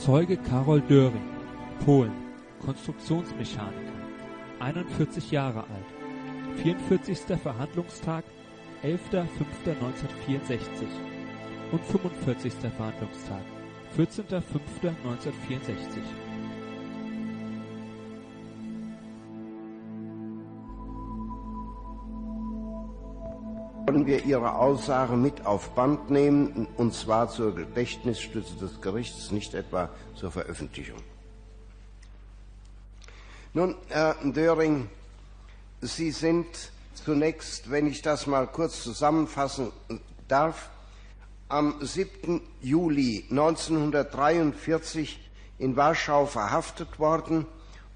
Zeuge Karol Döring, Polen, Konstruktionsmechaniker, 41 Jahre alt. 44. Verhandlungstag 11.05.1964 und 45. Verhandlungstag 14.05.1964. wollen wir Ihre Aussage mit auf Band nehmen, und zwar zur Gedächtnisstütze des Gerichts, nicht etwa zur Veröffentlichung. Nun, Herr Döring, Sie sind zunächst, wenn ich das mal kurz zusammenfassen darf, am 7. Juli 1943 in Warschau verhaftet worden,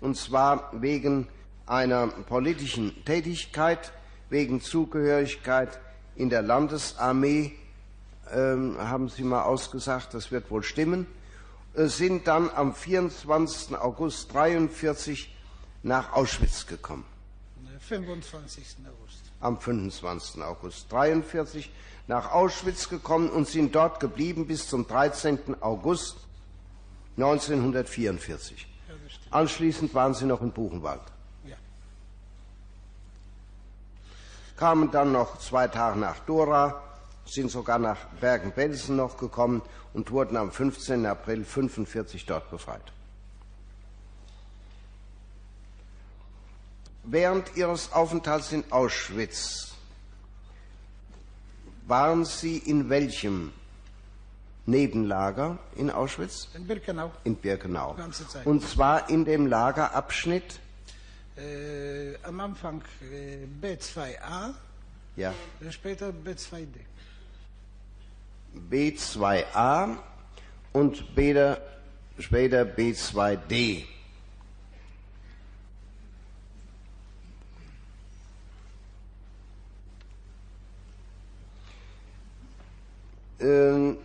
und zwar wegen einer politischen Tätigkeit, wegen Zugehörigkeit in der Landesarmee, ähm, haben Sie mal ausgesagt, das wird wohl stimmen, äh, sind dann am 24. August 1943 nach Auschwitz gekommen. 25. August. Am 25. August 1943 nach Auschwitz gekommen und sind dort geblieben bis zum 13. August 1944. Ja. Anschließend waren Sie noch in Buchenwald. Ja. Kamen dann noch zwei Tage nach Dora, sind sogar nach Bergen-Belsen noch gekommen und wurden am 15. April 1945 dort befreit. Während Ihres Aufenthalts in Auschwitz waren Sie in welchem Nebenlager in Auschwitz? In Birkenau. In Birkenau. Und zwar in dem Lagerabschnitt, Äh, am Anfang äh, B2A, ja, äh, später B2D. B2A und später, später B2D. Ähm,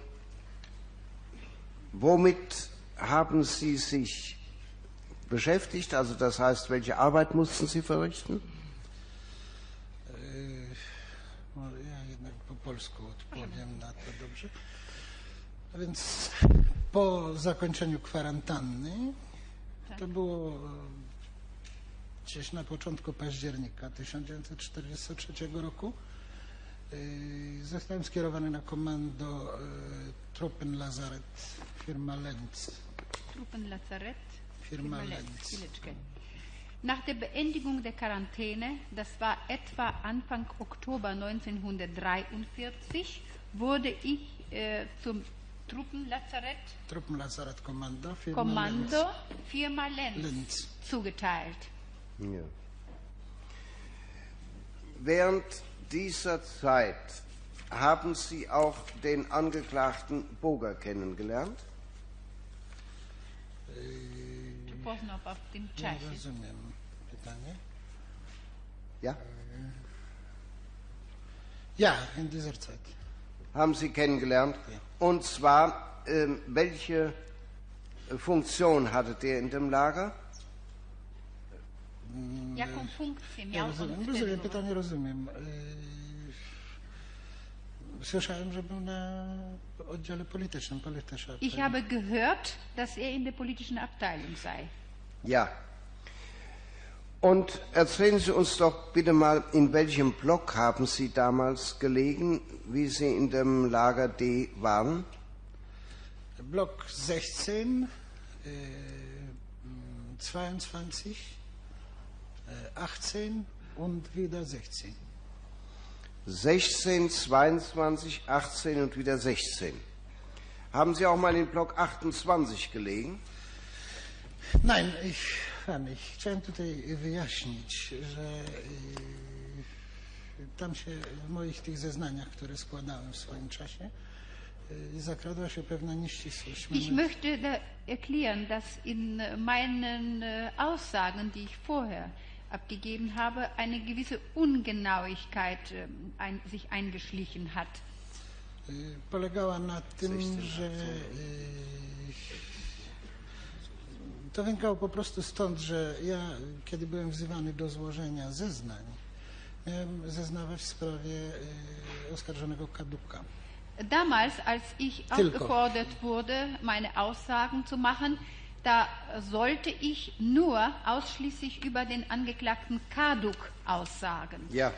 womit haben Sie sich beschäftigt? Also das heißt, welche Arbeit mussten Sie verrichten? No, ja jednak po polsku odpowiem na to dobrze. A więc po zakończeniu kwarantanny, to było e, gdzieś na początku października 1943 roku, e, zostałem skierowany na komando e, Truppenlazaret firma Lenz. Truppenlazarett. Firma Firma Lenz. Nach der Beendigung der Quarantäne, das war etwa Anfang Oktober 1943, wurde ich äh, zum Truppenlazarett Truppenlazaret Kommando firma Lenz. Kommando Firma Lenz, Lenz. zugeteilt. Ja. Während dieser Zeit haben Sie auch den Angeklagten Boger kennengelernt? Tu poznał pan w tym Nie czasie. rozumiem pytanie. Ja. Ja, in dieser Zeit. Haben Sie kennengelernt? Ja. Und zwar, ähm, welche Funktion hatte der in dem Lager? Jaką funkcję Ja miał on rozumiem, rozumiem, pytanie rozumiem. Yy, Słyszałem, że był na oddziale politycznym, politycznym. Ich habe gehört, dass er in der politischen Abteilung sei. Ja. Und erzählen Sie uns doch bitte mal, in welchem Block haben Sie damals gelegen, wie Sie in dem Lager D waren? Block 16, äh, 22, äh, 18 und wieder 16. 16, 22, 18 und wieder 16. Haben Sie auch mal in Block 28 gelegen? Nein, ich, pan, ich chciałem tutaj wyjaśnić, że yy, tam się w moich tych zeznaniach, które składałem w swoim czasie, yy, zakradła się pewna nieścisłość. Ich möchte da erklären, dass in meinen äh, Aussagen, die ich vorher abgegeben habe, eine gewisse Ungenauigkeit ähm, ein, sich eingeschlichen hat. Polegała na tym, że to wynikało po prostu stąd, że ja, kiedy byłem wzywany do złożenia zeznań, miałem zeznawać w sprawie oskarżonego Kaduka. Damals, als ich aufgefordert wurde, meine Aussagen zu machen, da sollte ich nur ausschließlich über den Angeklagten Kaduk aussagen. Ja,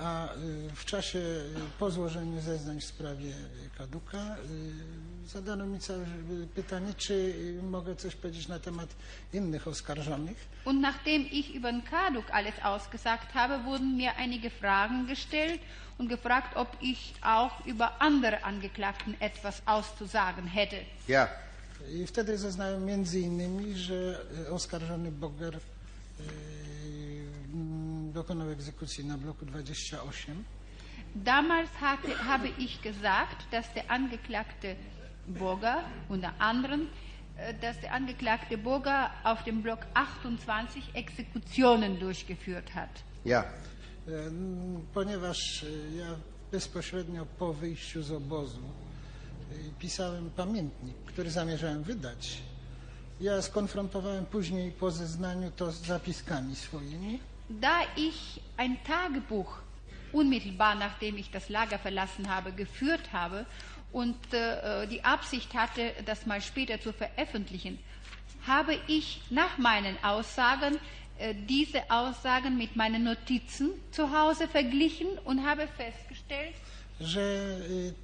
A y, w czasie y, po złożeniu zeznań w sprawie Kaduka y, zadano mi całe pytanie, czy mogę coś powiedzieć na temat innych oskarżonych. Und nachdem ich über den Kaduk alles ausgesagt habe, wurden mir einige Fragen gestellt und gefragt, ob ich auch über andere Angeklagten etwas auszusagen hätte. ja, I wtedy zeznałem między innymi, że y, oskarżony Boger y, mm, dokonał egzekucji na bloku 28. Damals hatte, habe ich gesagt, dass der Angeklagte Burger, unter anderem, äh, dass der Angeklagte Burger auf dem Block 28 Exekutionen durchgeführt hat. ja, mm, Ponieważ ja bezpośrednio po wyjściu z obozu pisałem pamiętnik, który zamierzałem wydać. Ja skonfrontowałem później po zeznaniu to z zapiskami swoimi. Da ich ein Tagebuch unmittelbar nachdem ich das Lager verlassen habe, geführt habe und äh, die Absicht hatte, das mal später zu veröffentlichen, habe ich nach meinen Aussagen äh, diese Aussagen mit meinen Notizen zu Hause verglichen und habe festgestellt, że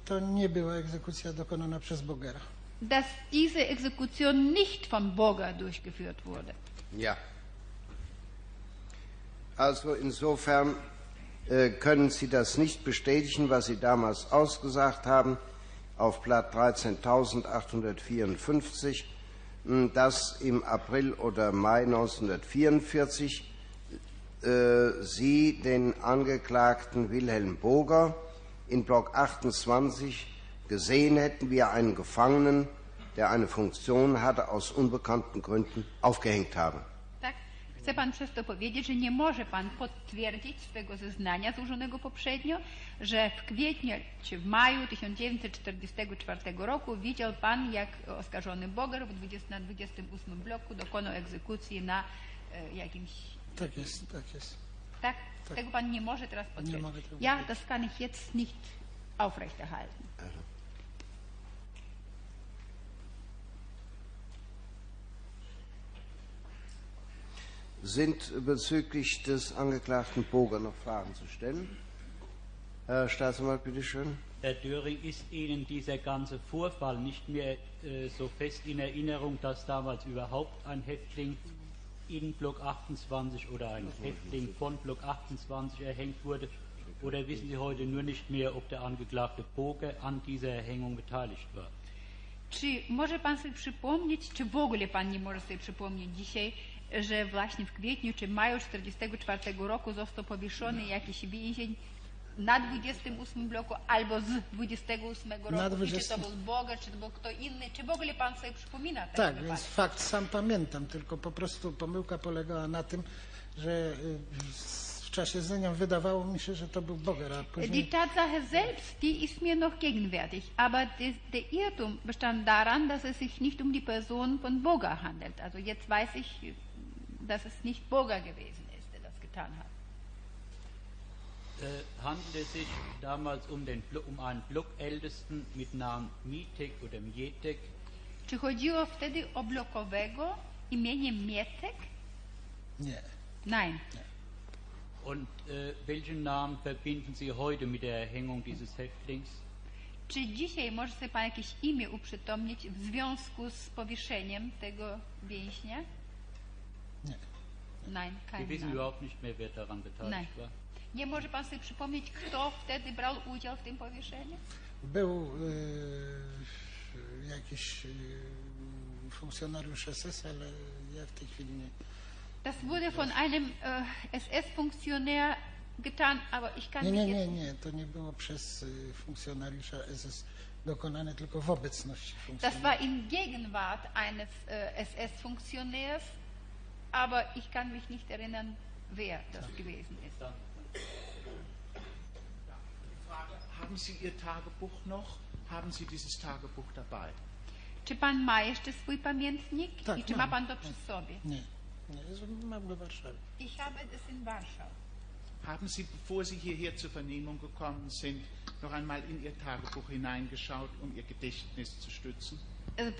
to nie była egzekucja dokonana przez Bogera. dass diese Exekution nicht von Burger durchgeführt wurde. ja. Also insofern äh, können Sie das nicht bestätigen, was Sie damals ausgesagt haben, auf Blatt 13.854, mh, dass im April oder Mai 1944 äh, Sie den Angeklagten Wilhelm Boger in Block 28 gesehen hätten, wie er einen Gefangenen, der eine Funktion hatte, aus unbekannten Gründen aufgehängt habe. Tak? Chce pan przez to powiedzieć, że nie może pan potwierdzić swego zeznania złożonego poprzednio, że w kwietniu czy w maju 1944 roku widział pan, jak oskarżony Boger w 20, na 28 bloku dokonał egzekucji na e, jakimś. Tak jest, tak jest. Tak? Tego pan nie może teraz potwierdzić. ja, das kann ich jetzt nicht aufrechterhalten. Sind bezüglich des Angeklagten Boger noch Fragen zu stellen? Herr Staatsanwalt, bitteschön. Herr Döring, ist Ihnen dieser ganze Vorfall nicht mehr äh, so fest in Erinnerung, dass damals überhaupt ein Häftling in Block 28 oder ein Häftling von Block 28 erhängt wurde? Oder wissen Sie heute nur nicht mehr, ob der Angeklagte Boger an dieser Erhängung beteiligt war? Czy może pan sobie przypomnieć, czy w ogóle pan nie może sobie przypomnieć dzisiaj, że właśnie w kwietniu czy maju 1944 roku został powieszony jakiś więzień na 28 bloku albo z 28 roku? Na I czy 20. to był Boga, czy to był kto inny? Czy w ogóle pan sobie przypomina Tak, więc fakt sam pamiętam, tylko po prostu pomyłka polegała na tym, że y, w czasie zeznań wydawało mi się, że to był Boger, a Die później... Tatsache selbst, die ist mir noch gegenwärtig, aber der Irrtum bestand daran, dass es sich nicht um die Person von Boga handelt. Also jetzt weiß ich, dass es nicht Boga gewesen ist, der das getan hat. Äh, handelt es sich damals um, den, um einen Blockältesten mit Namen Mitek oder Mietek, Czy chodziło wtedy o blokowego imieniem Mietek? Nie. Nein. Und äh, welchen Namen verbinden Sie heute mit der Erhängung dieses Häftlings? Czy dzisiaj może sobie Pan jakieś imię uprzytomnić w związku z powieszeniem tego więźnia? Nie. Nein, kein wissen Name. überhaupt nicht mehr, wer daran beteiligt Nein. war. Nie może Pan sobie przypomnieć, kto wtedy brał udział w tym powieszeniu? Był y, jakiś y, funkcjonariusz SS, ale ja w tej chwili nie... Das wurde von einem äh, SS-Funktionär getan, aber ich kann Nie, mich nie, nie, nie, to nie było przez y, funkcjonariusza SS dokonane, tylko w obecności Das funkcjonariusza. war in Gegenwart eines SS-Funktionärs, aber ich kann mich nicht erinnern, wer das gewesen ist. Haben Sie Ihr Tagebuch noch? Haben Sie dieses Tagebuch dabei? Czy pan ma jeszcze swój pamiętnik Tak, i czy ma mam. pan to przy sobie? Nie, nie, mam go w Warszawie. Ich habe es in Warschau. Haben Sie, bevor Sie hierher zur Vernehmung gekommen sind, noch einmal in Ihr Tagebuch hineingeschaut, um Ihr Gedächtnis zu stützen?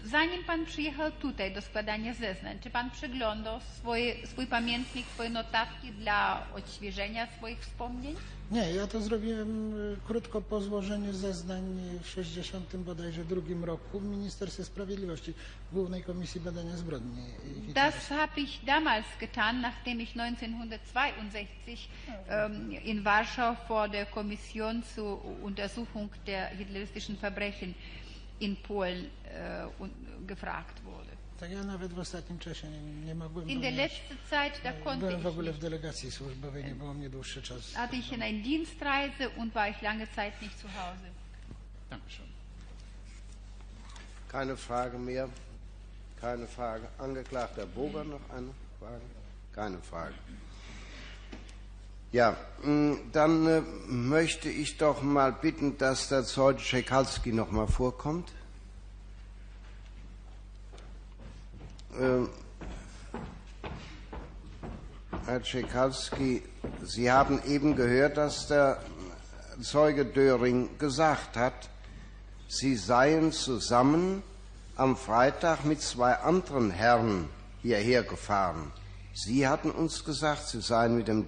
Zanim pan przyjechał tutaj do składania zeznań, czy pan przeglądał swoje, swój pamiętnik, swoje notatki dla odświeżenia swoich wspomnień? Nie, ja to zrobiłem y, krótko po złożeniu zeznań w 60 bodajże drugim roku w Ministerstwie Sprawiedliwości, w Głównej Komisji Badania Zbrodni. Das habe ich damals getan, nachdem ich 1962 ähm, in Warschau vor der Kommission zur Untersuchung der hitleristischen Verbrechen in Polen äh, gefragt wurde. Tak ja nawet w ostatnim czasie nie, nie mogłem In der letzten Zeit, da e, konnte Byłem w ich ogóle w nicht. delegacji służbowej, nie było mnie dłuższy czas. Hatte ich in einer Dienstreise und war ich lange Zeit nicht zu Hause. Dankeschön. Keine Frage mehr. Keine Frage. Angeklagter Boger noch eine Frage? Keine Frage. Ja, mh, dann äh, möchte ich doch mal bitten, dass der Zeuge Schekalski noch mal vorkommt. Ähm, Herr Schekalski, Sie haben eben gehört, dass der Zeuge Döring gesagt hat, Sie seien zusammen am Freitag mit zwei anderen Herren hierher gefahren. Sie hatten uns gesagt, Sie seien mit dem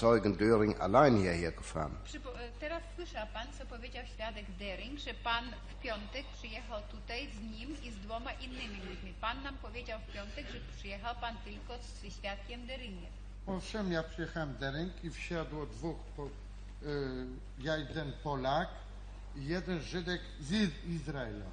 Zeugen Döring allein hierher gefahren. E, Teraz słyszał pan, co powiedział świadek Dering, że pan w piątek przyjechał tutaj z nim i z dwoma innymi ludźmi. Pan nam powiedział w piątek, że przyjechał pan tylko z świadkiem Deringiem. Owszem, ja przyjechałem do ręki, wsiadło dwóch, po, y, ja jeden Polak i jeden Żydek z Iz- Izraela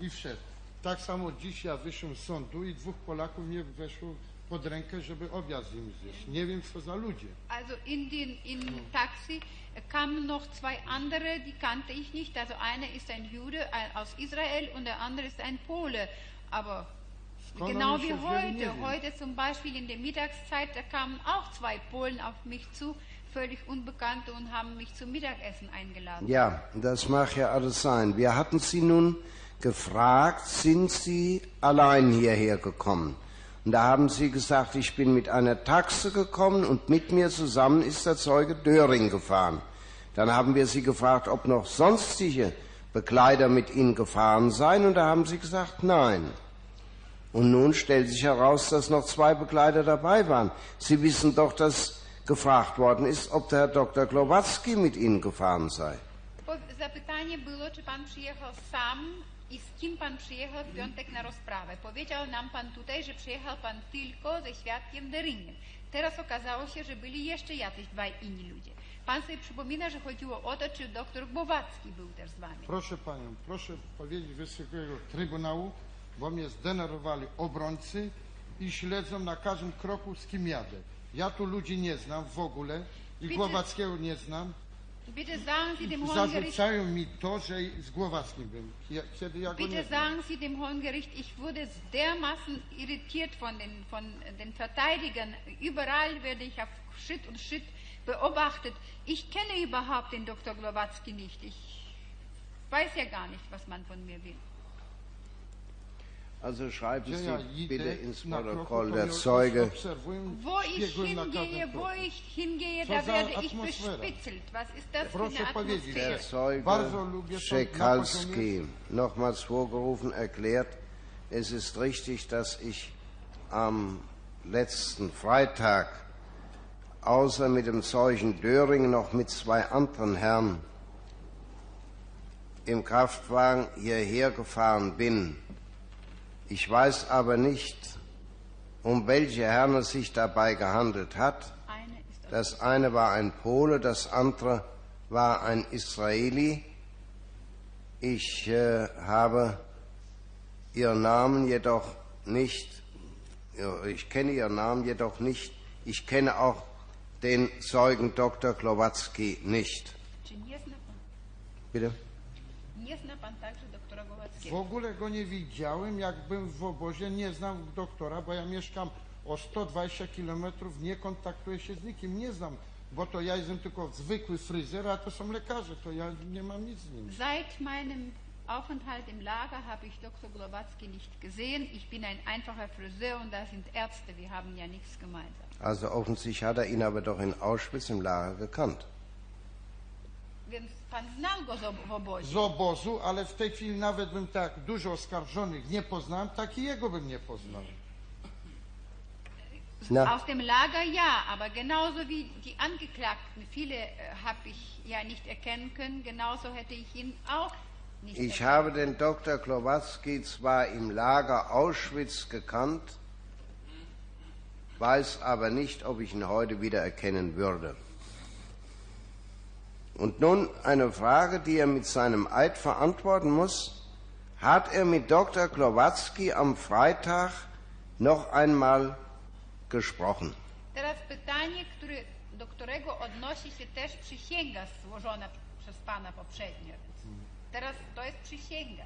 i wszedł. Tak samo dziś ja wyszłem z sądu i dwóch Polaków mnie weszło pod rękę, żeby obiad z nim zjeść. Nie wiem, co za ludzie. Also in den in Taxi kamen noch zwei andere, die kannte ich nicht. Also einer ist ein Jude aus Israel und der andere ist ein Pole. Aber Skąd genau wie heute, heute zum Beispiel in der Mittagszeit, da kamen auch zwei Polen auf mich zu, völlig Unbekannte und haben mich zum Mittagessen eingeladen. Ja, das mag ja alles sein. Wir hatten Sie nun gefragt, sind Sie allein hierher gekommen? Und da haben Sie gesagt, ich bin mit einer Taxe gekommen und mit mir zusammen ist der Zeuge Döring gefahren. Dann haben wir Sie gefragt, ob noch sonstige Begleiter mit Ihnen gefahren seien und da haben Sie gesagt, nein. Und nun stellt sich heraus, dass noch zwei Begleiter dabei waren. Sie wissen doch, dass gefragt worden ist, ob der Herr Dr. Glowatzki mit Ihnen gefahren sei. Zapytanie było, czy pan przyjechał sam i z kim pan przyjechał w piątek na rozprawę. Powiedział nam pan tutaj, że przyjechał pan tylko ze świadkiem Deringiem. Teraz okazało się, że byli jeszcze jacyś dwaj inni ludzie. Pan sobie przypomina, że chodziło o to, czy doktor Głowacki był też z wami. Proszę panią, proszę powiedzieć Wysokiego Trybunału, bo mnie zdenerwowali obrońcy i śledzą na każdym kroku, z kim jadę. Ja tu ludzi nie znam w ogóle i Bitte. Głowackiego nie znam. Bitte sagen Sie dem Hohen Gericht, Zarzucają mi to, że z Głowackim byłem, ja- kiedy ja go bitte nie sagen Sie dem Hohen Gericht, ich wurde dermaßen irritiert von den, von den Verteidigern. Überall werde ich auf Schritt und Schritt beobachtet. Ich kenne überhaupt den Dr. Glowatzki nicht. Ich weiß ja gar nicht, was man von mir will. Also schreiben Sie bitte ins Protokoll, to der Zeuge Wo ich hingehe, wo ich hingehe, da werde ich bespitzelt. Was ist das für eine powiedzieć, Der Atmosphäre? Zeuge Schekalski, nochmals vorgerufen, erklärt, es ist richtig, dass ich am letzten Freitag außer mit dem Zeugen Döring noch mit zwei anderen Herren im Kraftwagen hierher gefahren bin. Ich weiß aber nicht, um welche Herren es sich dabei gehandelt hat. Das eine war ein Pole, das andere war ein Israeli. Ich äh, habe ihren Namen jedoch nicht, ich kenne ihren Namen jedoch nicht. Ich kenne auch den Zeugen Dr. Klowatzki nicht. Bitte? W ogóle go nie widziałem, jak byłem w obozie, nie znam doktora, bo ja mieszkam o 120 kilometrów, nie kontaktuję się z nikim, nie znam, bo to ja jestem tylko zwykły fryzjer, a to są lekarze, to ja nie mam nic z nim. Seit meinem Aufenthalt im Lager habe ich Dr. Glowatzki nicht gesehen. Ich bin ein einfacher Friseur und da sind Ärzte. Wir haben ja nichts gemeinsam. Also offensichtlich hat er ihn aber doch in Auschwitz im Lager gekannt. Więc pan znał go z- w obozie. z obozu, ale w tej chwili nawet bym tak dużo oskarżonych nie poznałem, tak i jego bym nie poznał. Na, Aus dem Lager ja, aber genauso wie die Angeklagten, viele äh, habe ich ja nicht erkennen können, genauso hätte ich ihn auch nicht ich erkannt. habe den Dr. Klowatzki zwar im Lager Auschwitz gekannt, weiß aber nicht, ob ich ihn heute wieder erkennen würde. Und nun eine Frage, die er mit seinem Eid verantworten muss. Hat er mit Dr. Klowatzki am Freitag noch einmal gesprochen? Teraz pytanie, które, do którego odnosi się też przysięga złożona przez pana poprzednio. Teraz to jest przysięga.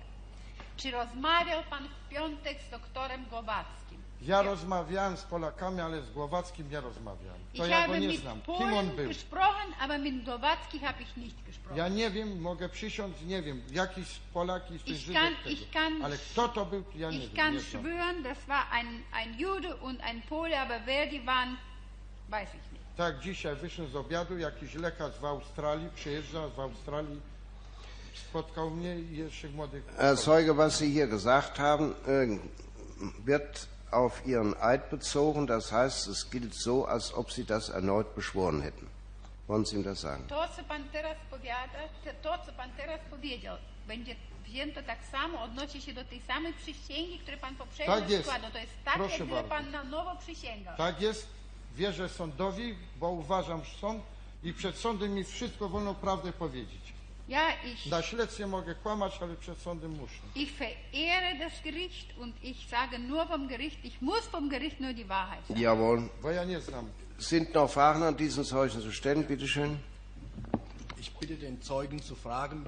Czy rozmawiał pan w piątek z doktorem Głowackim? Ja rozmawiałem z Polakami, ale z Głowackim nie rozmawiałem. To Ich ja go nie znam. Kim on był? gesprochen, aber mit Głowacki habe ich nicht gesprochen. Ja nie wiem, mogę przysiąc, nie wiem, jakiś Polak i Ich kann- ich kann- Ale kto to był, ja nie Ich wiem. kann nie schwören, das war ein, ein Jude und ein Pole, aber wer die waren, weiß ich nicht. Tak, dzisiaj wyszedłem z obiadu, jakiś lekarz w Australii, przyjeżdża z Australii, spotkał mnie i jeszcze młodych. Herr Zeuge, was Sie hier gesagt haben, äh, wird auf Ihren Eid bezogen. Das heißt, es gilt so, als ob Sie das erneut beschworen hätten. Wollen Sie ihm das sagen? To, co pan teraz powiada, te- to, co pan teraz powiedział, będzie wzięto tak samo, odnosi się do tej samej przysięgi, pan poprzednio Tak jest. składał. To jest tak, Proszę bardzo. pan na nowo przysięgał. Tak jest, wierzę sądowi, bo uważam sąd i przed sądem mi wszystko wolno prawdę powiedzieć. Ja, ich, Na śledztwie mogę kłamać, ale przed sądem muszę. ich verehre das Gericht und ich sage nur vom Gericht, ich muss vom Gericht nur die Wahrheit sagen. Jawohl. Bo ja nie znam. Sind noch Fragen an diesen Zeugen zu stellen? Bitte schön. Ich bitte den Zeugen zu fragen,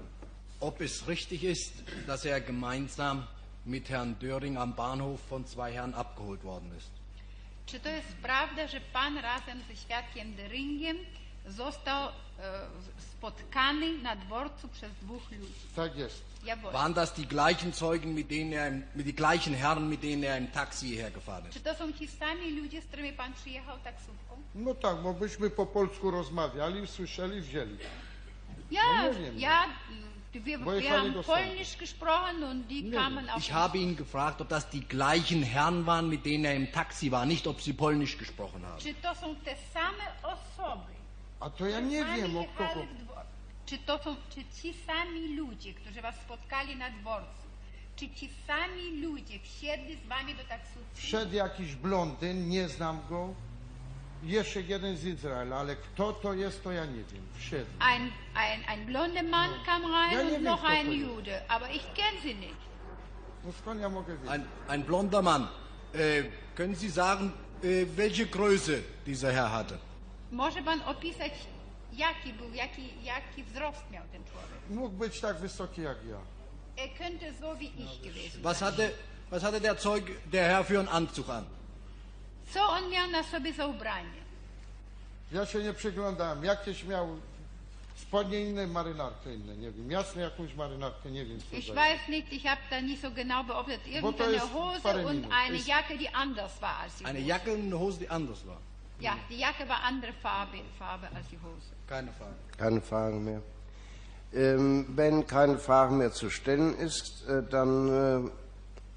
ob es richtig ist, dass er gemeinsam mit Herrn Döring am Bahnhof von zwei Herren abgeholt worden ist. Czy to jest prawda, że pan razem ze świadkiem Deringiem został e, spotkany na dworcu przez dwóch ludzi? Tak jest. Jawohl. Waren das die gleichen Zeugen, mit denen er, im- mit die gleichen Herren, mit denen er im Taxi hierher gefahren ist? Czy to są ci sami ludzie, z którymi pan przyjechał taksówką? No tak, bo byśmy po polsku rozmawiali, słyszeli, wzięli. Ja, No nie wiem. ja, wir, wir jechali haben do Polnisch gesprochen und die kamen auf Ich habe ihn gefragt, ob das die gleichen Herren waren, mit denen er im Taxi war, nicht ob sie Polnisch gesprochen haben. Czy to są te same osoby? A to ja nie wiem, o kogo. dwor- Czy to są czy ci sami ludzie, którzy was spotkali na dworcu? Czy ci sami ludzie wsiedli z wami do taksówki? Wszedł jakiś blondyn, nie znam go. Jeszcze jeden z Izraela, ale kto to jest, to ja nie wiem. Wszedł. Ein, ein, ein blonder Mann kam rein Ja, und wiem, noch ein. Jude, aber ich kenne sie nicht. No skąd ja mogę wiedzieć? Ein, ein blonder Mann. Äh, können Sie sagen, äh, welche Größe dieser Herr hatte? Może pan opisać, jaki był, jaki, jaki wzrost miał ten człowiek? Mógł być tak wysoki jak ja. Er könnte so wie ich gewesen Was sein. hatte, was hatte der Zeuge, der Herr für einen Anzug an? Co on miał na sobie za ubranie? Ja się nie przyglądałem. Jakieś miał spodnie inne, marynarkę inne, nie wiem. Jasne jakąś marynarkę, nie wiem co Ich weiß nicht, ich habe da nicht so genau beobachtet. Irgendeine Hose und eine Ist- Jacke, die anders war als die Eine Hose. Jacke und eine Hose, die anders war. Ja, die Jacke war andere Farbe, Farbe als die Hose. Keine Frage. Keine Fragen mehr. Ähm, wenn keine Frage mehr zu stellen ist, äh, dann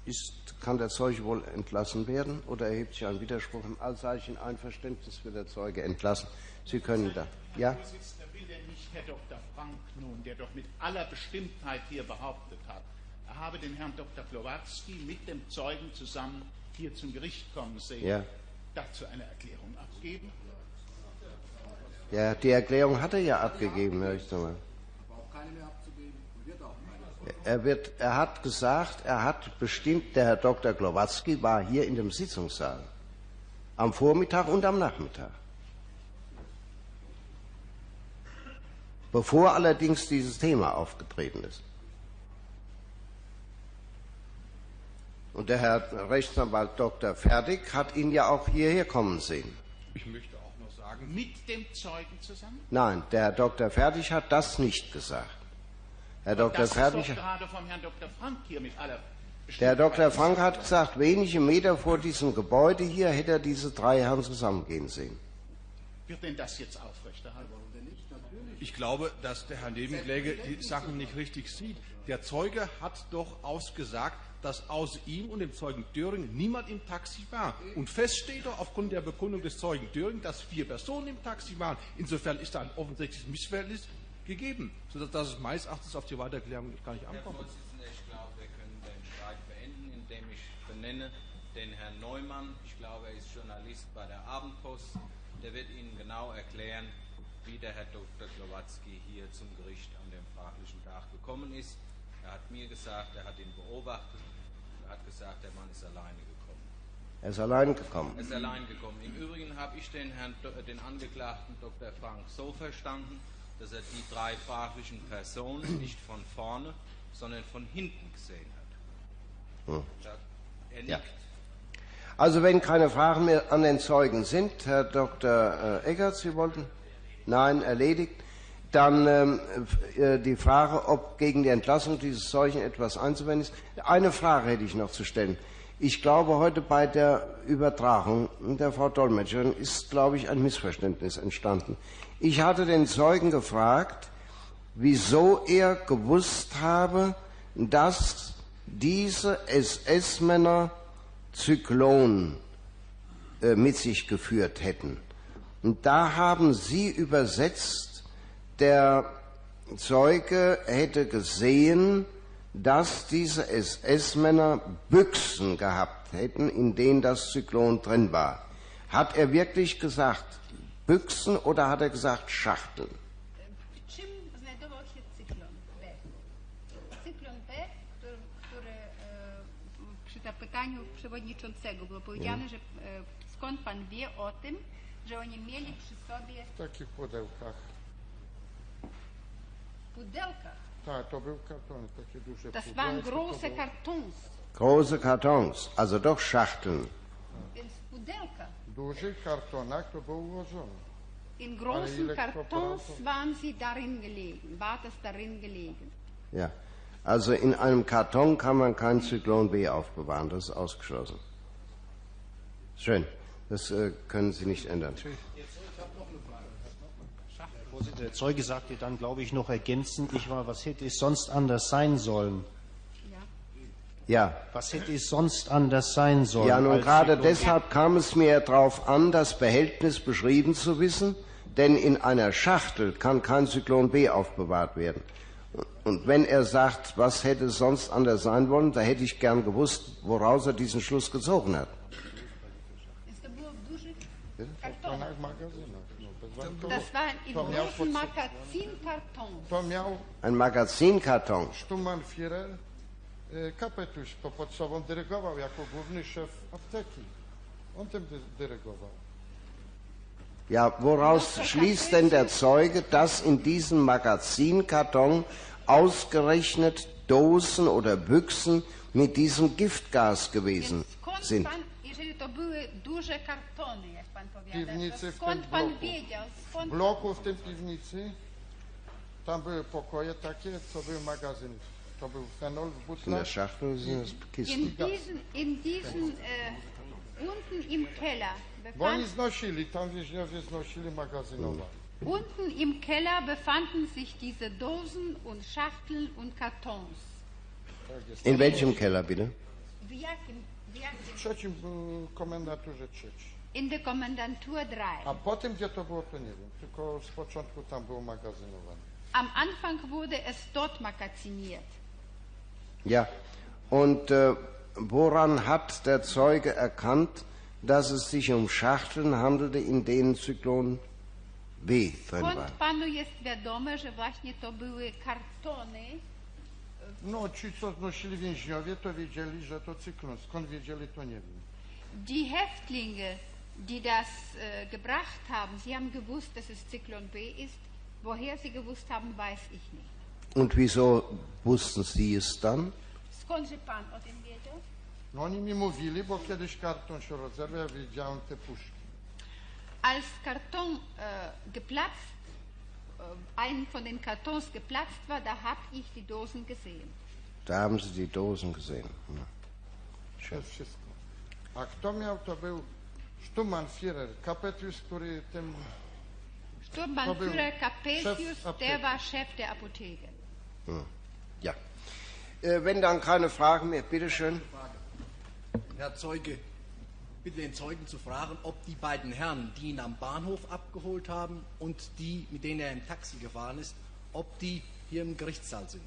äh, ist, kann der Zeuge wohl entlassen werden oder erhebt sich ein Widerspruch. Im allseitigen Einverständnis wird der Zeuge entlassen. Sie können da. Ja? Vorsitzender, will denn nicht Herr Dr. Frank nun, der doch mit aller Bestimmtheit hier behauptet hat, er habe den Herrn Dr. Klowatzki mit dem Zeugen zusammen hier zum Gericht kommen sehen, Ja. Dazu eine Erklärung abgeben? Ja, die Erklärung hat er ja abgegeben, Herr Richtmann. Er, wird, er hat gesagt, er hat bestimmt, der Herr Dr. Glowatzki war hier in dem Sitzungssaal. Am Vormittag und am Nachmittag. Bevor allerdings dieses Thema aufgetreten ist. Und der Herr Rechtsanwalt Dr. Fertig hat ihn ja auch hierher kommen sehen. Ich möchte auch noch sagen, mit dem Zeugen zusammen? Nein, der Herr Dr. Fertig hat das nicht gesagt. Herr Dr. Das ist Fertig, doch gerade vom Herrn Dr. Frank hier mit aller der Herr Dr. Frank hat gesagt, wenige Meter vor diesem Gebäude hier hätte er diese drei Herren zusammengehen sehen. Wird denn das jetzt aufrechterhalten? Ich glaube, dass der Herr Nebenkläger die Sachen nicht richtig sieht. Der Zeuge hat doch ausgesagt, dass außer ihm und dem Zeugen Döring niemand im Taxi war. Und fest steht doch aufgrund der Bekundung des Zeugen Döring, dass vier Personen im Taxi waren. Insofern ist da ein offensichtliches Missverhältnis gegeben, sodass dass es meines Erachtens auf die Weiterklärung gar nicht Herr ankommt. Vorsitzender, ich glaube, wir können den Streit beenden, indem ich benenne den Herrn Neumann. Ich glaube, er ist Journalist bei der Abendpost. Der wird Ihnen genau erklären, wie der Herr Dr. Klowatzki hier zum Gericht an dem fraglichen Tag gekommen ist. Er hat mir gesagt, er hat ihn beobachtet. Gesagt, der Mann ist alleine gekommen. Er ist allein gekommen. Er ist allein gekommen. Im Übrigen habe ich den, Herrn, Do- den Angeklagten Dr. Frank so verstanden, dass er die drei fraglichen Personen nicht von vorne, sondern von hinten gesehen hat. Hm. Er nickt. Ja. Also wenn keine Fragen mehr an den Zeugen sind, Herr Dr. äh, Eggert, Sie wollten? Nein, erledigt. Dann ähm, äh, die Frage, ob gegen die Entlassung dieses Zeugen etwas einzuwenden ist. Eine Frage hätte ich noch zu stellen. Ich glaube, heute bei der Übertragung der Frau Dolmetscherin ist, glaube ich, ein Missverständnis entstanden. Ich hatte den Zeugen gefragt, wieso er gewusst habe, dass diese SS-Männer Zyklon äh, mit sich geführt hätten. Und da haben Sie übersetzt, der Zeuge hätte gesehen, dass diese SS-Männer Büchsen gehabt hätten, in denen das Zyklon drin war. Hat er wirklich gesagt Büchsen oder hat er gesagt Schachteln? Zapytaniu przewodniczącego było powiedziane, że skąd pan wie o tym, że oni mieli przy sobie W takich pudełkach. W pudełkach. Tak, to był karton, takie duże Das waren große Kartons, Große Kartons, also doch Schachteln. więc w pudełkach. W dużych kartonach to było ułożone. In großen Kartons waren sie darin gelegen, war das darin gelegen. Ja. Also in einem Karton kann man kein Zyklon B aufbewahren, das ist ausgeschlossen. Schön. Das äh, können Sie nicht ändern. Der Zeuge sagte dann, glaube ich, noch ergänzend, nicht wahr, was hätte es sonst anders sein sollen? Ja. Was hätte es sonst anders sein sollen? Ja, nun gerade deshalb kam es mir darauf an, das Behältnis beschrieben zu wissen, denn in einer Schachtel kann kein Zyklon B aufbewahrt werden. Und wenn er sagt, was hätte es sonst anders sein wollen, da hätte ich gern gewusst, woraus er diesen Schluss gezogen hat. Więc Das waren in To miał, großen pod... Magazinkartons. to miał Ein Magazinkarton. Stuman Führer e, Kapetuś, to pod sobą dyrygował jako główny szef apteki. On tym dy- dyrygował. Ja, woraus schließt denn der Zeuge, dass in diesem Magazinkarton ausgerechnet Dosen oder Büchsen mit diesem Giftgas gewesen sind? Jeżeli to były duże kartony, jak pan powiada, Piwnicy w skąd tym pan bloku. wiedział, W skąd bloku w tym piwnicy tam były pokoje takie, co były magazyny. To był fenol w In der butlach. Schachtel sind es Kisten. in diesen, in diesen äh, unten im Keller Bo oni befand, znosili, tam więźniowie znosili magazynowa. unten im Keller befanden sich diese Dosen und Schachteln und Kartons. In welchem Keller bitte? W jakim, w trzecim komendaturze trzeci. In der Kommandantur 3. A potem gdzie to było, to nie wiem. Tylko z początku tam było magazynowane. Am Anfang wurde es dort magaziniert. Ja. Und äh, woran hat der Zeuge erkannt, dass es sich um Schachteln handelte, in denen Zyklon B drin war? Skąd panu jest wiadome, że właśnie to były kartony No, ci, co znosili więźniowie, to wiedzieli, że to cyklon. Skąd wiedzieli, to nie wiem. Die Häftlinge, die das äh, gebracht haben, sie haben gewusst, dass es Zyklon B ist. Woher sie gewusst haben, weiß ich nicht. Und wieso wussten Sie es dann? Skądże pan o tym wiedział? No oni mi mówili, bo kiedyś karton się rozerwał, ja wiedziałem te puszki. Als Karton äh, geplatzt, äh, ein von den Kartons geplatzt war, da habe ich die Dosen gesehen. Da haben Sie die Dosen gesehen. Ja. Wszystko. A kto miał, to był który tym Sturmbannführer Chef Capesius, Apoteke. der war Chef der Apotheke. Ja. Äh, wenn dann keine Fragen mehr, bitteschön. Herr Zeuge, bitte den Zeugen zu fragen, ob die beiden Herren, die ihn am Bahnhof abgeholt haben und die, mit denen er im Taxi gefahren ist, ob die hier im Gerichtssaal sind.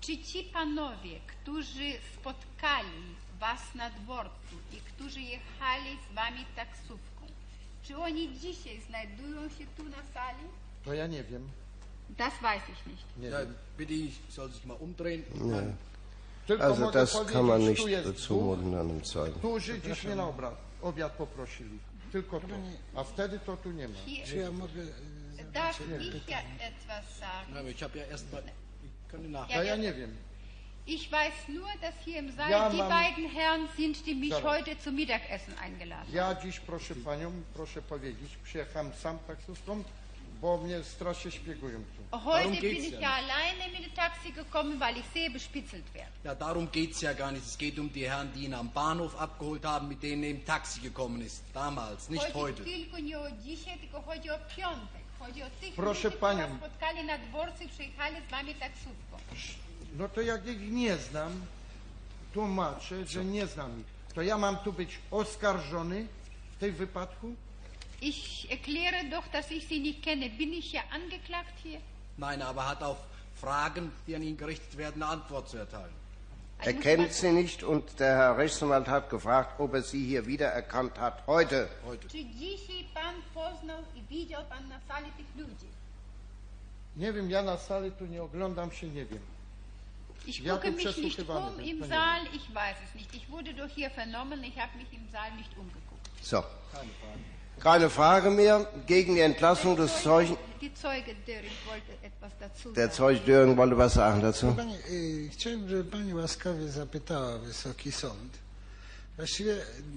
Czy ci panowie, którzy spotkali was na dworcu i którzy jechali z wami taksówką, czy oni dzisiaj znajdują się tu na sali? To ja nie wiem. Das weiß ich nicht. Nie Ja, bitte, ich soll sich mal umdrehen. Tylko Also das kann man tu nicht zumuten einem Zeugen. którzy dziś mnie na obrad, obiad poprosili. Tylko to. A wtedy to tu nie ma. Hier, Czy ja mogę darf ich ja etwas sagen? Ja, aber ich habe ja erst mal. Ich kann nach. To ja nie wiem. Ich weiß nur, dass hier im Saal Ja, die Mann. beiden Herren sind, die mich Zaraz. heute zum Mittagessen eingeladen Ja dziś, proszę panią, proszę powiedzieć, przyjechałem sam taksówką, bo mnie strasznie szpiegują tu. Heute bin geht's ich ja ja alleine mit dem Taxi gekommen, weil ich sehr bespitzelt werde. Ja, darum geht es ja gar nicht. Es geht um die Herren, die ihn am Bahnhof abgeholt haben, mit denen er im Taxi gekommen ist. Damals, nicht heute. Proszę panią. spotkali na dworcu i przyjechali z wami taksówką. No to jak ich nie znam, tłumaczę, że nie znam ich. To ja mam tu być oskarżony w tej wypadku? Ich erkläre doch, dass ich sie nicht kenne. Bin ich ja angeklagt hier? Nein, aber er hat auf Fragen, die an ihn gerichtet werden, eine Antwort zu erteilen. Er kennt sie nicht und der Herr Rechtsanwalt hat gefragt, ob er sie hier wiedererkannt hat. Heute. Nie wiem, ja na sali tu nie oglądam się, nie wiem. Ich Ja, gucke mich nicht um im Saal, ich weiß es nicht. Ich wurde doch hier vernommen, ich habe mich im Saal nicht umgeguckt. So. Keine Frage mehr. Gegen die Entlassung des Zeugen. Die Zeuge Döring wollte etwas dazu Der. Zeuge Döring wollte was sagen dazu. Pani, y, chciałem, żeby Pani łaskawie zapytała Wysoki Sąd. Właściwie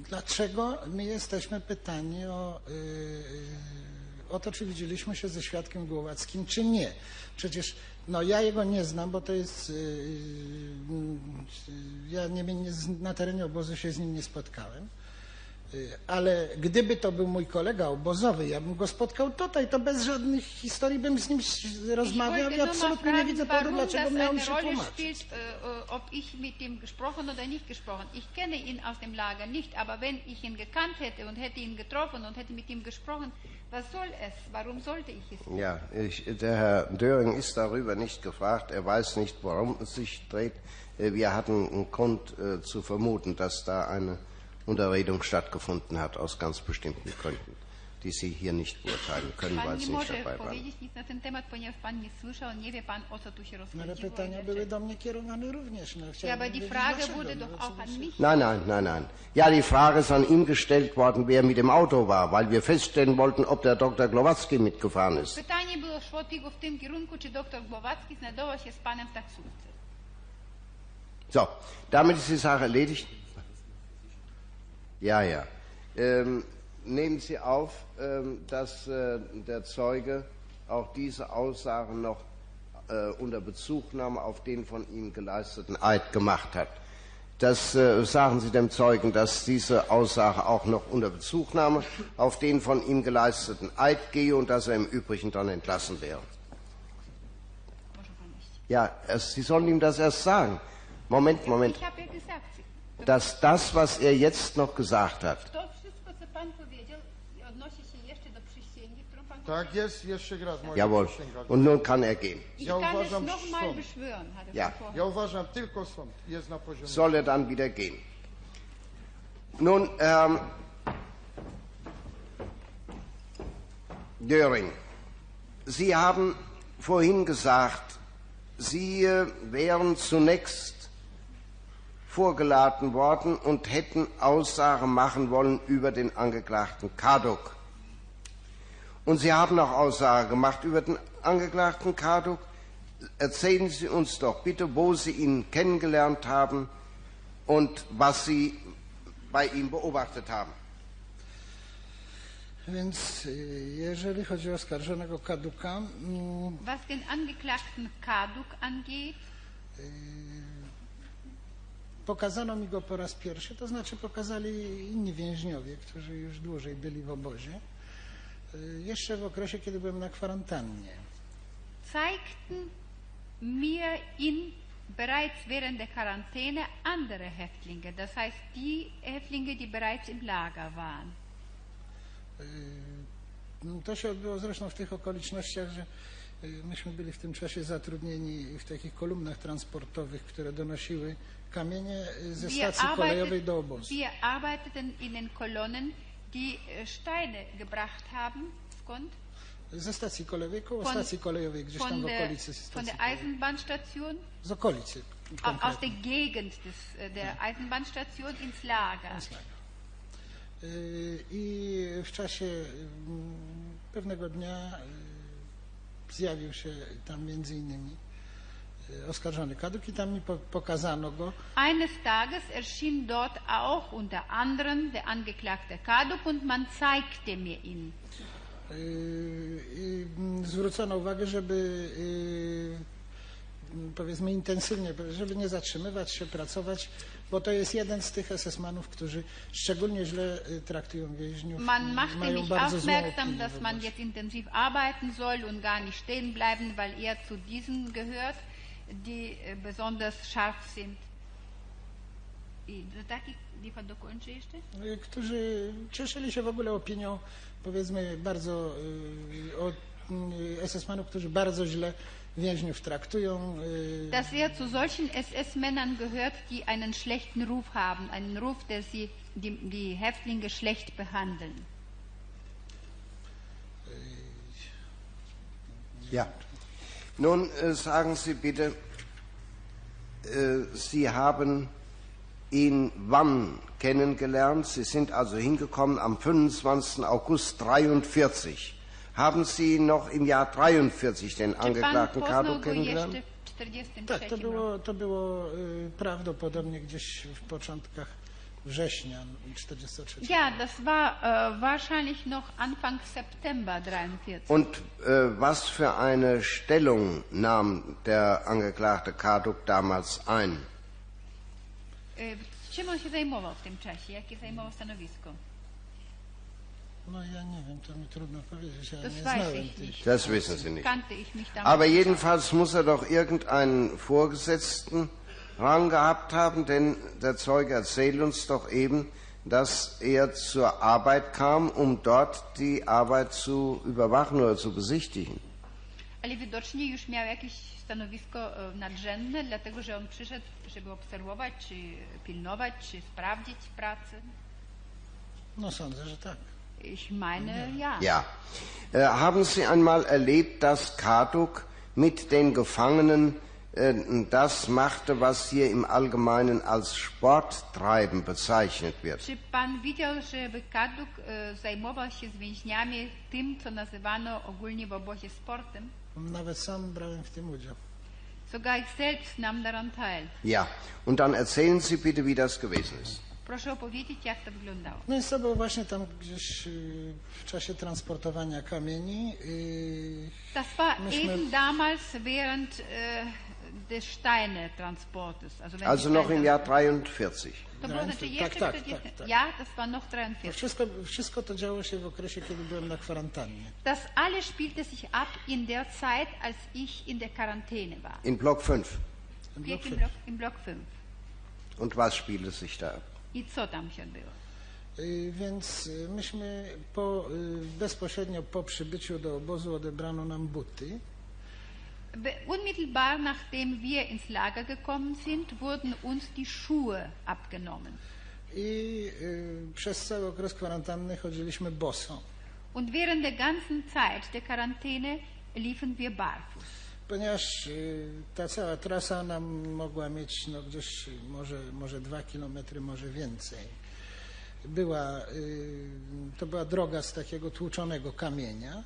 dlaczego my jesteśmy pytani o, y, y, o to, czy widzieliśmy się ze świadkiem Głowackim, czy nie. Przecież no, ja jego nie znam, bo to jest... y, y, ja nie, nie, na terenie obozu się z nim nie spotkałem. Ale gdyby to był mój kolega obozowy, ja bym go spotkał tutaj, to bez żadnych historii bym z nim rozmawiał i absolutnie nie fragen, widzę powodu, warum dlaczego miałem eine się Rolle tłumaczyć. spielt, ob ich mit dem gesprochen oder nicht gesprochen. Ich kenne ihn aus dem Lager nicht, aber wenn ich ihn gekannt hätte und hätte ihn getroffen und hätte mit ihm gesprochen, was soll es? Warum sollte ich es? Ja, ich, der Herr Döring ist darüber nicht gefragt. Er weiß nicht, worum es sich dreht. Äh, Wir hatten einen Grund äh, zu vermuten, dass da eine Unterredung stattgefunden hat, aus ganz bestimmten Gründen, die Sie hier nicht beurteilen können, weil Sie nicht dabei waren. ale pytania były do mnie kierowane również. No, Ja, aber die Frage wurde doch auch an mich. Nein, nein, nein, nein. Ja, die Frage ist an ihn gestellt worden, wer mit dem Auto war, weil wir feststellen wollten, ob der Dr. Glowacki mitgefahren ist. Pytanie było szło tylko w tym kierunku, czy doktor Głowacki znajdował się z panem w taksówce. So, damit ist die Sache erledigt. Ja, ja. Ähm, nehmen Sie auf, ähm, dass äh, der Zeuge auch diese Aussagen noch äh, unter Bezugnahme auf den von ihm geleisteten Eid gemacht hat. Das äh, sagen Sie dem Zeugen, dass diese Aussage auch noch unter Bezugnahme auf den von ihm geleisteten Eid gehe und dass er im Übrigen dann entlassen wäre. Ja, es, Sie sollen ihm das erst sagen. Moment, Moment. Ich habe ja gesagt, dass das, was er jetzt noch gesagt hat, Tak jest, jeszcze raz moja jawohl, przysięga. und nun kann er gehen. Ich Ja kann es uważam, nochmal sąd. beschwören, hat er Ja. vorher. Ja uważam, tylko sąd jest na poziomie. Soll er dann wieder gehen. Nun, ähm, Döring, Sie haben vorhin gesagt, Sie äh, wären zunächst vorgeladen worden und hätten Aussagen machen wollen über den Angeklagten Karduk. Und Sie haben auch Aussage gemacht über den Angeklagten Karduk. Erzählen Sie uns doch bitte, wo Sie ihn kennengelernt haben und was Sie bei ihm beobachtet haben. Więc y, jeżeli chodzi o oskarżonego Kaduka, mm, Was den Angeklagten Kaduk angeht, pokazano mi go po raz pierwszy, to znaczy pokazali inni więźniowie, którzy już dłużej byli w obozie. y, jeszcze w okresie, kiedy byłem na kwarantannie. zeigten mir in bereits während der Quarantäne andere Häftlinge, das heißt die Häftlinge, die bereits im Lager waren. Y, no, To się odbyło zresztą w tych okolicznościach, że y, myśmy byli w tym czasie zatrudnieni w takich kolumnach transportowych, które donosiły kamienie ze stacji kolejowej do obozu. wir arbeiteten in den Kolonnen, die äh, Steine gebracht haben, skąd? Ze stacji kolejowej, koło Von- stacji kolejowej, gdzieś tam Von w der, okolicy von stacji der kolejowej. Eisenbahnstation, Z okolicy. au- aus konkretnie. der Gegend des, äh, der Eisenbahnstation ins Lager. Y, I w czasie mm, pewnego dnia y, zjawił się tam między innymi oskarżony Kaduk i tam mi po- pokazano go. Eines Tages erschien dort auch unter anderem der Angeklagte Kaduk und man zeigte mir ihn. Y, I mm, zwrócono uwagę, żeby y, mm, powiedzmy intensywnie, żeby nie zatrzymywać się, pracować, bo to jest jeden z tych SS-manów, którzy szczególnie źle y, traktują więźniów. Man machte mich aufmerksam, dass man jetzt intensiv arbeiten soll und gar nicht stehen bleiben, weil er zu diesen gehört, die äh, besonders scharf sind. I do takich, niech dokończy jeszcze? Y, którzy cieszyli się w ogóle opinią, powiedzmy, bardzo y, od SS-manów, którzy bardzo źle więźniów traktują. y, Dass er zu solchen SS-Männern gehört, die einen schlechten Ruf haben, einen Ruf, der sie, die, die Häftlinge schlecht behandeln. Ja. Nun äh, sagen Sie bitte, äh, Sie haben ihn wann kennengelernt? Sie sind also hingekommen am 25. August 43. Haben Sie noch im Jahr 43 den Angeklagten go kennengelernt? jeszcze w 43 Tak, to było, to było prawdopodobnie gdzieś w początkach września 43. Ja, das war äh, wahrscheinlich noch Anfang September 43. Und äh, was für eine Stellung nahm der Angeklagte Kaduk damals ein? Y, Czym on się zajmował w tym czasie? Jakie zajmował stanowisko? No ja nie wiem, to mi trudno powiedzieć, ja Das nie weiß znałem ich nicht. Das wissen Sie nicht. Aber jedenfalls muss er doch irgendeinen Vorgesetzten Rang gehabt haben, denn der Zeuge erzählt uns doch eben, dass er zur Arbeit kam, um dort die Arbeit zu überwachen oder zu besichtigen. Ale widocznie już miał jakieś stanowisko e, nadrzędne, dlatego że on przyszedł, żeby obserwować, czy pilnować, czy sprawdzić pracę. No sądzę, że tak. Ich meine, ja. Ja. Äh, haben Sie einmal erlebt, dass Kaduk mit den Gefangenen das machte, was hier im Allgemeinen als Sporttreiben bezeichnet wird? Czy pan widział, żeby Kaduk e, zajmował się z więźniami tym, co nazywano ogólnie w obozie sportem? Nawet sam brałem w tym udział. Sogar ich selbst nahm daran teil. Ja. Und dann erzählen Sie bitte, wie das gewesen ist. Proszę opowiedzieć, jak to wyglądało. No i to było właśnie tam gdzieś y, w czasie transportowania kamieni. Das war Myśmy- eben damals während äh, des Steine-Transportes. Also, wenn Also noch im Jahr 43. To było znaczy Tak, jeszcze tak, 40. tak, tak. Ja, das war noch To 43. wszystko, wszystko to działo się w okresie, kiedy byłem na kwarantannie. Das alles spielte sich ab in der Zeit, als ich in der Quarantäne war. In Block 5. Im Wiek Block im fünf. Block, im Block 5. Und was spielte sich da ab? I co tam się odbyło? Y, Więc myśmy po, bezpośrednio po przybyciu do obozu odebrano nam buty. Unmittelbar nachdem wir ins Lager gekommen sind, wurden uns die Schuhe abgenommen. I y, przez cały okres kwarantanny chodziliśmy boso, Und während der ganzen Zeit der Quarantäne liefen wir barfuß. ponieważ y, ta cała trasa nam mogła mieć no, gdzieś może, może dwa kilometry, może więcej. Była, y, to była droga z takiego tłuczonego kamienia,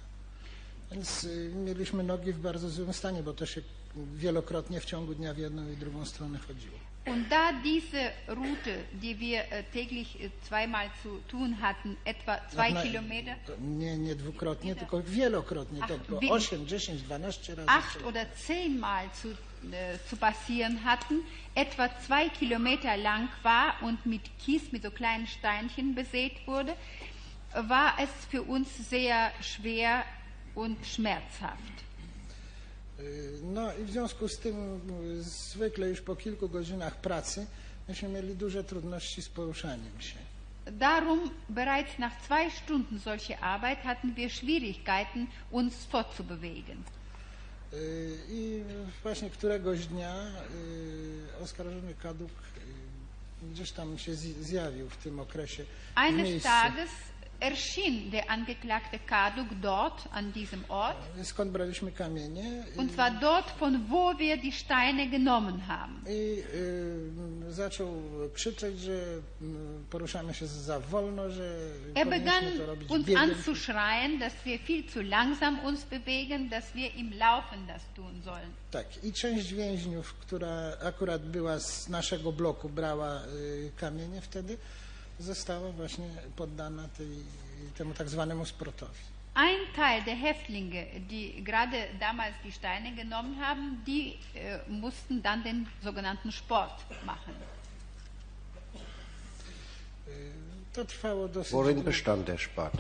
więc y, mieliśmy nogi w bardzo złym stanie, bo to się wielokrotnie w ciągu dnia w jedną i drugą stronę chodziło. Und da diese Route, die wir äh, täglich äh, zweimal zu tun hatten, etwa zwei Na- Kilometer, Nie, nie dwukrotnie, tylko wielokrotnie. To wie- 8, 10, 12 razy. acht oder zehnmal zu, äh, zu passieren hatten, etwa zwei Kilometer lang war und mit Kies, mit so kleinen Steinchen besät wurde, war es für uns sehr schwer und schmerzhaft. Y, No i w związku z tym y, zwykle już po kilku godzinach pracy myśmy mieli duże trudności z poruszaniem się. Darum, bereits nach zwei Stunden solche Arbeit hatten wir Schwierigkeiten, uns fortzubewegen. Y, I właśnie któregoś dnia oskarżony kaduk y, gdzieś tam się zj- zjawił w tym okresie Eines Tages erschien der Angeklagte Kaduk dort an diesem Ort, skąd braliśmy kamienie und zwar dort, von wo wir die Steine genommen haben. i y, zaczął krzyczeć, że y, poruszamy się za wolno, że Er begann uns biegiem. anzuschreien, dass wir viel zu langsam uns bewegen, dass wir im Laufen das tun sollen. Tak, i część więźniów, która akurat była z naszego bloku, brała y, kamienie wtedy, została właśnie poddana tej, temu tak zwanemu sportowi. Ein Teil der Häftlinge, die gerade damals die Steine genommen haben, die äh, mussten dann den sogenannten Sport machen. Worin bestand der Sport?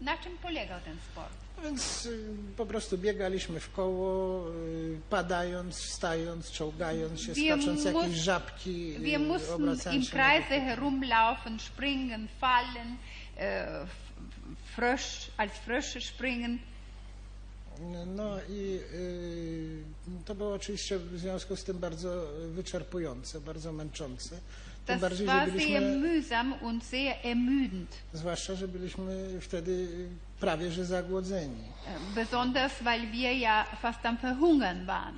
Na czym polegał ten sport? Więc y, po prostu biegaliśmy w koło, y, padając, wstając, czołgając się, Wir skacząc mus- jakieś żabki, y, Wir mussten im Kreise herumlaufen, springen, fallen, f- Frösch, als Frösche springen. No i y, to było oczywiście w związku z tym bardzo wyczerpujące, bardzo męczące. Tym Das bardziej, że war sehr byliśmy, mühsam und sehr ermüdend. zwłaszcza, że byliśmy wtedy prawie że zagłodzeni. Besonders weil wir ja fast am Verhungern waren.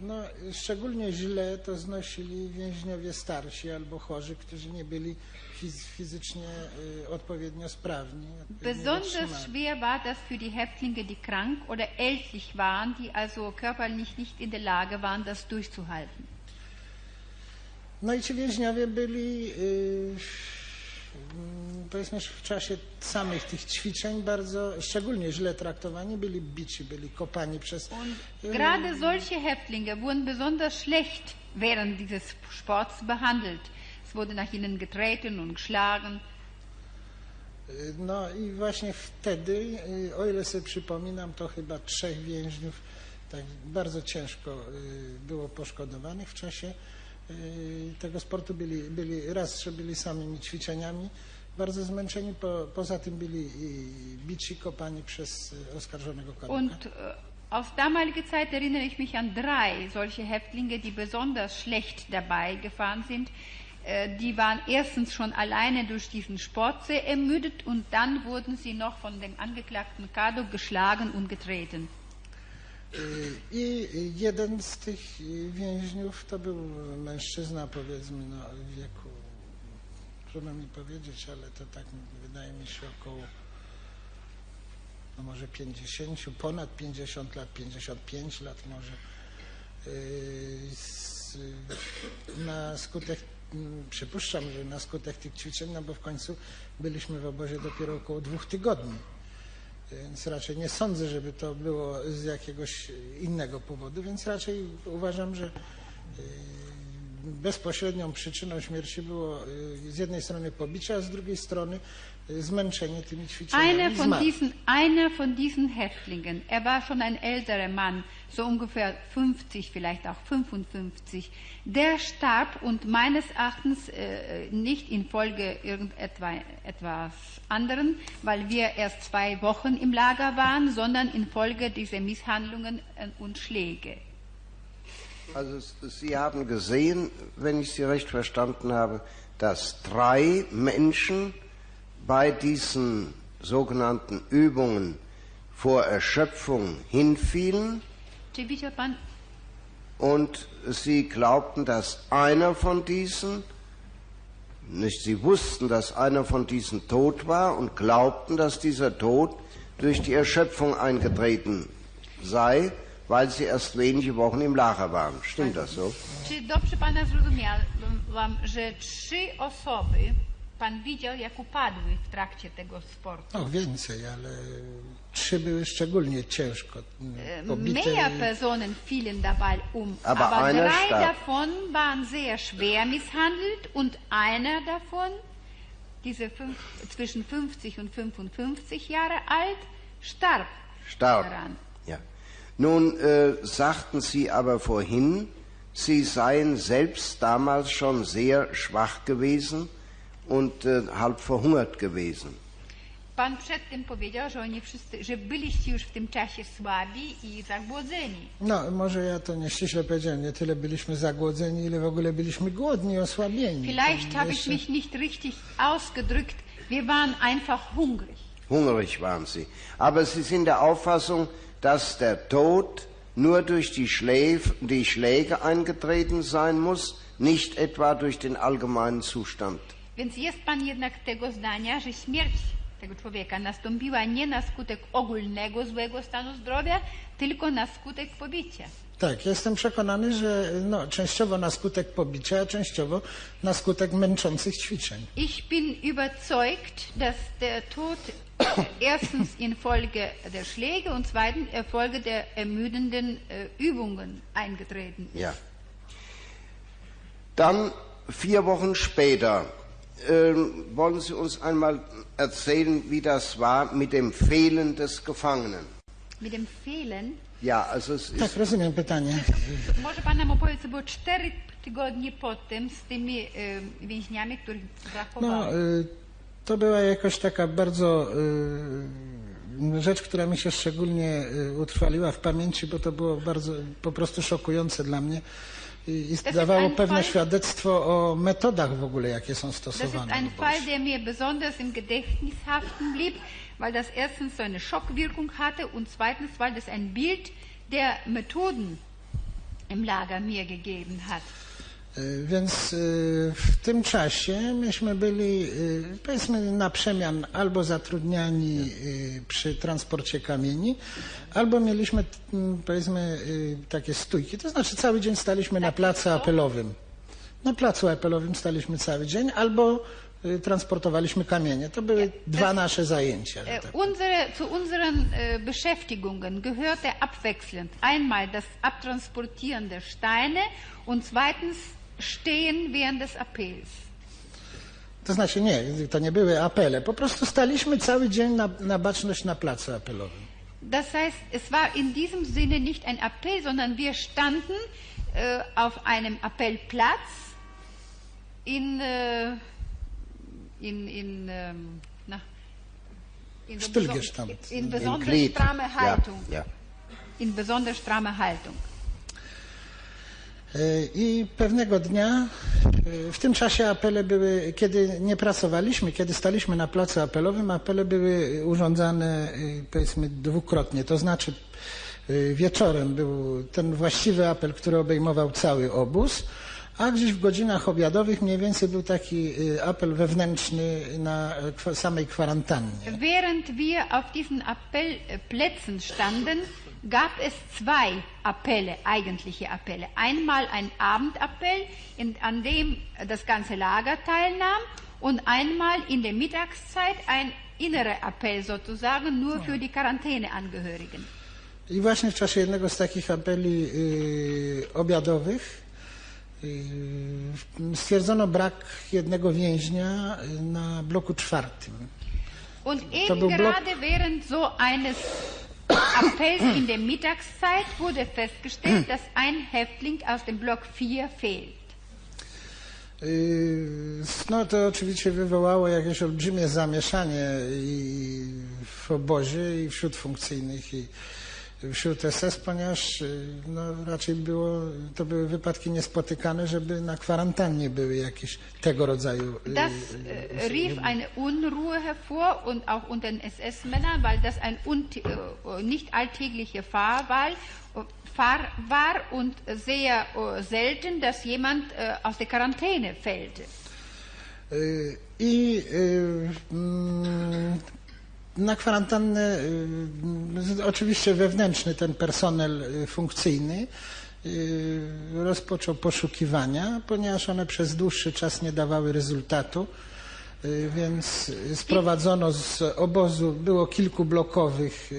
No, szczególnie źle to znosili więźniowie starsi albo chorzy, którzy nie byli fiz- fizycznie y, odpowiednio sprawni. odpowiednio Besonders schwer war das für die Häftlinge, die krank oder ältlich waren, die also körperlich nicht in der Lage waren, das durchzuhalten. No i ci więźniowie byli, y, mm, powiedzmy, że w czasie samych tych ćwiczeń bardzo, szczególnie źle traktowani, byli bici, byli kopani przez... Und gerade solche Häftlinge wurden besonders schlecht während dieses Sports behandelt. Es wurde nach ihnen getreten und geschlagen. Y, No i właśnie wtedy, y, o ile sobie przypominam, to chyba trzech więźniów tak bardzo ciężko y, było poszkodowanych w czasie tego sportu. Byli, byli raz, że byli samymi ćwiczeniami, bardzo zmęczeni, po, poza tym byli i bici, kopani przez y, oskarżonego. Und äh, aus damaliger Zeit erinnere ich mich an drei solche Häftlinge, die besonders schlecht dabei gefahren sind. Äh, Die waren erstens schon alleine durch diesen Sport sehr ermüdet und dann wurden sie noch von dem Angeklagten Kado geschlagen und getreten. Y, I jeden z tych więźniów to był mężczyzna, powiedzmy, no, w wieku, trudno mi powiedzieć, ale to tak wydaje mi się około no może 50, ponad 50 lat, 55 lat może. Y, z- Na skutek, mm, przypuszczam, że na skutek tych ćwiczeń, no bo w końcu byliśmy w obozie dopiero około dwóch tygodni. Więc raczej nie sądzę, żeby to było z jakiegoś innego powodu, więc raczej uważam, że bezpośrednią przyczyną śmierci było z jednej strony pobicie, a z drugiej strony zmęczenie tymi ćwiczeniami. Einer von, diesen, einer von diesen Häftlingen, er war schon ein älterer Mann, so ungefähr 50, vielleicht auch 55, der starb und meines Erachtens äh, nicht infolge irgendetwas anderen, weil wir erst zwei Wochen im Lager waren, sondern infolge dieser Misshandlungen äh, und Schläge. Also Sie haben gesehen, wenn ich Sie recht verstanden habe, dass drei Menschen bei diesen sogenannten Übungen vor Erschöpfung hinfielen. Und Sie glaubten, dass einer von diesen, nicht Sie wussten, dass einer von diesen tot war und glaubten, dass dieser Tod durch die Erschöpfung eingetreten sei, weil sie erst wenige Wochen im Lager waren. Stimmt das so? Czy dobrze pana zrozumiałam, że trzy osoby pan widział, jak upadły w trakcie tego sportu? No więcej, ale trzy były szczególnie ciężko Äh, pobite. Mehr Personen fielen dabei um, Aber aber, drei starb. davon waren sehr schwer misshandelt und einer davon diese fünf, zwischen 50 und 55 Jahre alt, starb Starb. daran. Nun äh, sagten Sie aber vorhin, Sie seien selbst damals schon sehr schwach gewesen und äh, halb verhungert gewesen. Pan przedtem powiedział, że oni wszyscy, że byliście już w tym czasie słabi i zagłodzeni. No, może ja to nieściśle powiedziałem. Nie tyle byliśmy zagłodzeni, ile w ogóle byliśmy głodni, osłabieni. Vielleicht habe ich mich nicht richtig ausgedrückt. Wir waren einfach hungrig. Hungrig waren Sie. Aber Sie sind der Auffassung, dass der Tod nur durch die, Schläf, die Schläge eingetreten sein muss, nicht etwa durch den allgemeinen Zustand. Więc jest pan jednak tego zdania, że śmierć tego człowieka nastąpiła nie na skutek ogólnego złego stanu zdrowia, tylko na skutek pobicia. Tak, jestem przekonany, że no, częściowo na skutek pobicia, a częściowo na skutek męczących ćwiczeń. Ich bin überzeugt, dass der Tod erstens infolge der Schläge und zweitens infolge der ermüdenden äh, Übungen eingetreten ist. Ja. Dann vier Wochen später ähm, wollen Sie uns einmal erzählen, wie das war mit dem Fehlen des Gefangenen. Mit dem Fehlen, Ja, also es Tak, ist rozumiem pytanie. może pan nam co było cztery tygodnie potem z tymi e, więźniami, których No, zachowano. y, to była jakoś taka bardzo y, rzecz, która mi się szczególnie y, utrwaliła w pamięci, bo to było bardzo po prostu szokujące dla mnie i, dawało pewne świadectwo o metodach w ogóle, jakie są Das ist stosowane. ein Fall, der mir besonders im Gedächtnis haften blieb, weil das erstens so eine Schockwirkung hatte und zweitens, weil das ein Bild der Methoden im Lager mir gegeben hat. Y, Więc y, w tym czasie myśmy byli, y, powiedzmy, na przemian albo zatrudniani przy transporcie kamieni, albo mieliśmy, mm, powiedzmy, takie stójki. To znaczy cały dzień staliśmy na placu apelowym. Na placu apelowym staliśmy cały dzień, albo transportowaliśmy kamienie. To były dwa nasze zajęcia. Äh, tak unsere, zu unseren äh, Beschäftigungen gehörte abwechselnd einmal das Abtransportieren der Steine und zweitens Stehen während des Appells. To znaczy nie, to nie były apele. Po prostu staliśmy cały dzień na, na baczność na placu apelowym. Das heißt, es war in diesem Sinne nicht ein Appell, sondern wir standen äh, auf einem Appellplatz in, äh, in, in, ähm, na, in, so beso- Stillgestanden. in Im besonders Ja, Haltung. ja. In besonders stramme Haltung. Y, I pewnego dnia, y, w tym czasie apele były, kiedy nie pracowaliśmy, kiedy staliśmy na placu apelowym, apele były urządzane y, powiedzmy dwukrotnie. To znaczy wieczorem był ten właściwy apel, który obejmował cały obóz, a gdzieś w godzinach obiadowych mniej więcej był taki apel wewnętrzny na samej kwarantannie. Während wir auf diesen Appellplätzen standen, gab es zwei Appelle, eigentliche Appelle. Einmal ein Abendappell, in, an dem das ganze Lager teilnahm, und einmal in der Mittagszeit ein innerer Appell sozusagen nur für die Quarantäneangehörigen. I właśnie w czasie jednego z takich apeli y, obiadowych y, stwierdzono brak jednego więźnia na bloku czwartym. Und eben był blok- gerade während so eines Appells in der Mittagszeit wurde festgestellt, dass ein Häftling aus dem Block 4 fehlt. Y, No to oczywiście wywołało jakieś olbrzymie zamieszanie i w obozie, i wśród funkcyjnych, i wśród SS, ponieważ y, no, raczej było, to były wypadki niespotykane, żeby na kwarantannie były jakieś tego rodzaju y, Das äh, rief eine Unruhe hervor und auch unter den SS-Männern, weil das ein äh, nicht alltägliche Fahr war, Fahr war und sehr äh, selten, dass jemand äh, aus der Quarantäne fällte. Y, I y, mm, na kwarantannę, y, oczywiście wewnętrzny ten personel y, funkcyjny y, rozpoczął poszukiwania, ponieważ one przez dłuższy czas nie dawały rezultatu. Więc sprowadzono z obozu, było kilku blokowych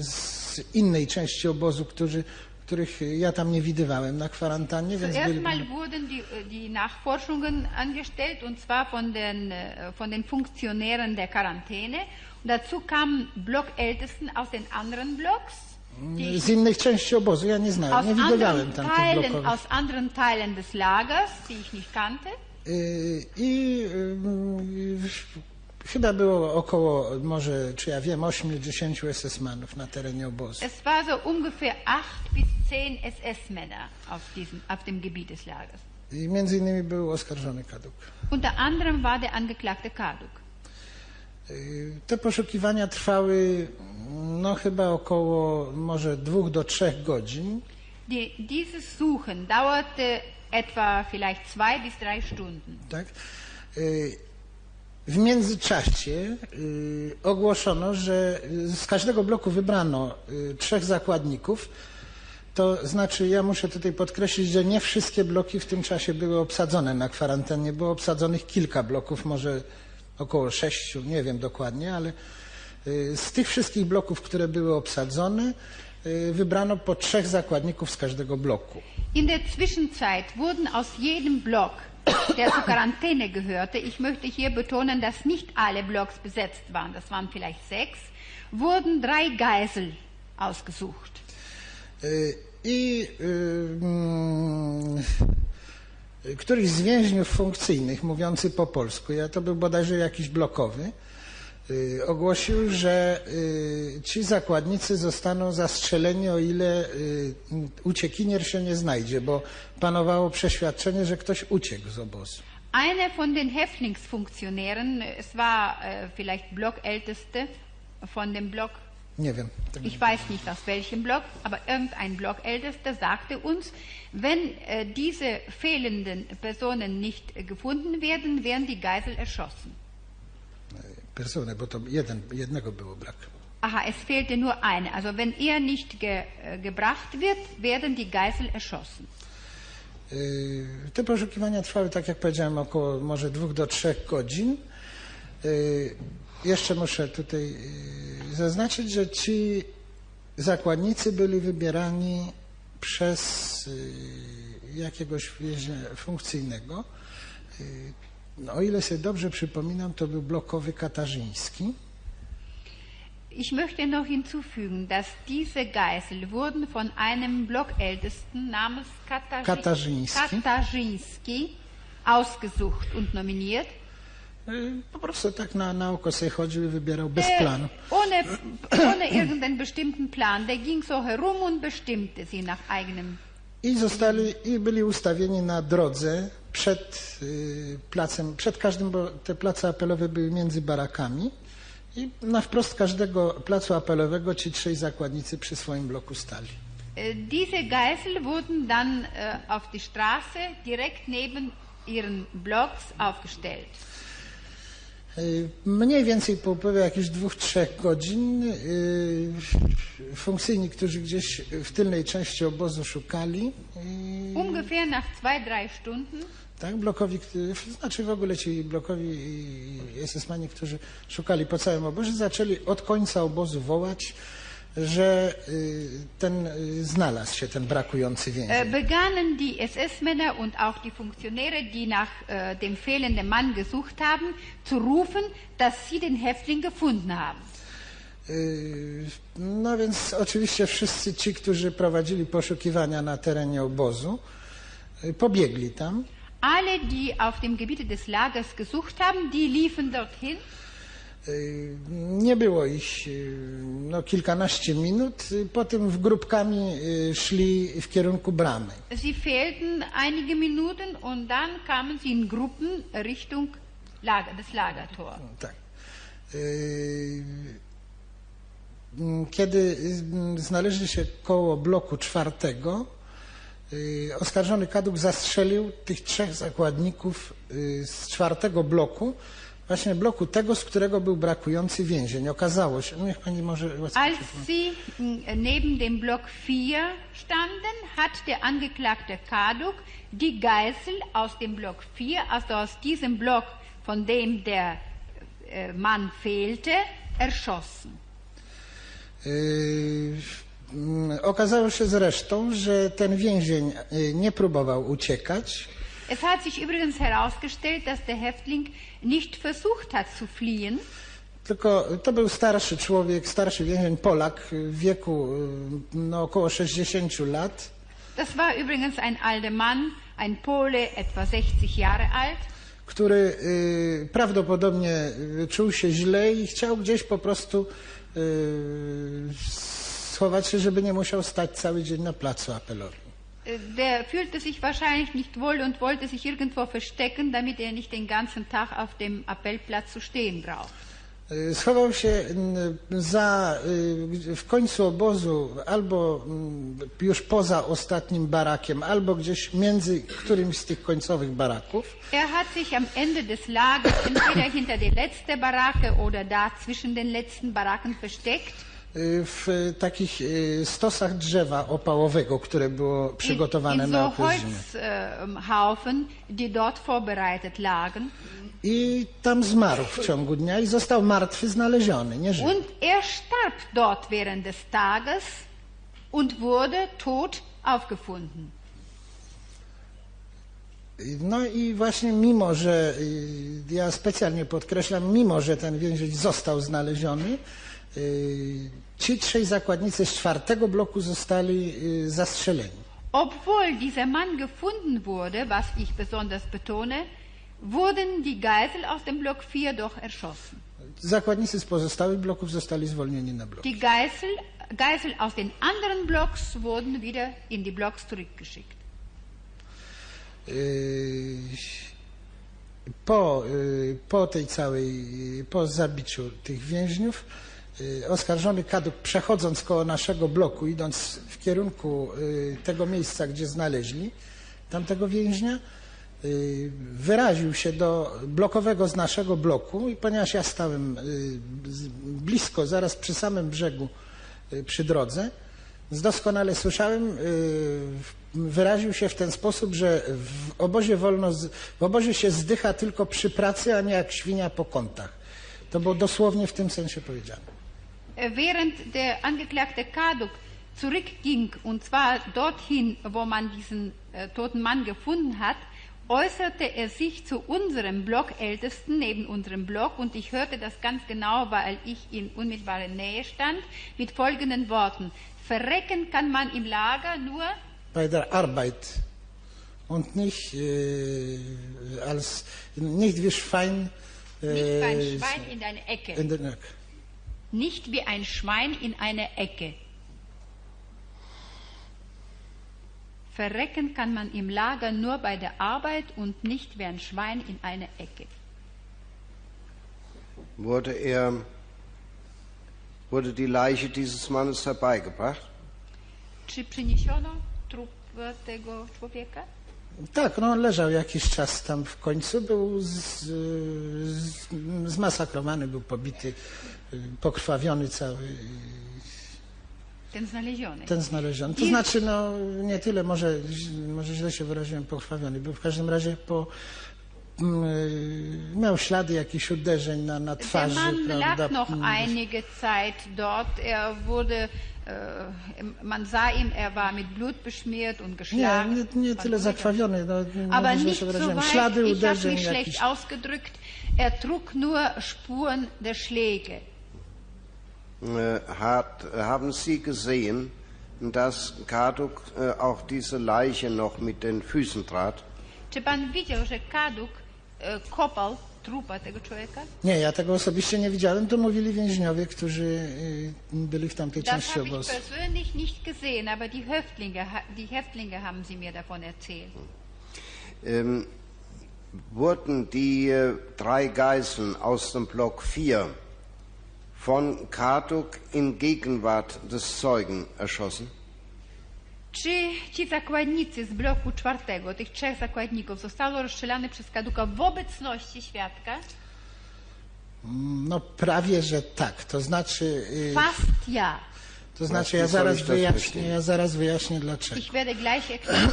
z innej części obozu, którzy, których ja tam nie widywałem na kwarantannie, więc Zuerst byli, wurden die, die Nachforschungen angestellt, und zwar von den, äh, von den Funktionären der Quarantäne. Dazu kamen Blockältesten aus den anderen Blocks, z innych części obozu. Ja nie znałem, aus nie widywałem anderen, tam tych Teilen, aus anderen Teilen des Lagers, die ich nicht kannte. Y, I y, chyba było około, może, czy ja wiem, 8-10 SS-manów na terenie obozu. Es war so ungefähr acht bis zehn SS-Männer auf, diesem, auf dem Gebiet des Lagers. I między innymi był oskarżony Kaduk. Unter anderem war der Angeklagte Kaduk. Y, Te poszukiwania trwały no chyba około może dwóch do trzech godzin. Die, dieses Suchen dauerte etwa vielleicht zwei bis drei Stunden. Tak? Y, W międzyczasie y, ogłoszono, że z każdego bloku wybrano trzech zakładników. To znaczy, ja muszę tutaj podkreślić, że nie wszystkie bloki w tym czasie były obsadzone na kwarantannie. Było obsadzonych kilka bloków, może około sześciu, nie wiem dokładnie, ale y, z tych wszystkich bloków, które były obsadzone, y, wybrano po trzech zakładników z każdego bloku. In der Zwischenzeit wurden aus jedem Block, der zur Quarantäne gehörte, ich möchte hier betonen, dass nicht alle Blocks besetzt waren, das waren vielleicht sechs, wurden drei Geisel ausgesucht. Y, I y, mm, któryś z więźniów funkcyjnych, mówiący po polsku, ja to był bodajże jakiś blokowy, y, ogłosił, że y, ci zakładnicy zostaną zastrzeleni, o ile y, uciekinier się nie znajdzie, bo panowało przeświadczenie, że ktoś uciekł z obozu. Einer von den Häftlingsfunktionären, es war äh, vielleicht Blockälteste von dem Block, Nie wiem. ich weiß nicht aus welchem Block, aber irgendein Blockältester sagte uns, wenn äh, diese fehlenden Personen nicht äh, gefunden werden, werden die Geisel erschossen. Personę, bo to jeden, jednego było brak. Aha, es fehlte nur eine. Also wenn er nicht ge, äh, gebracht wird, werden die Geisel erschossen. Te poszukiwania trwały, tak jak powiedziałem, około może dwóch do trzech godzin. Jeszcze muszę tutaj y, zaznaczyć, że ci zakładnicy byli wybierani przez y, jakiegoś funkcyjnego. Y, no, O ile sobie dobrze przypominam, to był blokowy katarzyński. Ich möchte noch hinzufügen, dass diese Geisel wurden von einem Blockältesten namens Katarzyński. Katarzyński ausgesucht und nominiert. Po prostu tak na, na oko sobie chodził i wybierał bez Äh, planu. ohne, ohne irgendeinen bestimmten Plan. Der ging so herum und bestimmte sie nach eigenem. I zostali, i byli ustawieni na drodze przed y, placem, przed każdym, bo te place apelowe były między barakami. I na wprost każdego placu apelowego ci trzej zakładnicy przy swoim bloku stali. Äh, Diese Geisel wurden dann äh, auf die Straße direkt neben ihren Blocks aufgestellt. Y, Mniej więcej po upływie jakichś dwóch, trzech godzin y, funkcyjni, którzy gdzieś w tylnej części obozu szukali, y, Ungefähr nach zwei, drei Stunden Tak, blokowi, znaczy w ogóle ci blokowi i SS-mani, którzy szukali po całym obozie, zaczęli od końca obozu wołać, że y, ten y, znalazł się ten brakujący äh, więzień. begannen die SS-Männer und auch die Funktionäre, die nach äh, dem fehlenden Mann gesucht haben, zu rufen, dass sie den Häftling gefunden haben. Y, No więc oczywiście wszyscy ci, którzy prowadzili poszukiwania na terenie obozu, pobiegli tam. Alle, die auf dem Gebiet des Lagers gesucht haben, die liefen dorthin. Y, Nie było ich y, no, kilkanaście minut, y, potem w grupkami szli w kierunku bramy. Sie fehlten einige Minuten und dann kamen sie in Gruppen Richtung Lager, des Lagertor. Tak. Kiedy znaleźli się koło bloku czwartego, oskarżony Kaduk zastrzelił tych trzech zakładników z czwartego bloku, właśnie bloku tego, z którego był brakujący więzień. Okazało się, niech pani może Als sie neben dem Block 4 standen, hat der Angeklagte Kaduk die Geißel aus dem Block 4, also aus diesem Block, von dem der äh, Mann fehlte, erschossen. Yy, Mm, Okazało się zresztą, że ten więzień y, nie próbował uciekać, Es hat sich übrigens herausgestellt, dass der Häftling nicht versucht hat zu fliehen, tylko to był starszy człowiek, starszy więzień, Polak w wieku y, no, około 60 lat. Das war übrigens ein alter Mann, ein Pole, etwa 60 Jahre alt. który y, prawdopodobnie y, czuł się źle i chciał gdzieś po prostu y, schować się, żeby nie musiał stać cały dzień na placu apelowym. Äh, Der fühlte sich wahrscheinlich nicht wohl und wollte sich irgendwo verstecken, damit er nicht den ganzen Tag auf dem Appellplatz zu stehen braucht. Y, Schował się za, w końcu obozu albo już poza ostatnim barakiem, albo gdzieś między którymś z tych końcowych baraków. Er hat sich am Ende des Lagers entweder hinter die letzte Baracke oder da zwischen den letzten Baracken versteckt. Y, W takich y, stosach drzewa opałowego, które było In, przygotowane in na so okres zimy. I tam zmarł w ciągu dnia i został martwy znaleziony, nie żył. Und er starb dort während des Tages und wurde tot aufgefunden. No i właśnie mimo, że y, ja specjalnie podkreślam, mimo, że ten więzień został znaleziony, ci trzej zakładnicy z czwartego bloku zostali y, zastrzeleni. Obwohl dieser Mann gefunden wurde, was ich besonders betone, wurden die Geisel aus dem Block 4 doch erschossen. Zakładnicy z pozostałych bloków zostali zwolnieni na blok. Die Geisel, Geisel aus den anderen Blocks wurden wieder in die Blocks zurückgeschickt. Y, Po, y, po tej całej, po zabiciu tych więźniów, y, oskarżony Kaduk przechodząc koło naszego bloku, idąc w kierunku y, tego miejsca, gdzie znaleźli tamtego więźnia, y, wyraził się do blokowego z naszego bloku i ponieważ ja stałem y, blisko, zaraz przy samym brzegu, y, przy drodze, doskonale słyszałem, y, wyraził się w ten sposób, że w obozie, wolno, w obozie się zdycha tylko przy pracy, a nie jak świnia po kątach. To było dosłownie w tym sensie powiedziane. Äh, Während der Angeklagte Kaduk zurückging, und zwar dorthin, wo man diesen äh, toten Mann gefunden hat, äußerte er sich zu unserem Blockältesten neben unserem Block und ich hörte das ganz genau, weil ich in unmittelbarer Nähe stand, mit folgenden Worten. Verrecken kann man im Lager nur Bei der Arbeit und nicht äh, als nicht wie Schwein nicht wie ein äh, Schwein in eine Ecke. in den Ecke. Nicht wie ein Schwein in eine Ecke. Verrecken kann man im Lager nur bei der Arbeit und nicht wie ein Schwein in eine Ecke. Wurde er, wurde die Leiche dieses Mannes herbeigebracht? Czy przyniesiono trup tego człowieka? Tak, no leżał jakiś czas tam w końcu, był z, z, zmasakrowany, był pobity, pokrwawiony cały, Ten znaleziony. ten znaleziony. To I- znaczy, no nie tyle, może, może źle się wyraziłem, pokrwawiony. Był w każdym razie po, mm, y, miał ślady jakichś uderzeń na, na twarzy, prawda? lag noch einige Zeit dort. Er wurde, äh, man sah ihm, er war mit Blut beschmiert und Nie, geschlagen. nie, nie Von tyle zakrwawiony, no, Aber nicht so weit, Ślady ich habe mich schlecht jakichś. ausgedrückt, er trug nur Spuren der Schläge. Äh, hat, haben Sie gesehen, dass Karduk äh, auch diese Leiche noch mit den Füßen trat? Czy pan widział, że Kaduk e, kopał trupa tego człowieka? Nie, ja tego osobiście nie widziałem, to mówili więźniowie, którzy y, byli w tamtej Das części habe ich obozu. persönlich nicht gesehen, aber die Häftlinge, die Häftlinge haben sie mir davon erzählt. Ähm, wurden die äh, drei Geiseln aus dem Block 4 von in Gegenwart des Zeugen erschossen? Czy ci zakładnicy z bloku czwartego, tych trzech zakładników, zostało rozstrzelane przez Kaduka w obecności świadka? No prawie, że tak. To znaczy, y, Fast ja. to znaczy ja zaraz wyjaśnię, ja zaraz wyjaśnię dlaczego. Ich werde gleich erklären.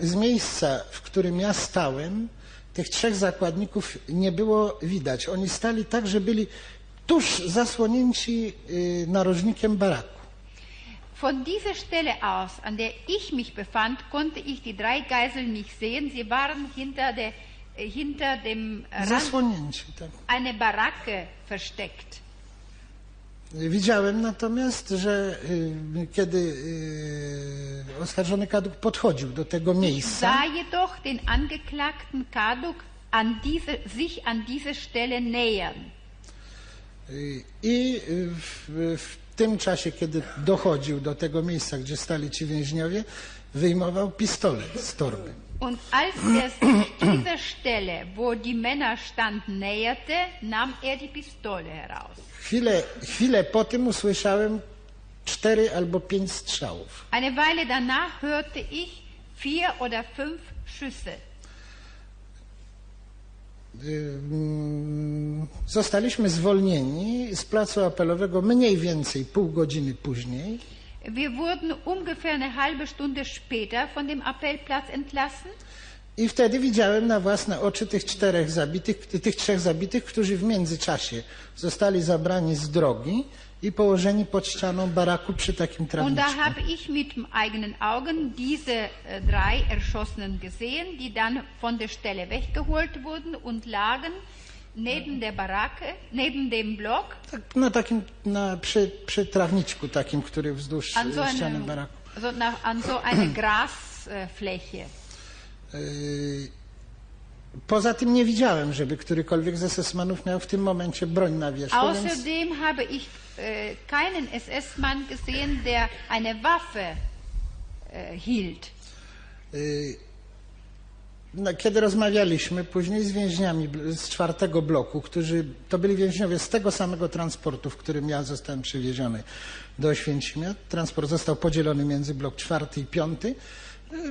Z miejsca, w którym ja stałem, tych trzech zakładników nie było widać. Oni stali tak, że byli tuż zasłonięci y, narożnikiem baraku. von dieser Stelle aus, an der ich mich befand, konnte ich die drei Geiseln nicht sehen. Sie waren hinter, der, äh, hinter dem Rand tak. eine Baracke versteckt. Widziałem natomiast, że y, kiedy y, oskarżony Kaduk podchodził do tego miejsca, Sah jedoch den Angeklagten Kaduk an diese, sich an diese Stelle nähern. I y, w, w tym czasie, kiedy dochodził do tego miejsca, gdzie stali ci więźniowie, wyjmował pistolet z torby. Und als er sich dieser Stelle, wo die Männer standen, näherte, nahm er die Pistole heraus. Chwilę, chwilę po tym usłyszałem cztery albo pięć strzałów. Eine Weile danach hörte ich vier oder fünf Schüsse. Zostaliśmy zwolnieni z placu apelowego mniej więcej pół godziny później. Wir wurden ungefähr eine halbe Stunde später von dem Appellplatz entlassen. I wtedy widziałem na własne oczy tych czterech zabitych, tych trzech zabitych, którzy w międzyczasie zostali zabrani z drogi i położeni pod ścianą baraku przy takim Und da trawniczku. habe ich mit eigenen Augen diese äh, drei Erschossenen gesehen, die dann von der Stelle weggeholt wurden und lagen neben der Baracke, neben dem Block, Tak, na takim, na, przy, przy trawniczku takim, który wzdłuż an so, e, ściany einem, baraku. so, na, an so eine Grasfläche. Yy, Poza tym nie widziałem, żeby którykolwiek z SS-manów miał w tym momencie broń na wierzchu, więc Außerdem habe ich keinen SS-Mann gesehen, der eine Waffe äh, hielt. yy, no, kiedy rozmawialiśmy później z więźniami z czwartego bloku, którzy to byli więźniowie z tego samego transportu, w którym ja zostałem przywieziony do Oświęcimia. Transport został podzielony między blok czwarty i piąty.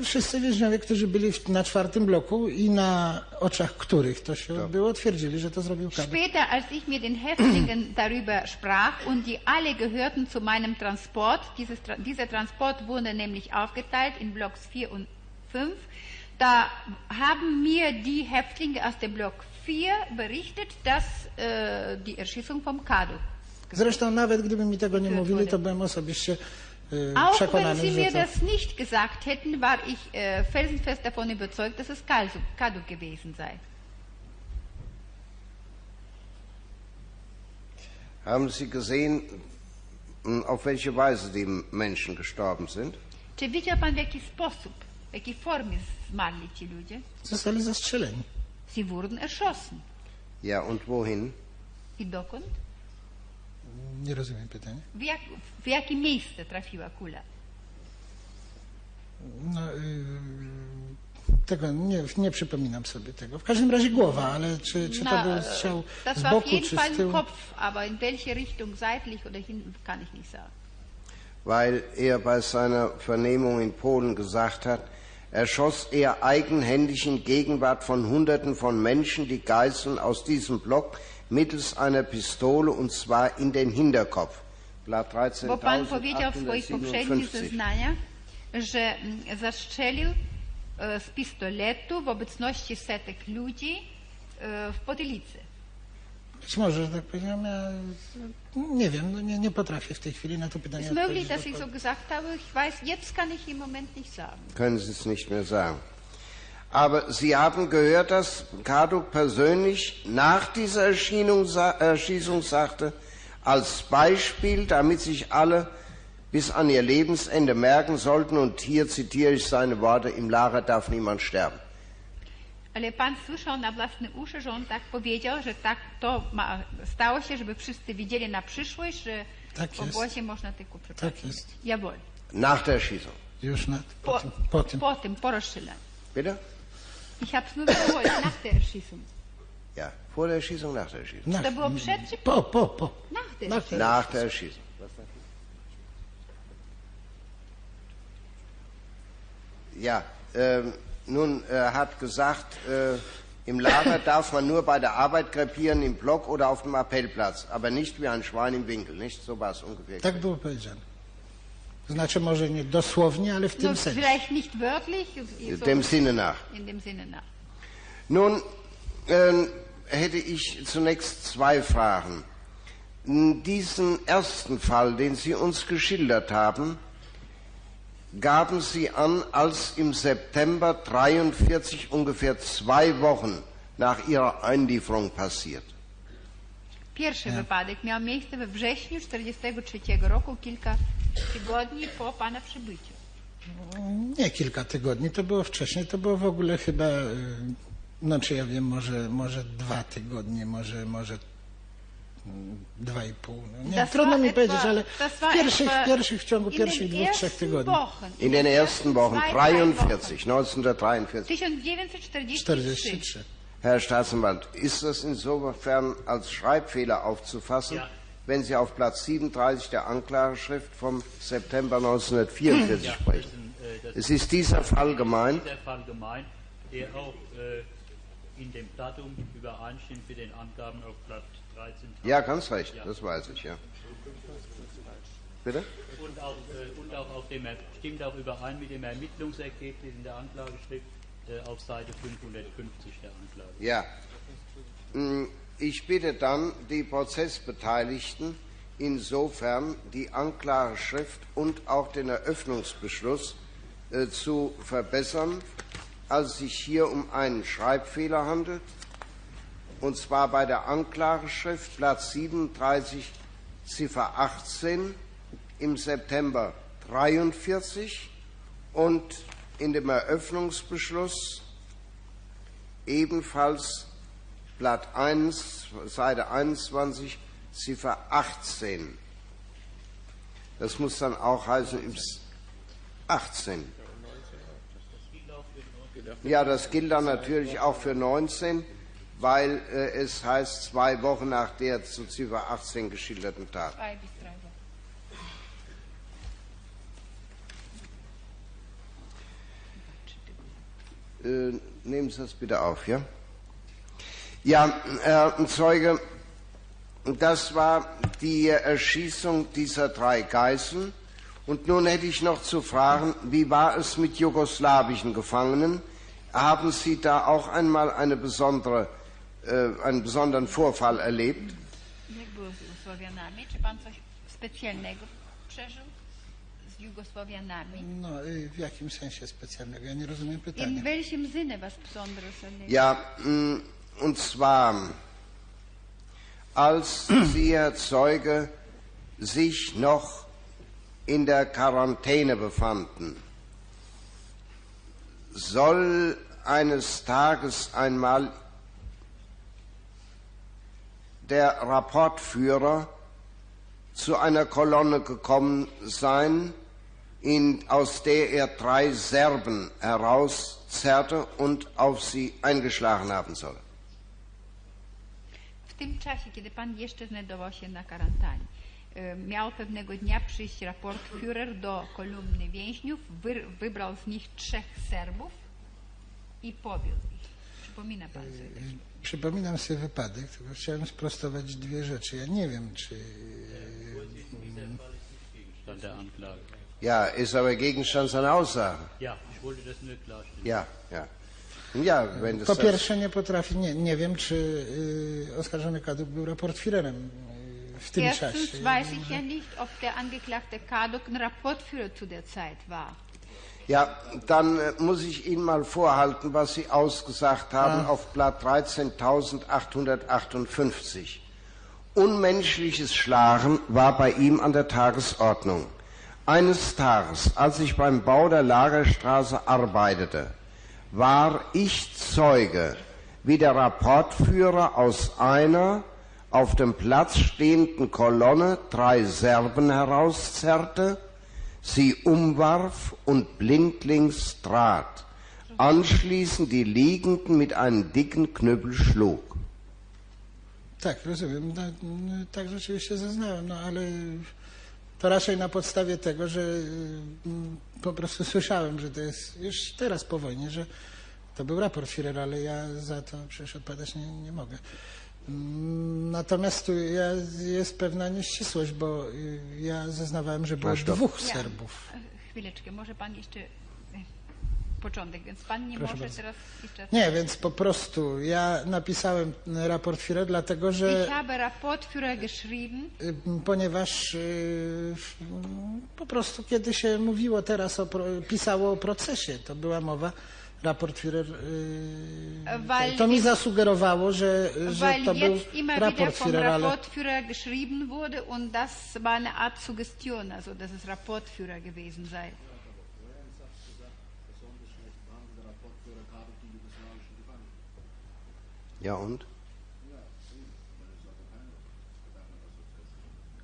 Wszyscy więźniowie, którzy byli w- na czwartym bloku i na oczach których to się odbyło, twierdzili, że to zrobił Kadek. Später, als ich mit den Häftlingen darüber sprach und die alle gehörten zu meinem Transport, dieses, dieser Transport wurde nämlich aufgeteilt in Blocks 4 und 5, da haben mir die Häftlinge aus dem Block 4 berichtet, dass äh, die Erschießung vom Kadu. Zresztą nawet gdyby mi tego nie mówili, to byłem osobiście yy, Auch wenn sie mir das nicht gesagt hätten, war ich äh, felsenfest davon überzeugt, dass es Kadu, Kadu gewesen sei. Haben Sie gesehen, m, auf welche Weise die Menschen gestorben sind? Czy widział pan w jaki sposób, w jakiej formie zmarli ci ludzie? Zostali zastrzeleni. Sie wurden erschossen. Ja, und wohin? I dokąd? Nie rozumiem pytania. W, jak, w jakie miejsce trafiła kula? No, yy, tego nie, nie przypominam sobie tego. W każdym razie głowa, ale czy, czy to Na, był strzał das z war auf boku, jeden czy Fall z im tyłu? Kopf, aber in welche Richtung, seitlich oder hinten, kann ich nicht sagen. Weil er bei seiner Vernehmung in Polen gesagt hat, erschoss er eigenhändig in Gegenwart von Hunderten von Menschen die Geiseln aus diesem Block mittels einer Pistole und zwar in den Hinterkopf. Blatt Bo pan powiedział w swoich poprzednich 13.857. zeznaniach, że mm, zastrzelił e, z pistoletu w obecności setek ludzi e, w Potylicy. Być może, że tak powiedziałem, ja nie wiem, no nie, nie potrafię w tej chwili na to pytanie Es möglich, dass ich so gesagt habe. Ich weiß, jetzt kann ich im Moment nicht sagen. können Sie es nicht mehr sagen. Aber Sie haben gehört, dass Karduk persönlich nach dieser Erscheinung, Erschießung sagte, als Beispiel, damit sich alle bis an ihr Lebensende merken sollten, und hier zitiere ich seine Worte, im Lager darf niemand sterben. Ale pan słyszał na własne uszy, że on tak powiedział, że tak to ma, stało się, żeby wszyscy widzieli na przyszłość, że Tak w obozie można tylko przepraszać. Tak jest. Jawohl. Nach der Erschießung. Już na, po, Po, tym, po tym. po tym, po rozstrzelaniu. Bitte? Ich habe es nur wiederholt, nach der Erschießung. Ja, vor der Erschießung, nach der Erschießung. Nach, To było przed czy po? po, po. Nach der Nach Erschießung. Nach der Erschießung. Ja, ähm, nun er hat gesagt, äh, im Lager darf man nur bei der Arbeit krepieren, im Block oder auf dem Appellplatz, aber nicht wie ein Schwein im Winkel, nicht? So war es ungefähr. Tak było powiedziane. Znaczy może nie dosłownie, ale w tym sensie. vielleicht nicht wörtlich, so Dem Sinne nach. in dem Sinne nach. Nun ähm, hätte ich zunächst zwei Fragen. Diesen ersten Fall, den Sie uns geschildert haben, gaben Sie an, als im September 43 ungefähr zwei Wochen nach Ihrer Einlieferung passiert. Pierwszy wypadek miał miejsce we wrześniu 1943 roku, kilka tygodni po pana przybyciu. Nie kilka tygodni, to było wcześniej, to było w ogóle chyba, y, no czy ja wiem, może, może dwa tygodnie, może, może mm, dwa i pół. No, nie, trudno mi etwa- powiedzieć, ale w pierwszych, w pierwszych, w ciągu pierwszych dwóch, trzech tygodni. In den ersten Wochen, zwei, drei 43, 1943. 1943. 43. Herr Staatsanwalt, ist das insofern als Schreibfehler aufzufassen, Ja. wenn Sie auf Platz 37 der Anklageschrift vom September 1944 Ja, sprechen? ist ein, äh, Es ist dieser Fall gemeint. dieser Fall gemeint, der auch äh, in dem Datum übereinstimmt mit den Angaben auf Blatt 13. Ja, ganz recht, Ja. das weiß ich, ja. Bitte? Und auch, äh, und auch auf dem, stimmt auch überein mit dem Ermittlungsergebnis in der Anklageschrift auf Seite 550 der Anklage. Ja. Mm, Ich bitte dann die Prozessbeteiligten, insofern die Anklageschrift und auch den Eröffnungsbeschluss äh, zu verbessern, als es sich hier um einen Schreibfehler handelt, und zwar bei der Anklageschrift Platz 37 Ziffer 18 im September 43 und in dem Eröffnungsbeschluss ebenfalls Blatt 1, Seite 21, Ziffer 18. Das muss dann auch heißen im S- 18. Ja, das gilt dann natürlich auch für 19, weil äh, es heißt zwei Wochen nach der zu Ziffer 18 geschilderten Tat. Zwei bis drei Wochen. Äh, nehmen Sie das bitte auf, ja? Ja, Herr Zeuge, das war die Erschießung dieser drei Geiseln. Und nun hätte ich noch zu fragen, wie war es mit jugoslawischen Gefangenen? Haben Sie da auch einmal eine besondere, äh, einen besonderen Vorfall erlebt? Jak było z Jugosłowianami? No, w jakim sensie specjalnego? Ja nie rozumiem In pytania. welchem Sinne was Besonderes erlebt? Ja, mh, und zwar, als Sie, Herr Zeuge, sich noch in der Quarantäne befanden, soll eines Tages einmal der Rapportführer zu einer Kolonne gekommen sein, in, aus der er drei Serben herauszerrte und auf sie eingeschlagen haben soll. W tym czasie, kiedy pan jeszcze znajdował się na kwarantannie, e, miał pewnego dnia przyjść raportführer do kolumny więźniów, wy, wybrał z nich trzech Serbów i powiódł ich. Przypomina pan sobie też? Przypominam sobie wypadek, tylko chciałem sprostować dwie rzeczy. Ja nie wiem, czy... Ja, ist aber Gegenstand seiner Aussage. Ja, ich wollte das nur klarstellen. Ja, ja. Ja, wenn das Po pierwsze nie potrafię, nie, nie wiem, czy y, oskarżony Kaduk był raportführerem y, w tym Erstens czasie. weiß ich ja nicht, ob der Angeklagte Kadok ein Rapportführer zu der Zeit war. Ja, dann äh, muss ich Ihnen mal vorhalten, was Sie ausgesagt haben auf Blatt 13.858. Unmenschliches Schlagen war bei ihm an der Tagesordnung. Eines Tages, als ich beim Bau der Lagerstraße arbeitete, war ich Zeuge, wie der Rapportführer aus einer auf dem Platz stehenden Kolonne drei Serben herauszerrte, sie umwarf und blindlings trat, anschließend die Liegenden mit einem dicken Knüppel schlug. Tak, rozumiem. No, tak rzeczywiście zeznałem, no ale to raczej na podstawie tego, że y, mm, po prostu słyszałem, że to jest już teraz po wojnie, że to był raport Führer, ale ja za to przecież odpowiadać nie, nie mogę. Mm, Natomiast tu ja, jest pewna nieścisłość, bo y, ja zeznawałem, że było dwóch Ja. Serbów. E, Chwileczkę, może pan jeszcze... początek, więc pan nie Proszę może bardzo. teraz jeszcze... Nie, więc po prostu ja napisałem raport Führer, dlatego że Ich habe Rapportführer geschrieben, y, ponieważ y, po prostu kiedy się mówiło teraz, o, pro- pisało o procesie, to była mowa, raport Führer, y, Weil to mi zassugerowało, że, że to był raport Führer, ale Rapportführer geschrieben wurde und das war eine Art Suggestion, also dass es Rapportführer gewesen sei. Ja und?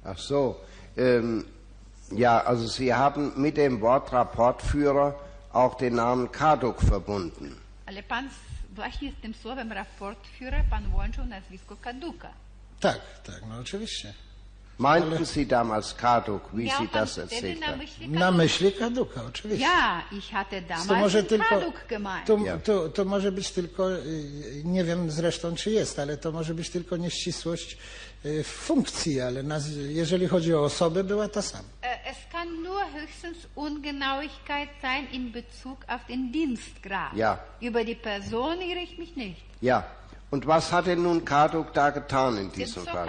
Ach so. Ähm, ja, also Sie haben mit dem Wort Rapportführer auch den Namen Kaduk verbunden. Ale pan właśnie z tym słowem Rapportführer pan łączył nazwisko Kaduka. tak, tak, no oczywiście. Meinten Sie damals Kaduk, wie Sie das erzählt na haben? myśli Na Kaduka. myśli Kaduka, oczywiście. Ja, ich hatte To damals może tylko, Kaduk gemeint. to, Ja. to, to może być tylko, y, nie wiem zresztą czy jest, ale to może być tylko nieścisłość y, w funkcji, ale naz- jeżeli chodzi o osobę, była ta sama. Äh, Es kann nur höchstens Ungenauigkeit sein in Bezug auf den Dienstgrad. Ja. Über die Person irre ich mich nicht. Ja. Und was hat denn nun Kaduk da getan in diesem Fall?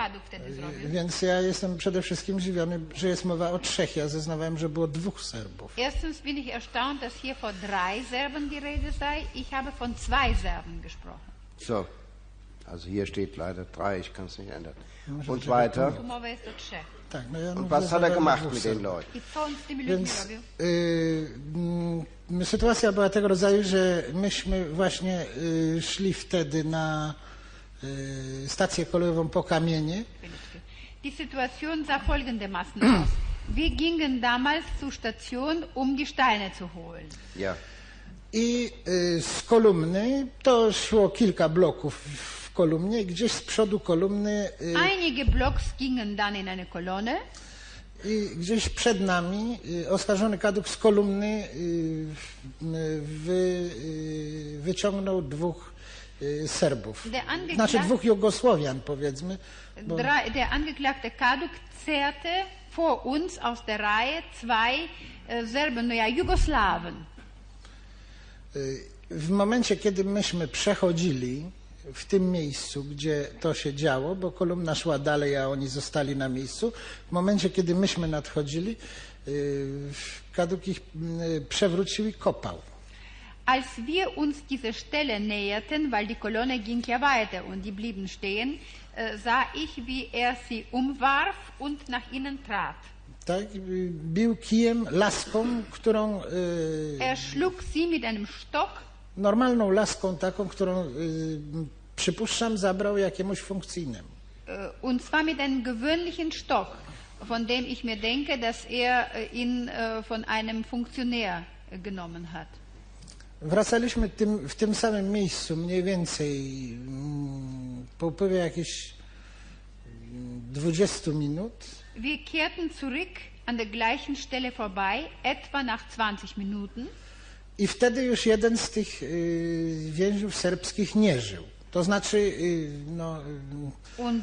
Więc ja jestem przede wszystkim zdziwiony, że jest mowa o trzech. Ja zeznawałem, że było dwóch Serbów. Erstens bin ich erstaunt, dass hier von drei Serben die Rede sei. Ich habe von zwei Serben gesprochen. So. Also hier steht leider drei, ich kann es nicht ändern. Und weiter. Tu mowa jest o trzech. Tak, no ja Und was hat er gemacht mit den. Leuten? Więc y, mm, sytuacja była tego rodzaju, że myśmy właśnie y, szli wtedy na y, stację kolejową po kamienie Die Situation sah folgendermaßen aus. Wir gingen damals zur Station, um die Steine zu holen. Ja. i y, z kolumny, to szło kilka bloków w kolumnie, i gdzieś z przodu kolumny y, Einige Blocks gingen dann in eine Kolonne. i gdzieś przed nami y, oskarżony kaduk z kolumny wy, y, wyciągnął dwóch Serbów. Znaczy dwóch Jugosłowian powiedzmy. Bo, der Angeklagte Kaduk zerrte vor uns aus der Reihe zwei äh, Serben, Jugoslawen. y, w momencie, kiedy myśmy przechodzili w tym miejscu, gdzie to się działo, bo kolumna szła dalej, a oni zostali na miejscu, w momencie, kiedy myśmy nadchodzili, y, kaduk ich y, przewrócił i kopał. Als wir uns diese Stelle näherten, weil die Kolonne ging ja weiter und die blieben stehen, äh, sah ich, wie er sie umwarf und nach ihnen trat. Tak? Y, Bił kijem, laską, którą y, Er schlug sie mit einem Stock normalną laską taką, którą y, przypuszczam zabrał jakiemuś funkcyjnemu. äh, und zwar mit einem gewöhnlichen Stock, von dem ich mir denke, dass er äh, ihn äh, von einem Funktionär äh, genommen hat. Wracaliśmy tym, w tym samym miejscu mniej więcej mm, po upływie jakichś mm, 20 minut Wir kehrten zurück an der gleichen Stelle vorbei, etwa nach 20 Minuten. I wtedy już jeden z tych y, więźniów serbskich nie żył. To znaczy, y, no,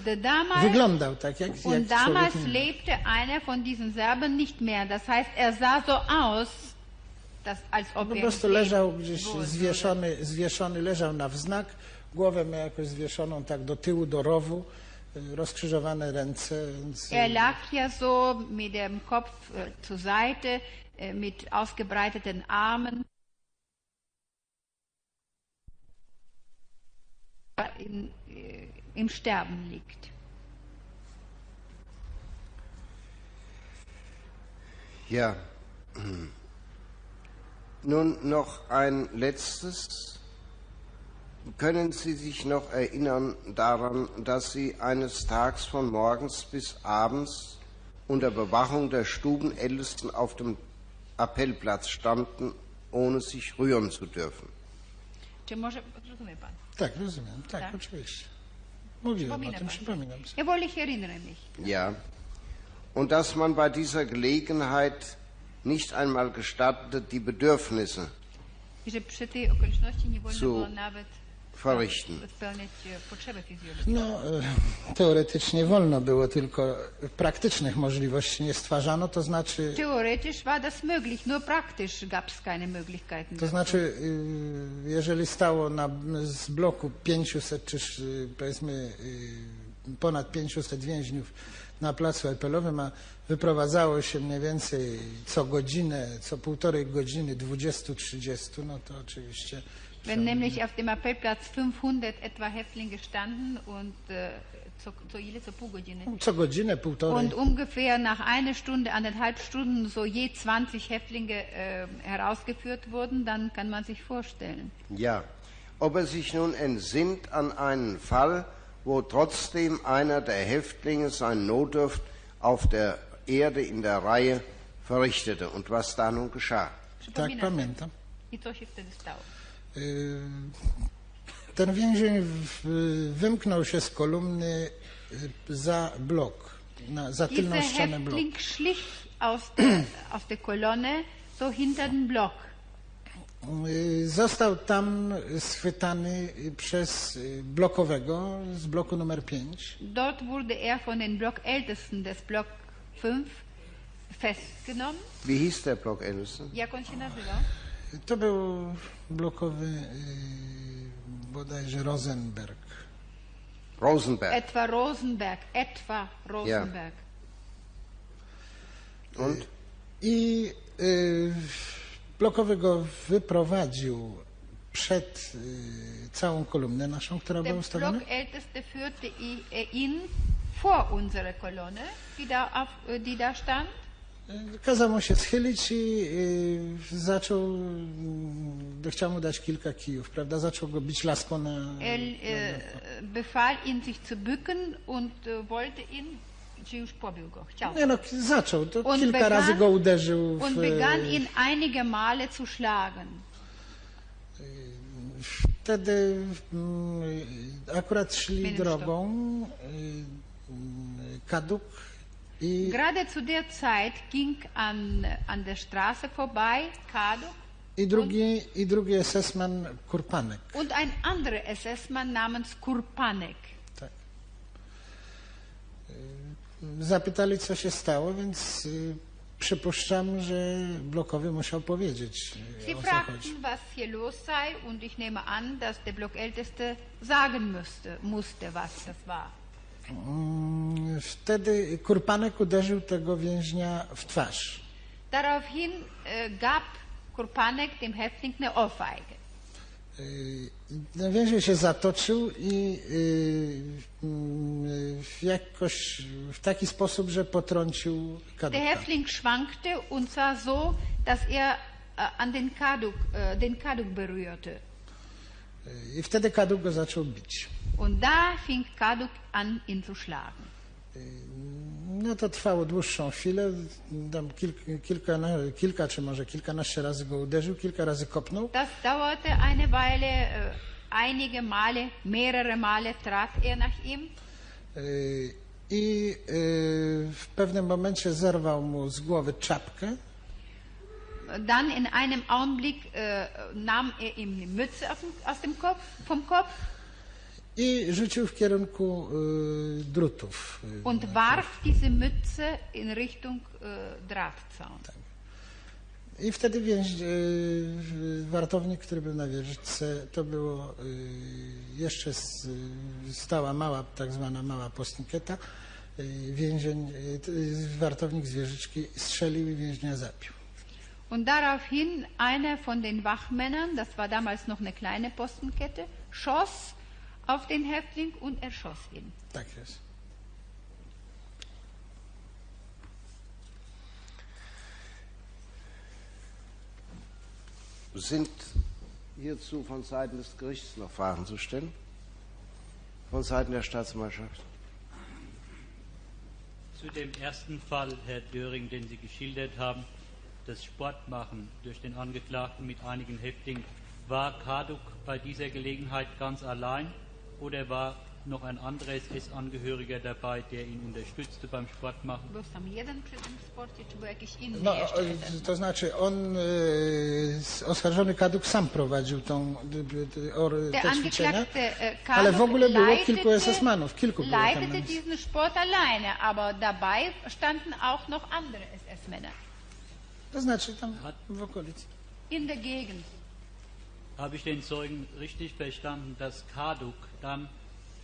y, damals, wyglądał tak, jak, jak und damals lebte einer von diesen Serben nicht mehr. Das heißt, er sah so aus, dass, als ob Po er prostu leżał gdzieś zwieszony, zwieszony, leżał na wznak, głowę miał jakoś zwieszoną tak do tyłu, do rowu, rozkrzyżowane ręce, więc... Er lag ja so mit dem Kopf äh, zur Seite, äh, mit ausgebreiteten Armen. In, äh, Im Sterben liegt. Ja. Nun noch ein letztes. Können Sie sich noch erinnern daran, dass Sie eines Tages von morgens bis abends unter Bewachung der Stubenältesten auf dem Appellplatz standen, ohne sich rühren zu dürfen? Czy może rozumie pan? Tak, rozumiem, tak, Tak? oczywiście. Mówiłem o Przypomina tym, pan. przypominam sobie. Jawohl, ich erinnere mich. Ja. Und dass man bei dieser Gelegenheit nicht einmal gestattete, die Bedürfnisse Że przy tej okoliczności nie wolno Zu- było nawet spełniać e, potrzeby fizjologiczne. No, e, teoretycznie wolno było, tylko praktycznych możliwości nie stwarzano, to znaczy, Theoretisch war das möglich, nur praktisch gab es keine Möglichkeiten. to znaczy y, jeżeli stało na, z bloku 500 czy y, powiedzmy y, ponad 500 więźniów na placu Epelowym, a wyprowadzało się mniej więcej co godzinę, co półtorej godziny 20-30, no to oczywiście Wenn nämlich auf dem Appellplatz 500 etwa Häftlinge standen und äh, zur, zur ile, co godzinę, półtorej. Und ungefähr nach einer Stunde, anderthalb Stunden so je 20 Häftlinge äh, herausgeführt wurden, dann kann man sich vorstellen. Ja, ob er sich nun entsinnt an einen Fall, wo trotzdem einer der Häftlinge sein Notdurft auf der Erde in der Reihe verrichtete und was da nun geschah. Tak, pamiętam. I co się wtedy stało? Y, Ten więzień wymknął się z kolumny y, za blok, na, za tylną ścianę bloku. Schlich aus der, aus der Kolonne so hinter den Block. Y, Został tam schwytany przez blokowego z bloku numer 5. Dort wurde er von den Blockältesten des Block 5 festgenommen. Wie hieß der Block Ellison? Jak on się nazywał? To był blokowy y, bodajże Rosenberg. Rosenberg. Etwa Rosenberg, etwa Rosenberg. Und? I y, blokowy go wyprowadził przed y, całą kolumnę naszą, która była ustawiona. Blockälteste führte äh, ihn vor unsere Kolonne, die da, auf, die da stand. Kazał mu się schylić i y, zaczął, y, chciał mu dać kilka kijów, prawda? Zaczął go bić laską na... Er befahl ihn, sich zu bücken und äh, wollte ihn, czy już pobił go, chciał. Nie no, zaczął. To Und kilka begann- razy go uderzył w... Und begann ihn einige Male zu schlagen. Wtedy mm, akurat szli drogą y, y, Gerade zu der Zeit ging an, an der Straße vorbei Kaduk i, drugi, i drugi SS-man Kurpanek. und ein anderer SS-Mann namens Kurpanek. Zapytali, co się stało, więc y, przypuszczam, że blokowy musiał powiedzieć, Sie o co chodzi. fragten, was hier los sei, und ich nehme an, dass der Blockälteste sagen müsste, musste, was das war. Mm, Wtedy Kurpanek uderzył tego więźnia w twarz. Daraufhin äh, gab Kurpanek dem Häftling eine Ohrfeige. Y, więzień się zatoczył i y, mm, jakoś w taki sposób, że potrącił Der Kaduka. Häftling schwankte und zwar so, dass er an den Kaduk, äh, den Kaduk berührte. I wtedy Kaduk go zaczął bić. Und da fing Kaduk an, ihn zu schlagen. No to trwało dłuższą chwilę. Tam kilka, kilka, kilka czy może kilkanaście razy go uderzył, kilka razy kopnął. Das dauerte eine Weile, äh, einige Male, mehrere Male trat er nach ihm. Y, I y, w pewnym momencie zerwał mu z głowy czapkę Dann in einem Augenblick äh, nahm er ihm die Mütze aus dem, Kopf, vom Kopf i rzucił w kierunku y, drutów. Y, und warf diese Mütze in Richtung äh, Drahtzaun. I wtedy więź, y, wartownik, który był na wieżyczce, to było y, jeszcze y, stała mała, tak zwana mała postnikieta. Y, Więzień, y, y, wartownik z wieżyczki strzelił i więźnia zabił. Und daraufhin einer von den Wachmännern, das war damals noch eine kleine Postenkette, schoss auf den Häftling und erschoss ihn. Jest. Sind hierzu von Seiten des Gerichts noch Fragen zu stellen? Von Seiten der Staatsanwaltschaft? Zu dem ersten Fall, Herr Döring, den Sie geschildert haben, das Sportmachen durch den Angeklagten mit einigen Häftlingen, war Kaduk bei dieser Gelegenheit ganz allein oder war noch ein anderer SS-Angehöriger dabei, der ihn unterstützte beim Sportmachen? Był sam jeden przy tym sporcie, czy był jakiś inny No, jeszcze? o, to znaczy on, y, oskarżony Kaduk sam prowadził tą, y, y, or, Der te ćwiczenia, Angeklagte äh, ale w ogóle było leitete- kilku SS-manów, kilku było tam. leitete diesen Sport alleine, aber dabei standen auch noch andere SS-Männer To znaczy tam w okolicy. in der Gegend. Habe ich den Zeugen richtig verstanden, dass Karduk dann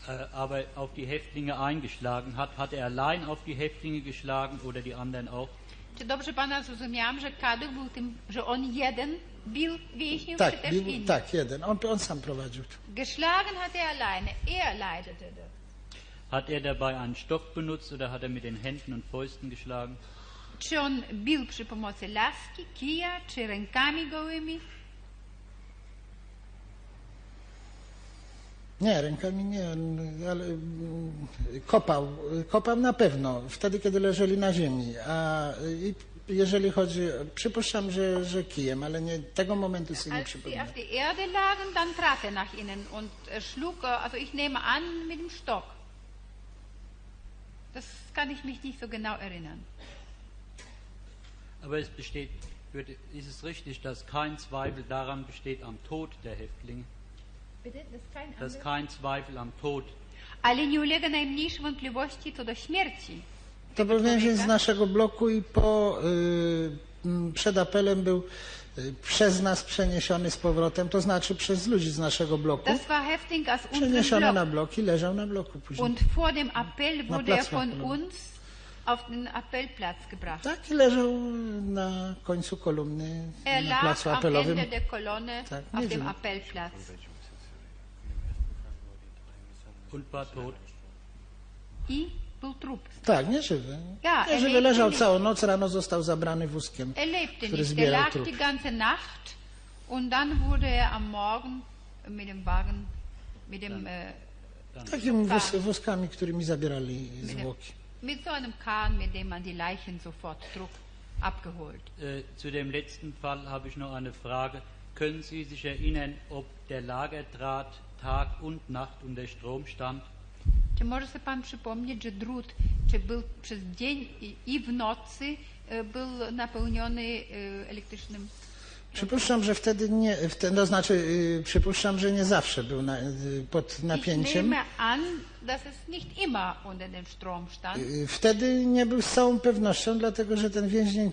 äh, aber auf die Häftlinge eingeschlagen hat? Hat er allein auf die Häftlinge geschlagen oder die anderen auch? Czy dobrze pana zrozumiałam, że Kaduk był tym, że on jeden bił więźniów, Tak, czy też bił, inni? tak, jeden. On, on sam prowadził. Geschlagen hat er alleine, er leitete das. Hat er dabei einen Stock benutzt oder hat er mit den Händen und Fäusten geschlagen? Czy on bił przy pomocy laski, kija, czy rękami gołymi? Nie, rękami nie, ale mm, kopał, kopał na pewno, wtedy kiedy leżeli na ziemi, a jeżeli chodzi, przypuszczam, że, że kijem, ale nie, tego momentu sobie nie Als sie przypominam. auf der Erde lagen, dann trat er nach ihnen und äh, schlug, äh, also ich nehme an, mit dem Stock. Das kann ich mich nicht so genau erinnern. Aber es besteht, ist es richtig, dass kein Zweifel daran besteht am Tod der Häftlinge? Bitte? Das ist kein Dass kein Zweifel am Tod Ale nie ulega najmniejszej wątpliwości co do śmierci. To był więzień z naszego bloku i po, y, przed apelem był y, przez nas przeniesiony z powrotem, to znaczy przez ludzi z naszego bloku, Das war Häftling aus unserem przeniesiony na blok i leżał na bloku później. Und vor dem Appell wurde er von uns Tak, i leżał na końcu kolumny Er na lag placu apelowym. Kolonne Tak, auf nie dem. Appellplatz. und war tot. I był trup. Tak, nieżywy. Ja, er Nieżywy lebte leżał nicht. całą noc, rano został zabrany wózkiem, Er lebte który nicht. Er zbierał lag trup. die ganze Nacht und dann wurde er am Morgen mit dem Wagen, mit dem, äh, Takimi wóz, wózkami, którymi zabierali zwłoki. Mit so einem Kahn, mit dem man die Leichen sofort trug, abgeholt. Äh, zu dem letzten Fall habe ich noch eine Frage. Können Sie sich erinnern, ob der Lagerdraht Tag und Nacht unter Strom stand? Czy może sobie pan przypomnieć, że drut, czy był przez dzień i, w nocy e, był napełniony e, elektrycznym Przypuszczam, że wtedy nie, wtedy, to znaczy y, przypuszczam, że nie zawsze był na, y, pod napięciem. an. Y, Wtedy nie był z całą pewnością, dlatego że ten więzień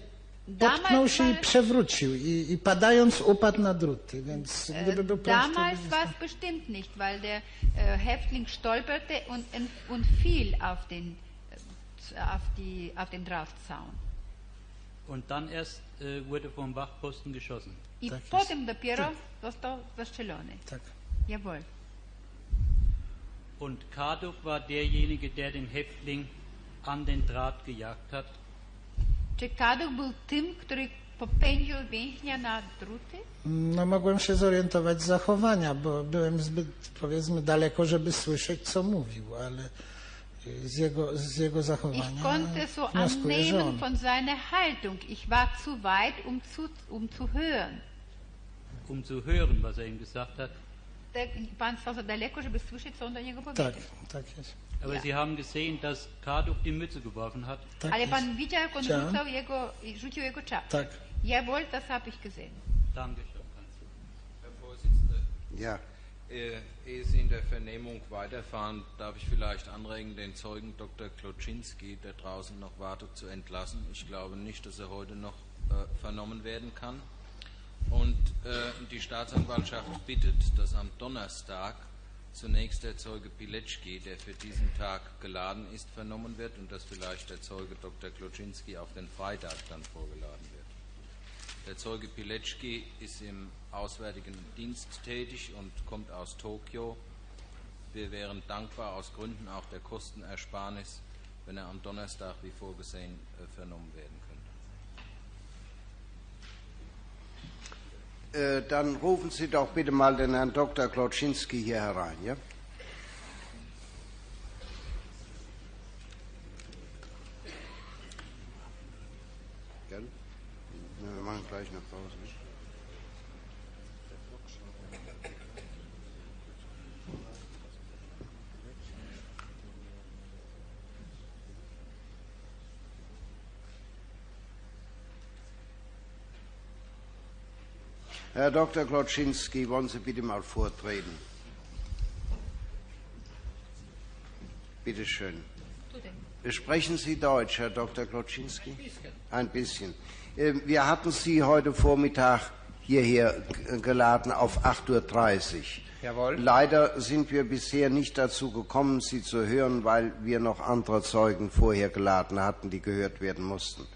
potknął się i przewrócił i, i padając upadł na druty, więc gdyby był prąd, Damals war es bestimmt nicht, weil der äh, Häftling stolperte und, und fiel auf den, auf die, auf den Drahtzaun. I Tak jest. potem dopiero został zastrzelony. Tak. Jawohl. Und Karduk war derjenige, der den Häftling an den Draht gejagt hat. Czy Kaduk był tym, który popędził więźnia na druty? No mogłem się zorientować z zachowania, bo byłem zbyt, powiedzmy, daleko, żeby słyszeć, co mówił, ale z jego, z jego Ich zachowania konnte so annehmen on. von seiner Haltung. Ich war zu weit, um zu, um zu hören. um zu hören, was er ihm gesagt hat. Der, pan stał za daleko, żeby słyszeć, co on do niego powiedział. Tak, tak jest. Aber Ja. Sie haben gesehen, dass Karduk die Mütze geworfen hat. Tak Ale jest. pan widział, jak on rzucał jego, rzucił jego czapkę. Tak. Jawohl, das habe ich gesehen. Dankeschön. Herr Vorsitzender, Ja, ehe Sie in der Vernehmung weiterfahren, darf ich vielleicht anregen, den Zeugen Dr. Kloczynski, der draußen noch wartet, zu entlassen. Ich glaube nicht, dass er heute noch äh, vernommen werden kann. Und äh, die Staatsanwaltschaft bittet, dass am Donnerstag zunächst der Zeuge Pilecki, der für diesen Tag geladen ist, vernommen wird und dass vielleicht der Zeuge Dr. Kloczynski auf den Freitag dann vorgeladen wird. Der Zeuge Pilecki ist im Auswärtigen Dienst tätig und kommt aus Tokio. Wir wären dankbar aus Gründen auch der Kostenersparnis, wenn er am Donnerstag wie vorgesehen äh, vernommen werden könnte. äh, dann rufen Sie doch bitte mal den Herrn Dr. Kloczynski hier herein, ja? machen gleich eine Pause. Herr Dr. Kloczynski, wollen Sie bitte mal vortreten? Bitte schön. Sprechen Sie Deutsch, Herr Dr. Kloczynski? Ein bisschen. Ein bisschen. Wir hatten Sie heute Vormittag hierher geladen auf 8.30 Uhr. Jawohl. Leider sind wir bisher nicht dazu gekommen, Sie zu hören, weil wir noch andere Zeugen vorher geladen hatten, die gehört werden mussten.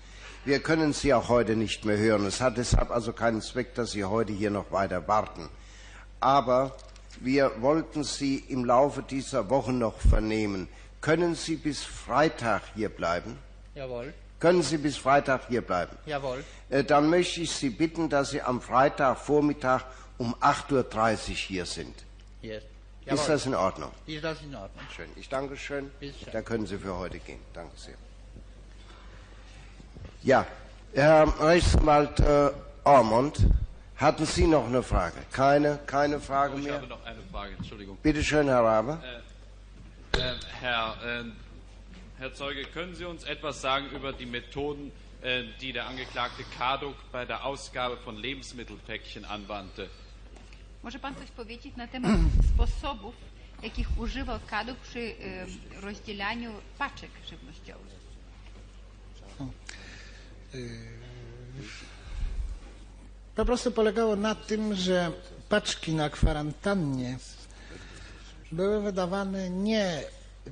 Wir können Sie auch heute nicht mehr hören. Es hat deshalb also keinen Zweck, dass Sie heute hier noch weiter warten. Aber wir wollten Sie im Laufe dieser Woche noch vernehmen. Können Sie bis Freitag hier bleiben? Jawohl. Können Sie bis Freitag hier bleiben? Jawohl. Äh, Dann möchte ich Sie bitten, dass Sie am Freitagvormittag um 8.30 Uhr hier sind. Yes. Ist das in Ordnung? Ist das in Ordnung? Schön. Ich danke schön. Dann können Sie für heute gehen. Danke sehr. Ja, Herr Rechtsanwalt äh, Ormond, hatten Sie noch eine Frage? Keine, keine Frage Ich mehr? habe noch eine Frage, Entschuldigung. Bitte schön, Herr Rabe. Äh, Herr, äh, Herr Zeuge, können Sie uns etwas sagen über die Methoden, äh, die der Angeklagte Karduk bei der Ausgabe von Lebensmittelpäckchen anwandte? Może pan coś powiedzieć na temat sposobów, jakich używał Kaduk przy e, rozdzielaniu paczek żywnościowych? Po prostu polegało na tym, że paczki na kwarantannie były wydawane nie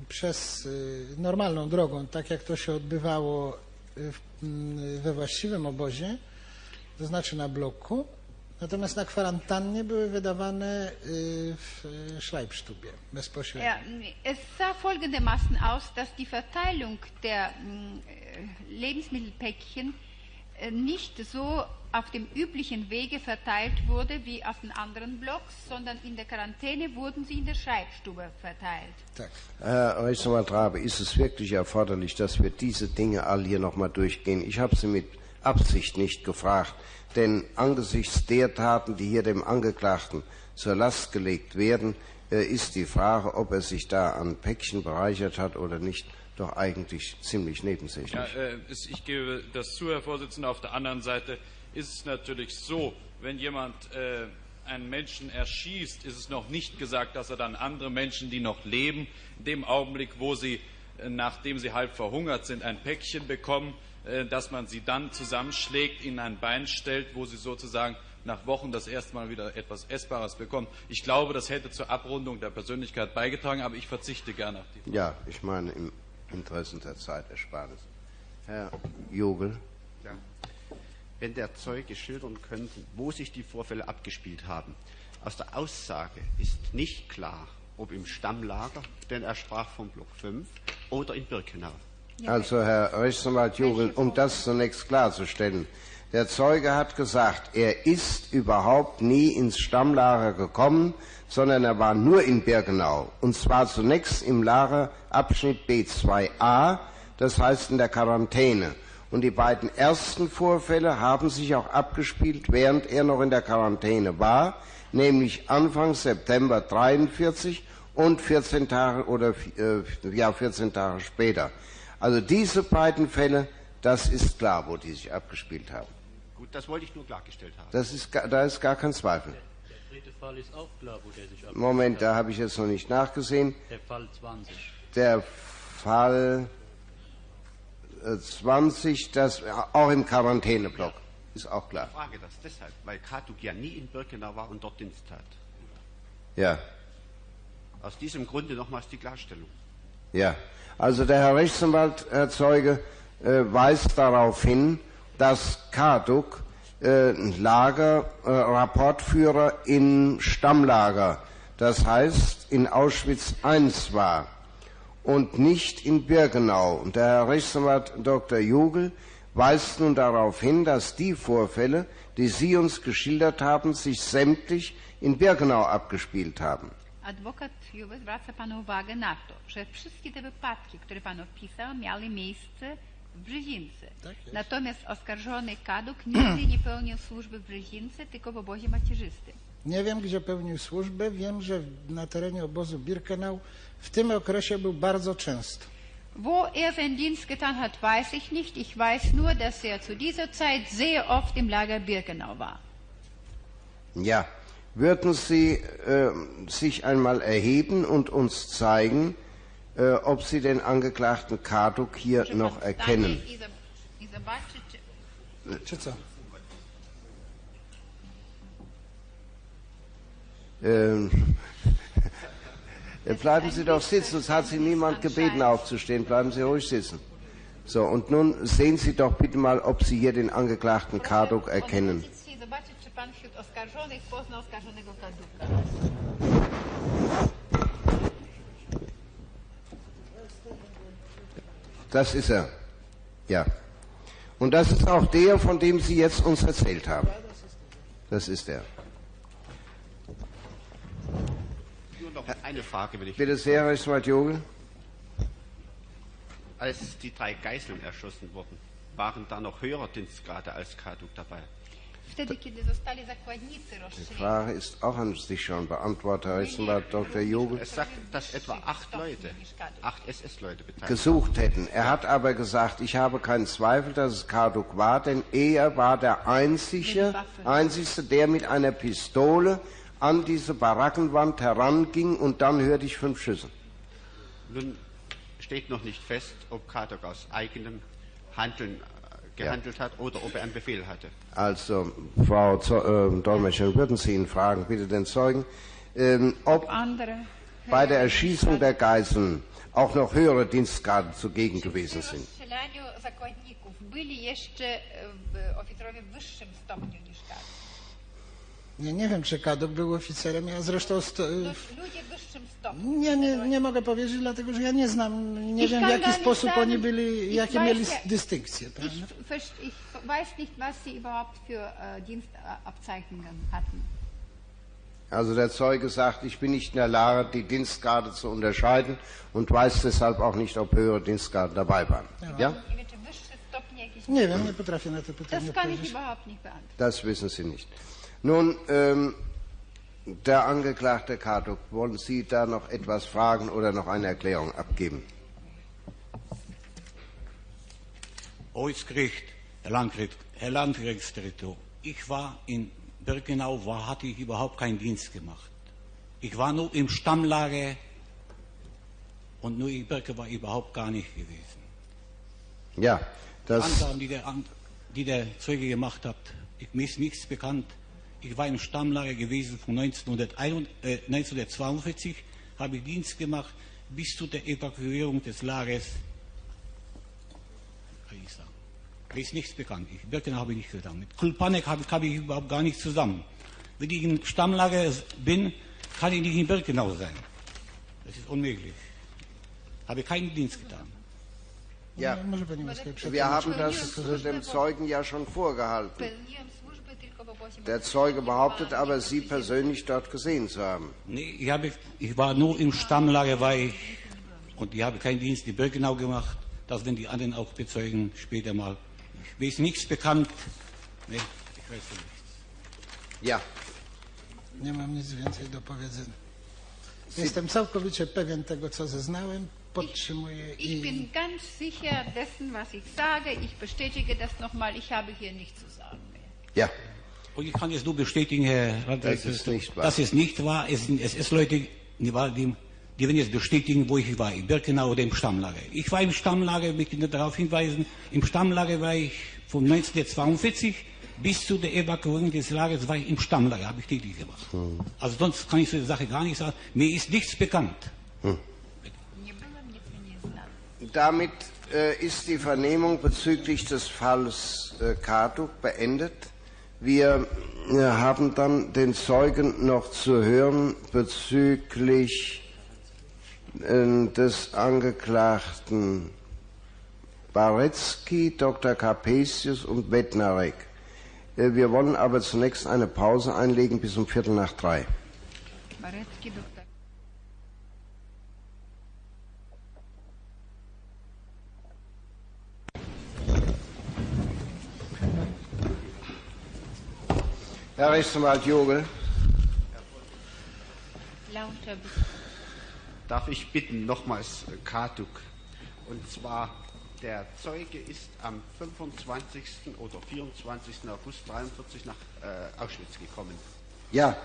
przez y, normalną drogą, tak jak to się odbywało y, w- m, we właściwym obozie, to znaczy na bloku, natomiast na kwarantannie były wydawane y, w Schleibstubie bezpośrednio. Ja, es sah folgendermaßen aus, dass die Verteilung der mm, äh, Lebensmittelpäckchen äh, nicht so auf dem üblichen Wege verteilt wurde wie auf den anderen Blocks, sondern in der Quarantäne wurden sie in der Schreibstube verteilt. Herr Rechtsanwalt Rabe, ist es wirklich erforderlich, dass wir diese Dinge all hier nochmal durchgehen? Ich habe Sie mit Absicht nicht gefragt, denn angesichts der Taten, die hier dem Angeklagten zur Last gelegt werden, äh, ist die Frage, ob er sich da an Päckchen bereichert hat oder nicht, doch eigentlich ziemlich nebensächlich. Ja, äh, ich gebe das zu, Herr Vorsitzender. Auf der anderen Seite ist es natürlich so, wenn jemand äh, einen Menschen erschießt, ist es noch nicht gesagt, dass er dann andere Menschen, die noch leben, in dem Augenblick, wo sie, äh, nachdem sie halb verhungert sind, ein Päckchen bekommen, äh, dass man sie dann zusammenschlägt, ihnen ein Bein stellt, wo sie sozusagen nach Wochen das erste Mal wieder etwas Essbares bekommen. Ich glaube, das hätte zur Abrundung der Persönlichkeit beigetragen, aber ich verzichte gerne auf die Ja, ich meine im Interesse der Zeitersparnis. Herr Jogel. Wenn der Zeuge schildern könnte, wo sich die Vorfälle abgespielt haben. Aus der Aussage ist nicht klar, ob im Stammlager, denn er sprach vom Block 5, oder in Birkenau. Also, Herr Rechtsanwalt Jogel, um das zunächst klarzustellen. Der Zeuge hat gesagt, er ist überhaupt nie ins Stammlager gekommen, sondern er war nur in Birkenau. Und zwar zunächst im Lagerabschnitt B2a, das heißt in der Quarantäne. Und die beiden ersten Vorfälle haben sich auch abgespielt, während er noch in der Quarantäne war, nämlich Anfang September 43 und 14 Tage oder äh, ja 14 Tage später. Also diese beiden Fälle, das ist klar, wo die sich abgespielt haben. Gut, das wollte ich nur klargestellt haben. Das ist, da ist gar kein Zweifel. Der dritte Fall ist auch klar, wo der sich abgespielt Moment, hat. da habe ich jetzt noch nicht nachgesehen. Der Fall 20. Der Fall 20, das auch im Quarantäneblock, ist auch klar. Ich frage das deshalb, weil Kaduk ja nie in Birkenau war und dort Dienst tat. Ja, Aus diesem Grunde nochmals die Klarstellung. ja. Also der Herr Rechtsanwalt, Herr Zeuge, äh, weist darauf hin, dass Karduk äh, Lager, äh, im Stammlager, das heißt in Auschwitz I war und nicht in Birkenau. Und der Herr Rechtsanwalt Dr. Jugel weist nun darauf hin, dass die Vorfälle, die Sie uns geschildert haben, sich sämtlich in Birkenau abgespielt haben. Adwokat Juwe zwraca panu uwagę na to, że wszystkie te wypadki, które pan opisał, miały miejsce w Brzezince. Natomiast oskarżony Kaduk nigdy nie pełnił służby w Brzezince, tylko w obozie macierzystym. Nie wiem, gdzie pełnił służbę. Wiem, że na terenie obozu Birkenau W tym okresie był bardzo często. Wo er seinen Dienst getan hat, weiß ich nicht. Ich weiß nur, dass er zu dieser Zeit sehr oft im Lager Birkenau war. Ja, würden Sie äh, sich einmal erheben und uns zeigen, äh, ob Sie den Angeklagten Kaduk hier Czy noch erkennen? Ähm, bleiben Sie doch sitzen, es hat Sie niemand gebeten aufzustehen, bleiben Sie ruhig sitzen. So, und nun sehen Sie doch bitte mal, ob Sie hier den Angeklagten Karduk erkennen. Das ist er. Ja. Und das ist auch der, von dem Sie jetzt uns erzählt haben. Das ist er. Nur noch eine Frage, wenn ich. Bitte sehr, Herr Rechtsanwalt Als die drei Geiseln erschossen wurden, waren da noch höhere Dienstgrade als Kaduk dabei? Die Frage ist auch an sich schon beantwortet, Herr Rechtsanwalt Dr. Jogel. Es sagt, dass etwa acht Leute, acht SS-Leute beteiligt gesucht hätten. Er hat aber gesagt, ich habe keinen Zweifel, dass es Karduk war, denn er war der einzige, einzigste, der mit einer Pistole an diese Barackenwand heranging und dann hörte ich fünf Schüsse. Nun steht noch nicht fest, ob Kadok aus eigenem Handeln äh, gehandelt hat oder ob er einen Befehl hatte. Also, Frau Zo äh, Dolmetscherin, würden Sie ihn fragen, bitte den Zeugen, ähm, ob andere bei der Erschießung der Geiseln auch noch höhere Dienstgrade zugegen gewesen sind. Nie, nie wiem, czy Kaduk był oficerem. Ja zresztą sto, Lu- Ludzie w wyższym stopniu. nie, nie, nie mogę powiedzieć, dlatego że ja nie znam, nie Ich wiem w jaki sposób sagen, oni byli, jakie mieli ja- dystynkcje. Ich, Prawda? verst- ich weiß nicht, was sie überhaupt für äh, Dienstabzeichnungen hatten. Also der Zeuge sagt, ich bin nicht in der Lage, die Dienstgrade zu unterscheiden und weiß deshalb auch nicht, ob höhere Dienstgrade dabei waren. Ja? Jakiś... Nie wiem, nie potrafię na to Das pytanie kann ich odpowiedzieć. überhaupt nicht beantworten. Das wissen Sie nicht. Nun, ähm, der Angeklagte Karduk, wollen Sie da noch etwas fragen oder noch eine Erklärung abgeben? Ortsgericht, Herr, Landgericht, Herr Landgerichtsdirektor, ich war in Birkenau, war, hatte ich überhaupt keinen Dienst gemacht. Ich war nur im Stammlager und nur in Birke war überhaupt gar nicht gewesen. Ja, Die das, Angaben, die der, die der Zeuge gemacht hat, ich, mir ist nichts bekannt. Ich war im Stammlager gewesen von 1941, äh, 1942, habe ich Dienst gemacht bis zu der Evakuierung des Lagers. Kann ich sagen. Mir ist nichts bekannt. Ich, Birkenau habe ich nicht getan. Mit Kulpanek habe, habe ich überhaupt gar nicht zusammen. Wenn ich im Stammlager bin, kann ich nicht in Birkenau sein. Das ist unmöglich. Habe keinen Dienst getan. ja, wir haben das dem Zeugen ja schon vorgehalten. Pełniłem służbę tylko w obozie Der Zeuge behauptet aber, Sie persönlich dort gesehen zu haben. Nee, ich, habe, ich war nur im Stammlager, war ich, und ich habe keinen Dienst in Birkenau gemacht. Das werden die anderen auch bezeugen später mal. Mir ist nichts bekannt. Nee, ich weiß nichts. Ja, Nie mam nic więcej do powiedzenia. Jestem całkowicie pewien tego, co zeznałem, podtrzymuję Ich i bin ganz sicher dessen, was ich sage. Ich bestätige das nochmal. Ich habe hier nichts zu sagen mehr. ja, Und ich kann jetzt nur bestätigen, Herr Landrat, Das ist nicht wahr. dass es nicht wahr ist. Es ist Leute, die, war- die, die werden jetzt bestätigen, wo ich war, in Birkenau oder im Stammlager. Ich war im Stammlager, möchte ich nur darauf hinweisen, im Stammlager war ich von 1942 bis zu der Evakuierung des Lagers war ich im Stammlager, habe ich tätig gemacht. Hm. Also sonst kann ich zu der Sache gar nicht sagen. Mir ist nichts bekannt. Nieznane. damit äh, ist die Vernehmung bezüglich des Falls äh, Karduk beendet. Wir äh, haben dann den Zeugen noch zu hören bezüglich äh, des Angeklagten Barecki, Dr. Capesius und Bednarek. Äh, wir wollen aber zunächst eine Pause einlegen bis um Viertel nach drei. Barecki, doktor. Herr Rechtsanwalt Jogel. Lauter bis Darf ich bitten, nochmals äh, Kaduk. Und zwar, der Zeuge ist am 25. oder 24. August 43 nach äh, Auschwitz gekommen. Ja.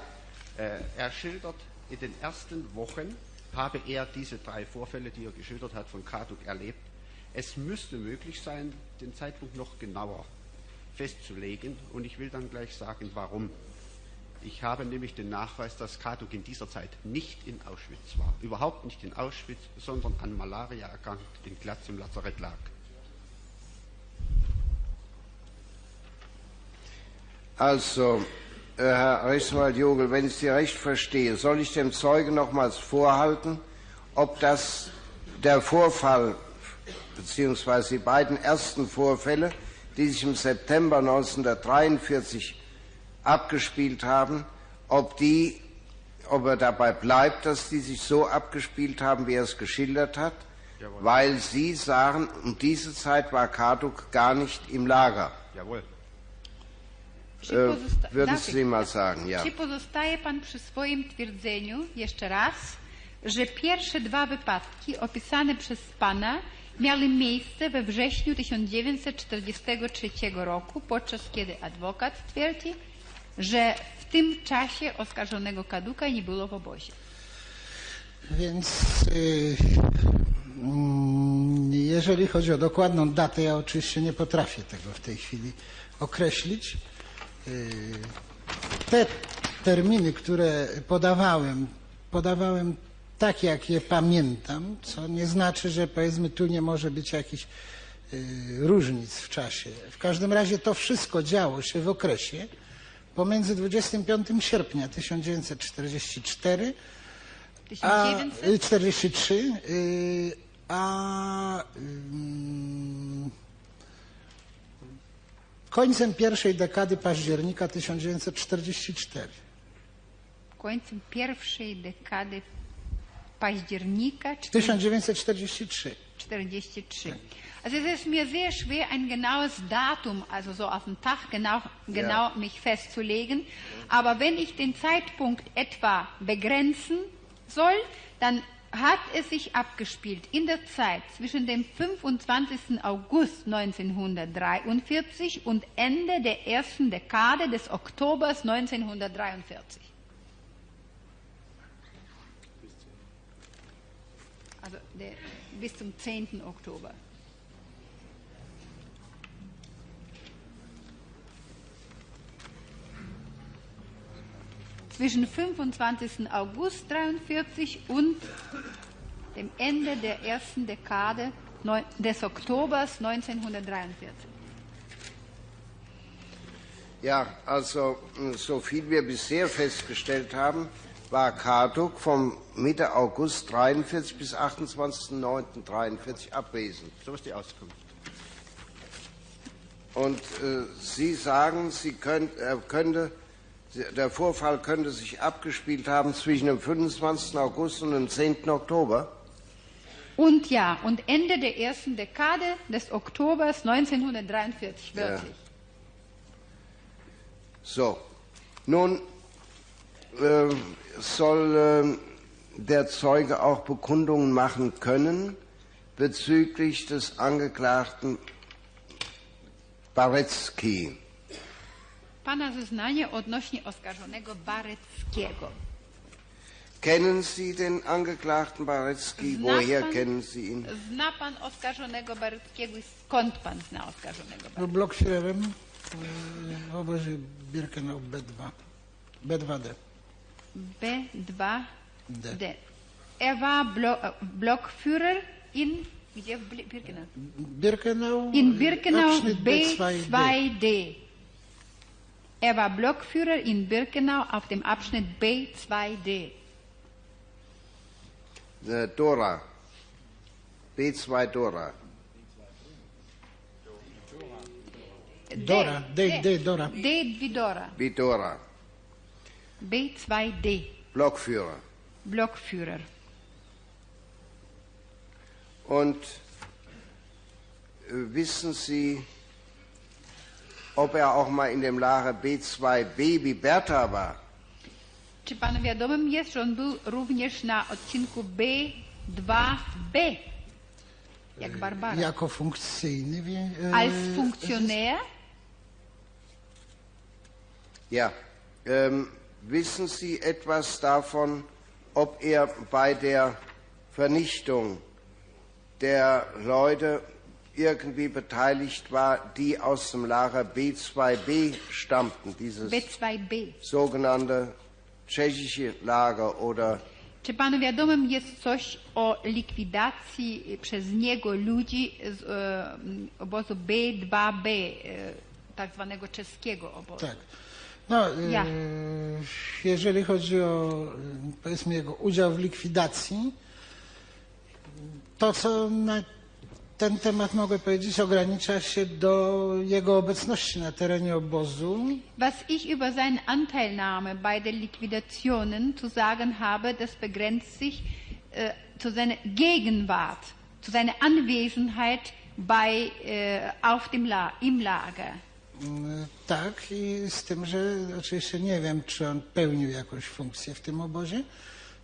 Äh, er schildert, in den ersten Wochen habe er diese drei Vorfälle, die er geschildert hat, von Kaduk erlebt. Es müsste möglich sein, den Zeitpunkt noch genauer festzulegen. Und ich will dann gleich sagen, warum. Ich habe nämlich den Nachweis, dass Kaduk in dieser Zeit nicht in Auschwitz war. Überhaupt nicht in Auschwitz, sondern an Malaria erkrankt, in Glatz im Lazarett lag. Also, äh, Herr Rechtsanwalt-Jogel, wenn ich Sie recht verstehe, soll ich dem Zeugen nochmals vorhalten, ob das der Vorfall beziehungsweise die beiden ersten Vorfälle, die sich im September 1943 abgespielt haben, ob die, ob er dabei bleibt, dass die sich so abgespielt haben, wie er es geschildert hat, Jawohl. weil Sie sagen, um diese Zeit war Karduk gar nicht im Lager. Jawohl. Äh, würden Sie mal sagen, ja. Czy pozostaje Pan przy swoim twierdzeniu, jeszcze raz, że pierwsze dwa wypadki opisane przez Pana miały miejsce we wrześniu 1943 roku, podczas kiedy adwokat twierdzi, że w tym czasie oskarżonego Kaduka nie było w obozie. Więc y, mm, jeżeli chodzi o dokładną datę, ja oczywiście nie potrafię tego w tej chwili określić. Y, Te terminy, które podawałem, podawałem tak, jak je pamiętam, co nie znaczy, że powiedzmy tu nie może być jakichś y, różnic w czasie. W każdym razie to wszystko działo się w okresie pomiędzy 25 sierpnia 1944 a, 1900? y, 43, y, a końcem pierwszej dekady października 1944. Końcem pierwszej dekady października 1943. 43. Also es ist mir sehr schwer, ein genaues Datum, also so auf den Tag genau, genau Ja. mich festzulegen. Aber wenn ich den Zeitpunkt etwa begrenzen soll, dann hat es sich abgespielt in der Zeit zwischen dem 25. August 1943 und Ende der ersten Dekade des Oktobers 1943. Also der, bis zum 10. Oktober. Zwischen 25. August 43 und dem Ende der ersten Dekade des Oktobers 1943. Ja, also so viel wir bisher festgestellt haben, war Karduk vom Mitte August 43 bis 28.09.43 abwesend. So ist die Auskunft. Und äh, Sie sagen, Sie könnt, er könnte, der Vorfall könnte sich abgespielt haben zwischen dem 25. August und dem 10. Oktober. Und ja, und Ende der ersten Dekade des Oktobers 1943, Ja. wörtlich. So, nun äh, soll äh, der Zeuge auch Bekundungen machen können bezüglich des Angeklagten Barecki. Pana zeznanie odnośnie oskarżonego Bareckiego. Kennen Sie den Angeklagten Barecki? Zna Woher pan- kennen Sie ihn? Zna pan oskarżonego Bareckiego i skąd pan zna oskarżonego Był blokführerem y, w obozie Birkenau B2. B2D. B2D. Er war Blo äh, Blockführer in, Birkenau? Birkenau, In Birkenau abschnitt B2D. B2D. Er war Blockführer in Birkenau auf dem Abschnitt B2D. Äh, Dora. B2 Dora. Dora, D, D, Dora. D wie Dora. Wie Dora. B2D. Blockführer. Blockführer. Und äh, wissen Sie, ob er auch mal in dem Lager B2B wie Bertha war? Czy panu wiadomym jest, że on był również na odcinku B2B, jak Barbara? Jako funkcyjny. wie- e, Als Funktionär? Ja. Ähm, wissen Sie etwas davon, ob er bei der Vernichtung der Leute irgendwie beteiligt war, die aus dem Lager B2B stammten, dieses B2B. sogenannte tschechische Lager oder Czy panu wiadomym jest coś o likwidacji przez niego ludzi z e, obozu B2B, e, tak zwanego czeskiego obozu? Tak. No, e, Ja. jeżeli chodzi o e, powiedzmy jego udział w likwidacji, to co na ten temat mogę powiedzieć ogranicza się do jego obecności na terenie obozu Was ich über seine Anteilnahme bei den Liquidationen zu sagen habe, das begrenzt sich äh, zu seiner Gegenwart, zu seiner Anwesenheit bei, äh, auf dem La im Lager. Mm, Tak, i z tym, że oczywiście nie wiem, czy on pełnił jakąś funkcję w tym obozie.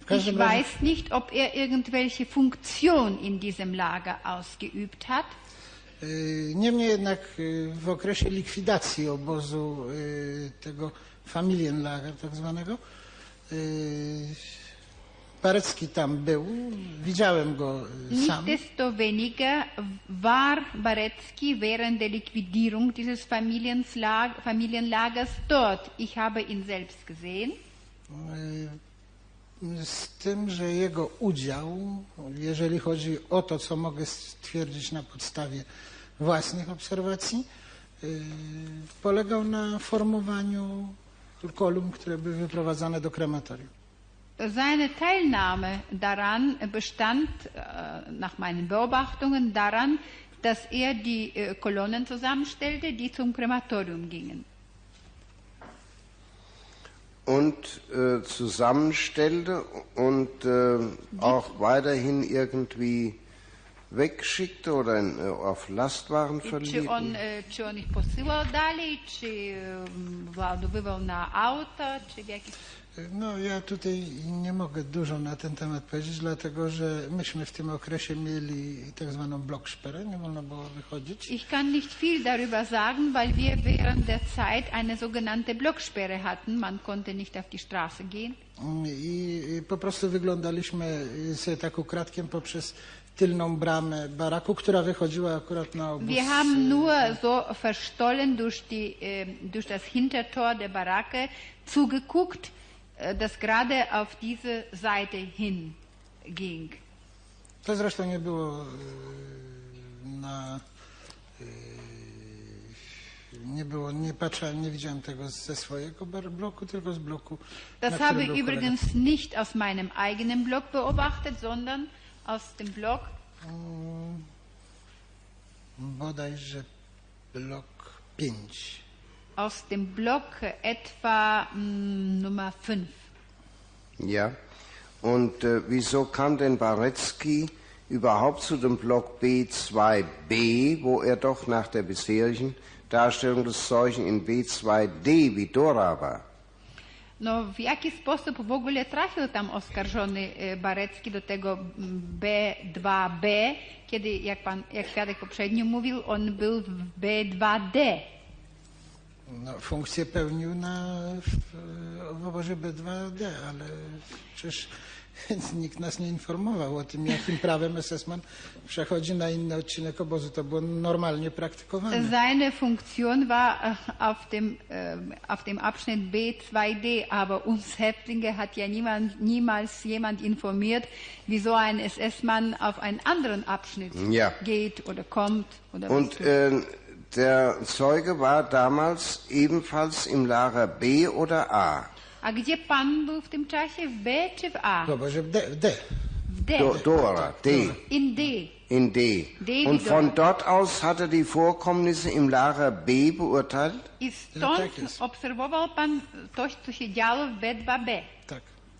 W Ich weiß nicht, ob er irgendwelche Funktion in diesem Lager ausgeübt hat. y, niemniej jednak y, w okresie likwidacji obozu y, tego Familienlager tak zwanego, Parecki tam był, widziałem go y, sam. Nichtsdestoweniger war Barecki während der Liquidierung dieses Familienlagers dort. Ich habe ihn selbst gesehen. Y, Z tym, że jego udział, jeżeli chodzi o to, co mogę stwierdzić na podstawie własnych obserwacji, y, polegał na formowaniu kolumn, które były wyprowadzane do krematorium. Seine Teilnahme daran bestand, äh, nach meinen Beobachtungen, daran, dass er die äh, Kolonnen zusammenstellte, die zum Krematorium gingen. und äh, zusammenstellte und äh, auch weiterhin irgendwie wegschickte oder in, äh, auf Lastwaren Czy verlieh. on, czy on ich posyłał dalej, czy wyładowywał na auto, czy w jakiś No, ja tutaj nie mogę dużo na ten temat powiedzieć, dlatego że myśmy w tym okresie mieli tak zwaną bloksperę, nie wolno było wychodzić. Ich kann nicht viel darüber sagen, weil wir während der Zeit eine sogenannte Blocksperre hatten. Man konnte nicht auf die Straße gehen. I po prostu wyglądaliśmy sobie tak ukradkiem poprzez tylną bramę baraku, która wychodziła akurat na obóz. Wir haben nur so verstollen durch, die, äh, durch das Hintertor der Baracke zugeguckt, das gerade auf diese Seite hin ging. To zresztą nie było y, na... y, Nie było, nie patrzyłem, nie widziałem tego ze swojego bloku, tylko z bloku. Das habe ich był kolega. übrigens nicht aus meinem eigenen Blog beobachtet, sondern aus dem Blog Mm, Bodajże blok 5. aus dem Block etwa mm, Nummer 5. Ja. Und äh, wieso kam denn Barecki überhaupt zu dem Block B2b, wo er doch nach der bisherigen Darstellung des Zeugen in B2d wie Dora war? No, w jaki sposób w ogóle trafił tam oskarżony e, Barecki do tego mm, B2B, kiedy, jak, pan, jak świadek poprzednio mówił, on był w B2D. No, funkcję pełnił na, w, w obozie B2D, ale przecież nikt nas nie informował o tym, jakim prawem SS-man przechodzi na inny odcinek obozu. To było normalnie praktykowane. Seine Funktion war äh, auf dem, ähm, auf dem Abschnitt B2D, aber uns Häftlinge hat ja niemand, niemals jemand informiert, wieso ein SS-Mann auf einen anderen Abschnitt Ja. geht oder kommt. Oder Und was tut. äh, der Zeuge war damals ebenfalls im Lager B oder A? A gdzie pan był w tym czasie? W B czy w A? W obozie D. D. W D. Do, Dora, D. In D. In D. D Und von dort aus hat er die Vorkommnisse im Lager B beurteilt? I stąd obserwował pan to, co się działo w B2B.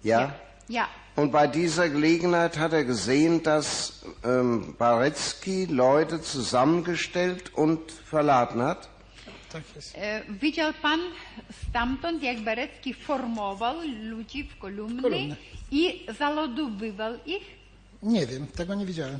Ja. Ja. Und bei dieser Gelegenheit hat er gesehen, dass ähm, Barecki Leute zusammengestellt und verladen hat? Tak jest. E, Widział pan stamtąd, jak Barecki formował ludzi w kolumny Kolumny. i zalodowywał ich? Nie wiem, tego nie widziałem.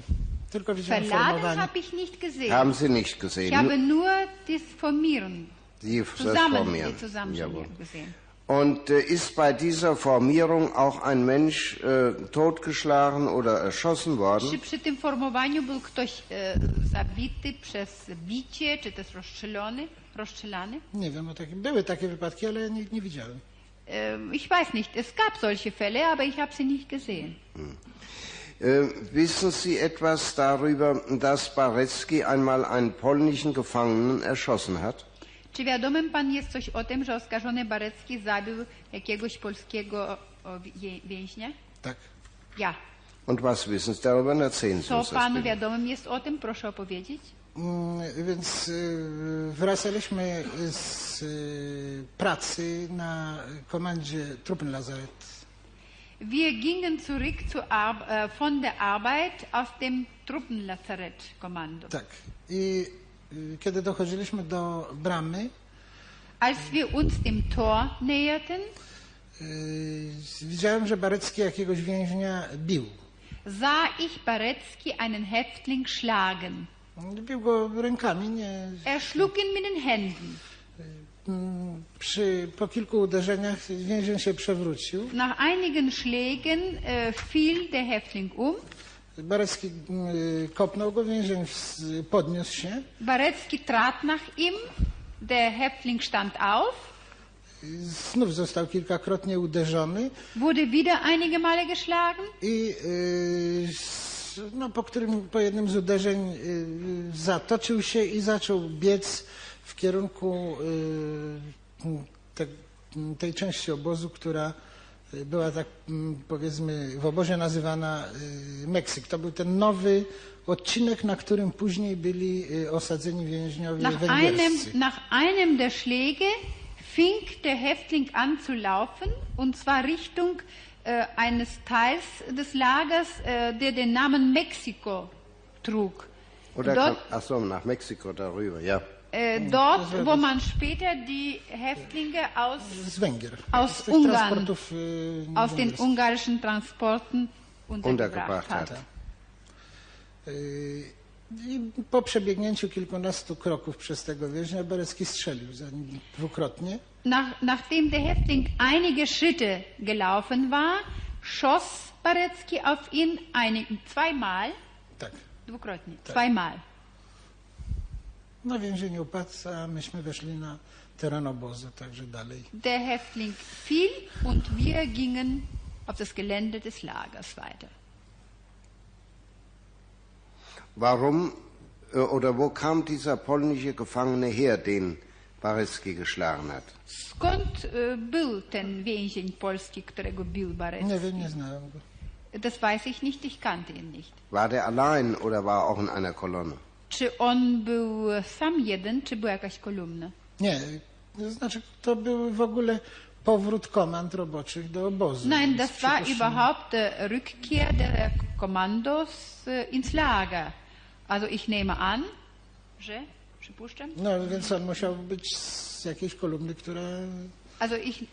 Tylko widziałem Verladen formowanie. habe ich nicht gesehen. Haben Sie nicht Ich gesehen? habe nur das Formieren, Die das zusammen, Formieren. die Zusammenstellung Jawohl. gesehen. Und äh, ist bei dieser Formierung auch ein Mensch äh, totgeschlagen oder erschossen Czy worden? przy tym formowaniu był ktoś e, zabity przez bicie, czy też rozstrzelony? rozstrzelany? Nie wiem o takim. Były takie wypadki, ale ja nie, nie widziałem. Ähm, ich weiß nicht, es gab solche Fälle, aber ich habe sie nicht gesehen. Äh, wissen Sie etwas darüber, dass Barecki einmal einen polnischen Gefangenen erschossen hat? Czy wiadomym pan jest coś o tym, że oskarżony Barecki zabił jakiegoś polskiego więźnia? Tak. Ja. Und was wissen Sie darüber? Erzählen Sie Co uns panu wiadomym jest o tym? Proszę opowiedzieć. Mm, Więc y, wracaliśmy z y, pracy na komendzie Truppenlazarett. Wir gingen zurück zu äh, von der Arbeit aus dem Truppenlazarettkommando. Tak. I kiedy dochodziliśmy do bramy, Als wir uns dem Tor näherten, y, widziałem, że Barecki jakiegoś więźnia bił. sah ich Barecki einen Häftling schlagen. Bił go rękami, nie. Er schlug ihn mit den Händen. Mm, Przy, po kilku uderzeniach więzień się przewrócił. Nach einigen Schlägen fiel der Häftling um. Barecki y, kopnął go, więzień podniósł się. Barecki trat nach ihm. Der Häftling stand auf, Znów został kilkakrotnie uderzony wurde wieder einige Male geschlagen. i y, no, po, którym, po jednym z uderzeń y, zatoczył się i zaczął biec w kierunku y, te, tej części obozu, która y, była tak mm, powiedzmy w obozie nazywana Meksyk. To był ten nowy odcinek, na którym później byli osadzeni więźniowie Nach einem, węgierscy. nach einem der Schläge fing der Häftling an zu laufen, und zwar Richtung äh, eines Teils des Lagers, äh, der den Namen Mexiko trug. Oder Dort, kann, ach so, nach Mexiko darüber, ja. Äh, dort, wo man später die Häftlinge aus, aus Ungarn, transportów, y, aus den ungarischen Transporten untergebracht hat. Y, I po przebiegnięciu kilkunastu kroków przez tego więźnia Berecki strzelił za nim dwukrotnie. Nach, nachdem der Häftling einige Schritte gelaufen war, schoss Barecki auf ihn eine, zweimal, Tak. dwukrotnie, zweimal. Na więzieniu upadł, a myśmy weszli na teren obozu, także dalej. Der Häftling fiel und wir gingen auf das Gelände des Lagers weiter. Warum äh, oder wo kam dieser polnische Gefangene her, den Barecki geschlagen hat? Skąd e, był ten więzień polski, którego bił Barecki? Nie wiem, nie znałem go. Das weiß ich nicht, ich kannte ihn nicht. War der allein oder war er auch in einer Kolonne? Czy on był sam jeden, czy była jakaś kolumna? Nie, to znaczy to był w ogóle powrót komand roboczych do obozu. Nein, das war überhaupt Rückkehr der Kommandos äh, ins Lager. Also ich nehme an, że, przypuszczam, No, więc on musiał być z jakiejś kolumny, która... also ich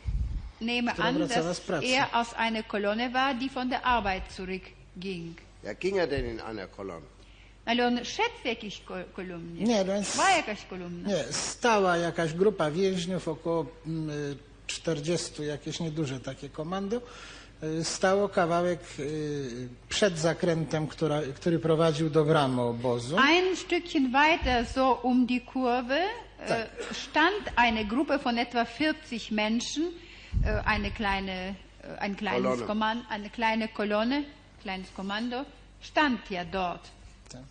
nehme Która an, dass er aus einer Kolonne war, die von der Arbeit zurückging. Ja, ging er denn in einer Kolonne? Ale on szedł w jakiejś ko- kolumnie. Nie, no więc... Była jakaś kolumna. Nie, stała jakaś grupa więźniów, około mm, 40, jakieś nieduże takie komando. y, Stało kawałek y, przed zakrętem, która, który prowadził do bramy obozu. Ein Stückchen weiter, so um die Kurve, äh, stand eine Gruppe von etwa 40 Menschen, äh, eine kleine, äh, ein kleines Kolonne. Kommando, eine kleine Kolonne, kleines Kommando, stand ja dort.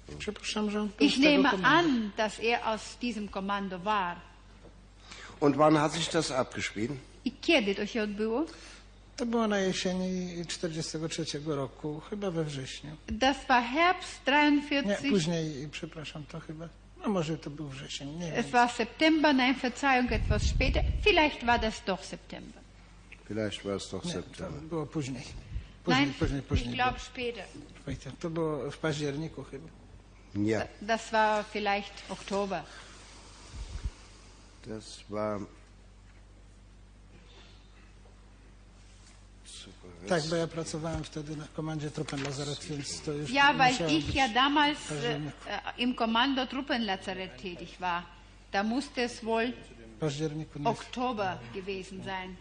Tak. Przypuszczam, że on był Ich nehme an, dass er aus diesem Kommando war. Und wann hat sich das abgespielt? I kiedy to się odbyło? To było na jesieni 43 roku, chyba we wrześniu. Das war Herbst Nie, 43. później, przepraszam, to chyba, no może to był wrzesień, nie wiem. Es war September, nein, Verzeihung, etwas später. Vielleicht war das doch September. Vielleicht war es doch Nie, to September. było później. Później, Nein, później, ich później. glaube später. Αυτό το w październiku chyba. Ja. Das war vielleicht Oktober. Das war Tak, bo ja pracowałem wtedy na komandzie Truppenlazarett, więc to już Ja, weil ich ja damals e, im Kommando Truppenlazarett tätig war. Da musste es wohl Oktober gewesen sein.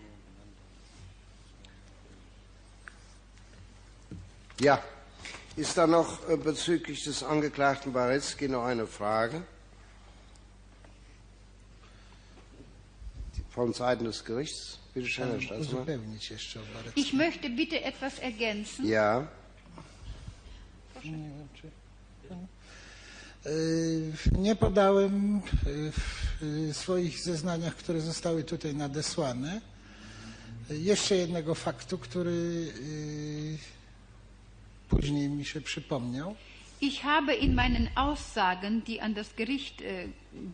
Ja. Ist da noch äh, bezüglich des Angeklagten Baretzky noch eine Frage? Von Seiten des Gerichts? Bitte schön, Herr Staatsanwalt. uzupełnić jeszcze o Barecki. Ich möchte bitte etwas ergänzen. Ja. Nie. Y, Nie podałem y, w swoich zeznaniach, które zostały tutaj nadesłane, y, jeszcze jednego faktu, który y, później mi się przypomniał. Ich habe in meinen Aussagen, die an das Gericht, äh,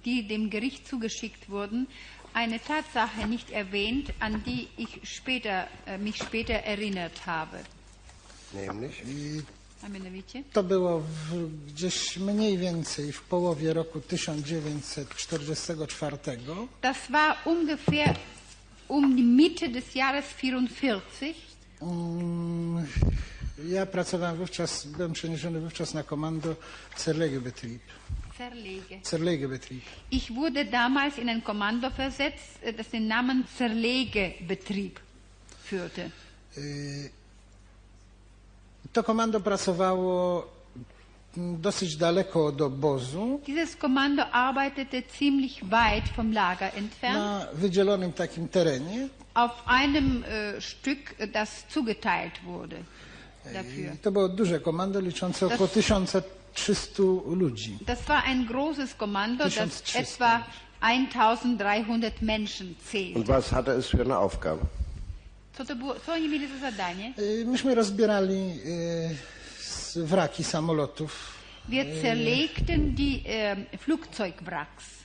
die dem Gericht zugeschickt wurden, eine Tatsache nicht erwähnt, an die ich später, äh, mich später erinnert habe. Nämlich? I A mianowicie? To było w, gdzieś mniej więcej w połowie roku 1944. Das war ungefähr um die Mitte des Jahres 44. Mm, Ja pracowałem wówczas, byłem przeniesiony wówczas na komando Zerlegebetrieb. Zerlege. Zerlegebetrieb. Ich wurde damals in ein Kommando versetzt, äh, das den Namen Zerlegebetrieb führte. To komando pracowało mm, dosyć daleko od obozu, Dieses Kommando arbeitete ziemlich weit vom Lager entfernt, na wydzielonym takim terenie. auf einem äh, Stück, äh, das zugeteilt wurde dafür. To było duże komando liczące Das- około 1300 ludzi. Das war ein großes Kommando, das 1300. etwa 1300 Menschen zählt. Und was hatte es für eine Aufgabe? Co to było, co oni mieli za zadanie? Y, Myśmy rozbierali y, wraki samolotów. Wir zerlegten die Flugzeugwracks.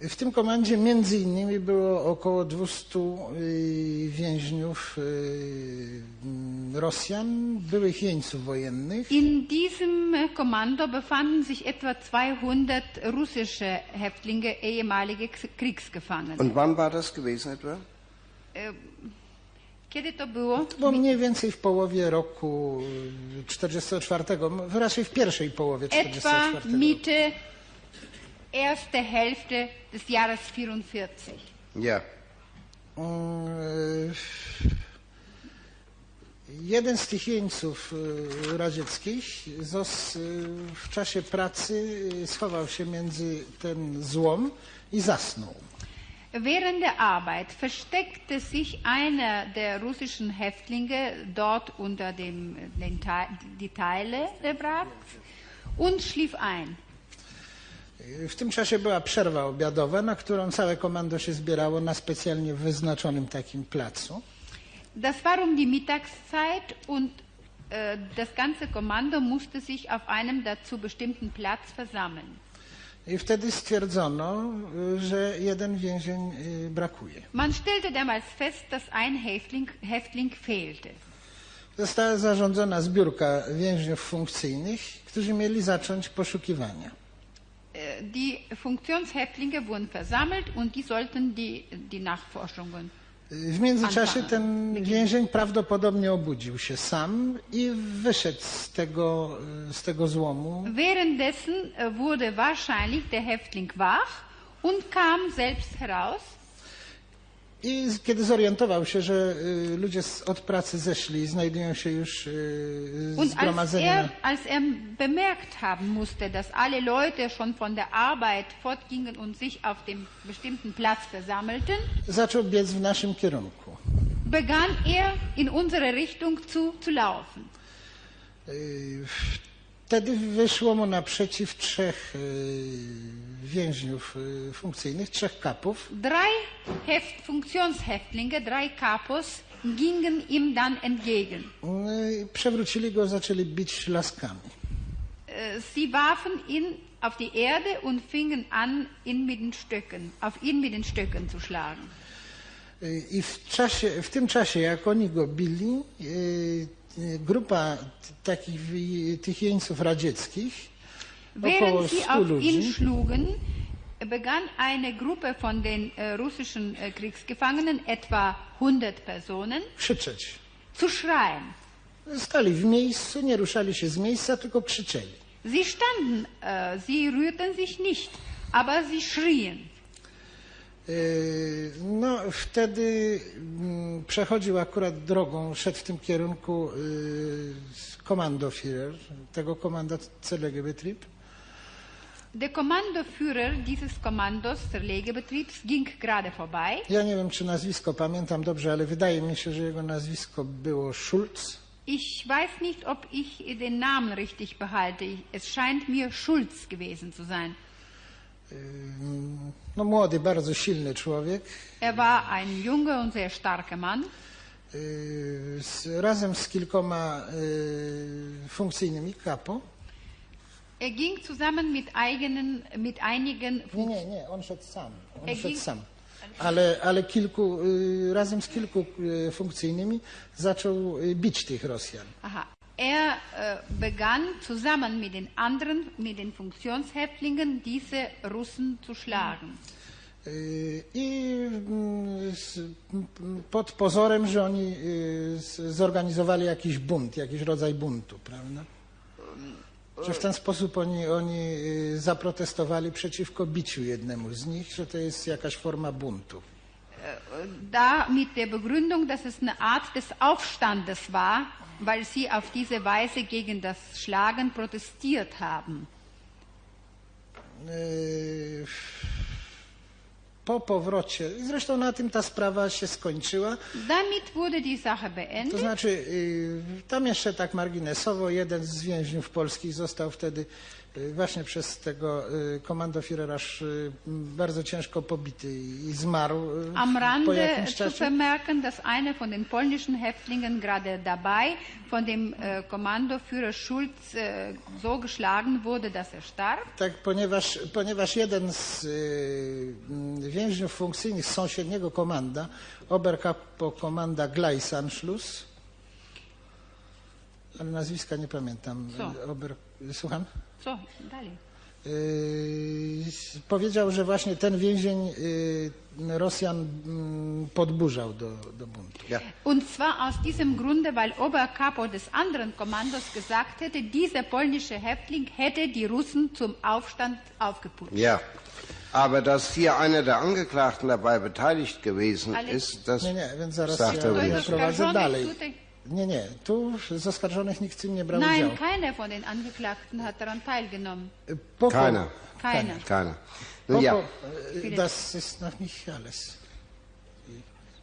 W tym komandzie między innymi było około 200 y, więźniów y, mm, Rosjan, byłych jeńców wojennych. In diesem Kommando befanden sich etwa 200 russische Häftlinge, ehemalige Kriegsgefangene. Und wann war das gewesen etwa? Äh, Kiedy to było? To było mniej więcej w połowie roku y, 44, m- raczej w pierwszej połowie Etwa 44. Mitte, erste Hälfte des Jahres 44. Ja. Mm, Jeden z tych jeńców y, radzieckich zos, y, w czasie pracy y, schował się między ten złom i zasnął. Während der Arbeit versteckte sich einer der russischen Häftlinge dort unter dem, den, die Teile der Wracks und schlief ein. W tym czasie była przerwa obiadowa, na którą całe komando się zbierało na specjalnie wyznaczonym takim placu. Das war um die Mittagszeit und äh, das ganze Kommando musste sich auf einem dazu bestimmten Platz versammeln. I wtedy stwierdzono, y, że jeden więzień y, brakuje. Man stellte damals fest, dass ein Häftling, Häftling fehlte. Została zarządzona zbiórka więźniów funkcyjnych, którzy mieli zacząć poszukiwania. Äh, Die Funktionshäftlinge wurden versammelt und die sollten die, die Nachforschungen W międzyczasie ten więzień prawdopodobnie obudził się sam i wyszedł z tego, z tego złomu. Währenddessen äh, wurde wahrscheinlich der Häftling wach und kam selbst heraus. I kiedy zorientował się, że y, ludzie z, od pracy zeszli i znajdują się już y, Und als zgromadzeni er, na, als er bemerkt haben musste, dass alle Leute schon von der Arbeit fortgingen und sich auf dem bestimmten Platz versammelten, zaczął biec w naszym kierunku. begann er in unsere Richtung zu, zu laufen. Y, Wtedy wyszło mu naprzeciw trzech y, więźniów y, funkcyjnych, trzech kapów. Drei Heft Funktionshäftlinge, drei Kapos, gingen ihm dann entgegen. Y, Przewrócili go, zaczęli bić laskami. Äh, Sie warfen ihn auf die Erde und fingen an, ihn mit den Stöcken, auf ihn mit den Stöcken zu schlagen. Y, I w, czasie, w tym czasie, jak oni go bili, y, y, grupa takich tych jeńców radzieckich, około Während sie 100 auf ihn ludzi, schlugen, begann eine Gruppe von den äh, russischen äh, Kriegsgefangenen, etwa 100 Personen, krzyczeć. zu schreien. Stali w miejscu, nie ruszali się z miejsca, tylko krzyczeli. Sie standen, äh, sie rührten sich nicht, aber sie schrien. Yy, No, wtedy mm, przechodził akurat drogą, szedł w tym kierunku yy, Kommandoführer, tego komanda Zerlegebetrieb. Der Kommandoführer dieses Kommandos Zerlegebetriebs ging gerade vorbei. Ja nie wiem, czy nazwisko pamiętam dobrze, ale wydaje mi się, że jego nazwisko było Schulz. Ich weiß nicht, ob ich den Namen richtig behalte. Es scheint mir Schulz gewesen zu sein. No, młody, bardzo silny człowiek. Er war ein junger und sehr starker Mann. Z, razem z kilkoma yy, funkcyjnymi kapo. Er ging zusammen mit, eigenen, mit einigen Nie, nie, nie, on szedł sam. On Er szedł sam. Ale, ale kilku, yy, razem z kilku funkcyjnymi zaczął bić tych Rosjan. Aha. Er äh, begann zusammen mit den anderen, mit den Funktionshäftlingen, diese Russen zu schlagen. Yy, I mm, pod pozorem, że oni yy, zorganizowali jakiś bunt, jakiś rodzaj buntu, prawda? Że w ten sposób oni, oni yy, zaprotestowali przeciwko biciu jednemu z nich, że to jest jakaś forma buntu. Da mit der Begründung, dass es eine Art des Aufstandes war, weil sie auf diese Weise gegen das Schlagen protestiert haben. Po powrocie, zresztą na tym ta sprawa się skończyła, Damit wurde die Sache To beendet. znaczy, y, tam jeszcze tak marginesowo, jeden z więźniów polskich został wtedy właśnie przez tego y, komandoführera aż y, bardzo ciężko pobity i zmarł y, Am po Rande jakimś zu czasie. vermerken, dass einer von den polnischen Häftlingen gerade dabei von dem äh, Kommandoführer Schulz äh, so geschlagen wurde, dass er starb. Tak, ponieważ, ponieważ jeden z y, więźniów funkcyjnych z sąsiedniego komanda, Oberkapo komanda Gleisanschluss, nazwiska nie pamiętam. Co? Ober, słucham? So, dalej. Yy, powiedział, że właśnie ten więzień yy, Rosjan mm, podburzał do, do buntu. Und zwar aus diesem Grunde, weil Oberkapo des anderen Kommandos gesagt hätte, dieser polnische Häftling hätte die Russen zum Aufstand aufgeputscht. Ja, aber dass hier einer der Angeklagten dabei beteiligt gewesen Ale- ist, das Nie, nie, sagt ja, er ja nicht. Nie, nie, tu z oskarżonych nikt w tym nie brał Nein, udziału. keiner von den Angeklagten hat daran teilgenommen. Po, Keiner. Keiner. Keiner. Po, Nun ja, äh, das ist noch nicht alles.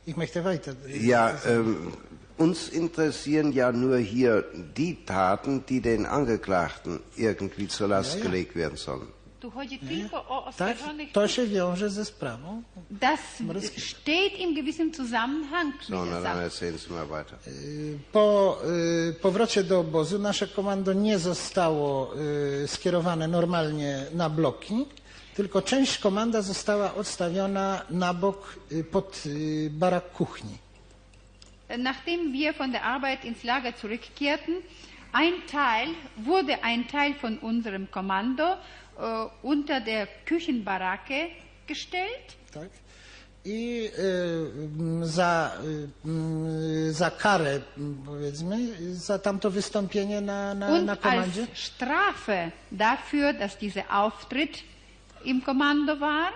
Ich möchte weiter. ja ähm, uns interessieren ja nur hier die Taten, die den Angeklagten irgendwie zur Last Ja, ja. gelegt werden sollen. Tu chodzi tylko o Tak, oskarżonych. to się wiąże ze sprawą. Das steht im gewissen Zusammenhang mit So, der na dann Sache. weiter. Po y, powrocie do obozu nasze komando nie zostało y, skierowane normalnie na bloki, tylko część komanda została odstawiona na bok y, pod y, barak kuchni. Nachdem wir von der Arbeit ins Lager zurückkehrten, ein Teil, wurde ein Teil von unserem Kommando unter der Küchenbaracke gestellt. Tak? I y, m, za, y, m, za karę, m, powiedzmy, za tamto wystąpienie na, na, Und na komandzie, als Strafe dafür, dass dieser Auftritt im Kommando war,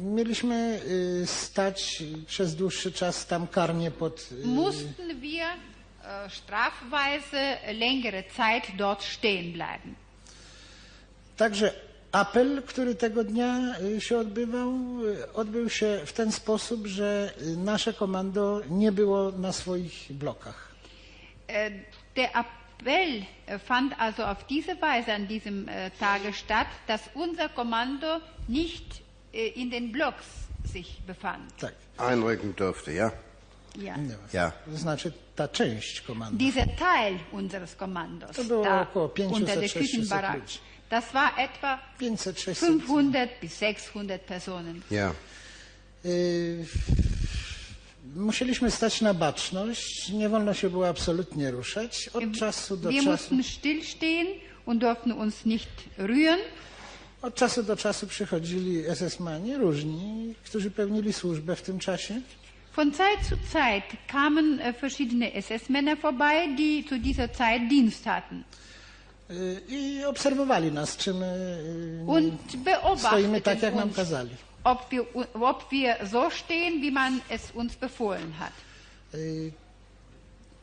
mieliśmy stać przez dłuższy czas tam karnie pod, mussten wir äh, strafweise längere Zeit dort stehen bleiben. Także apel, który tego dnia y, się odbywał, y, odbył się w ten sposób, że y, nasze komando nie było na swoich blokach. Äh, Der Appell fand also auf diese Weise an diesem äh, Tage statt, dass unser Kommando nicht äh, in den Blocks sich befand. Tak. Einrücken durfte, ja? Ja. Ja. To znaczy ta część komando. Dieser Teil unseres Kommandos To było da około 500, unter der 600 Küchenbarack, ludzi. Das war etwa 500, 600. 500 bis 600 Personen. Ja. Y, Musieliśmy stać na baczność, nie wolno się było absolutnie ruszać. Od czasu do Wir czasu, mussten stillstehen und durften uns nicht rühren. od czasu do czasu przychodzili SS-mani różni, którzy pełnili służbę w tym czasie. Von Zeit zu Zeit kamen äh, verschiedene SS-Männer vorbei, die zu dieser Zeit Dienst hatten. Y, I obserwowali nas, czy my y, stoimy tak, jak nam kazali. ob wir, ob wir so stehen, wie man es uns befohlen hat. Y,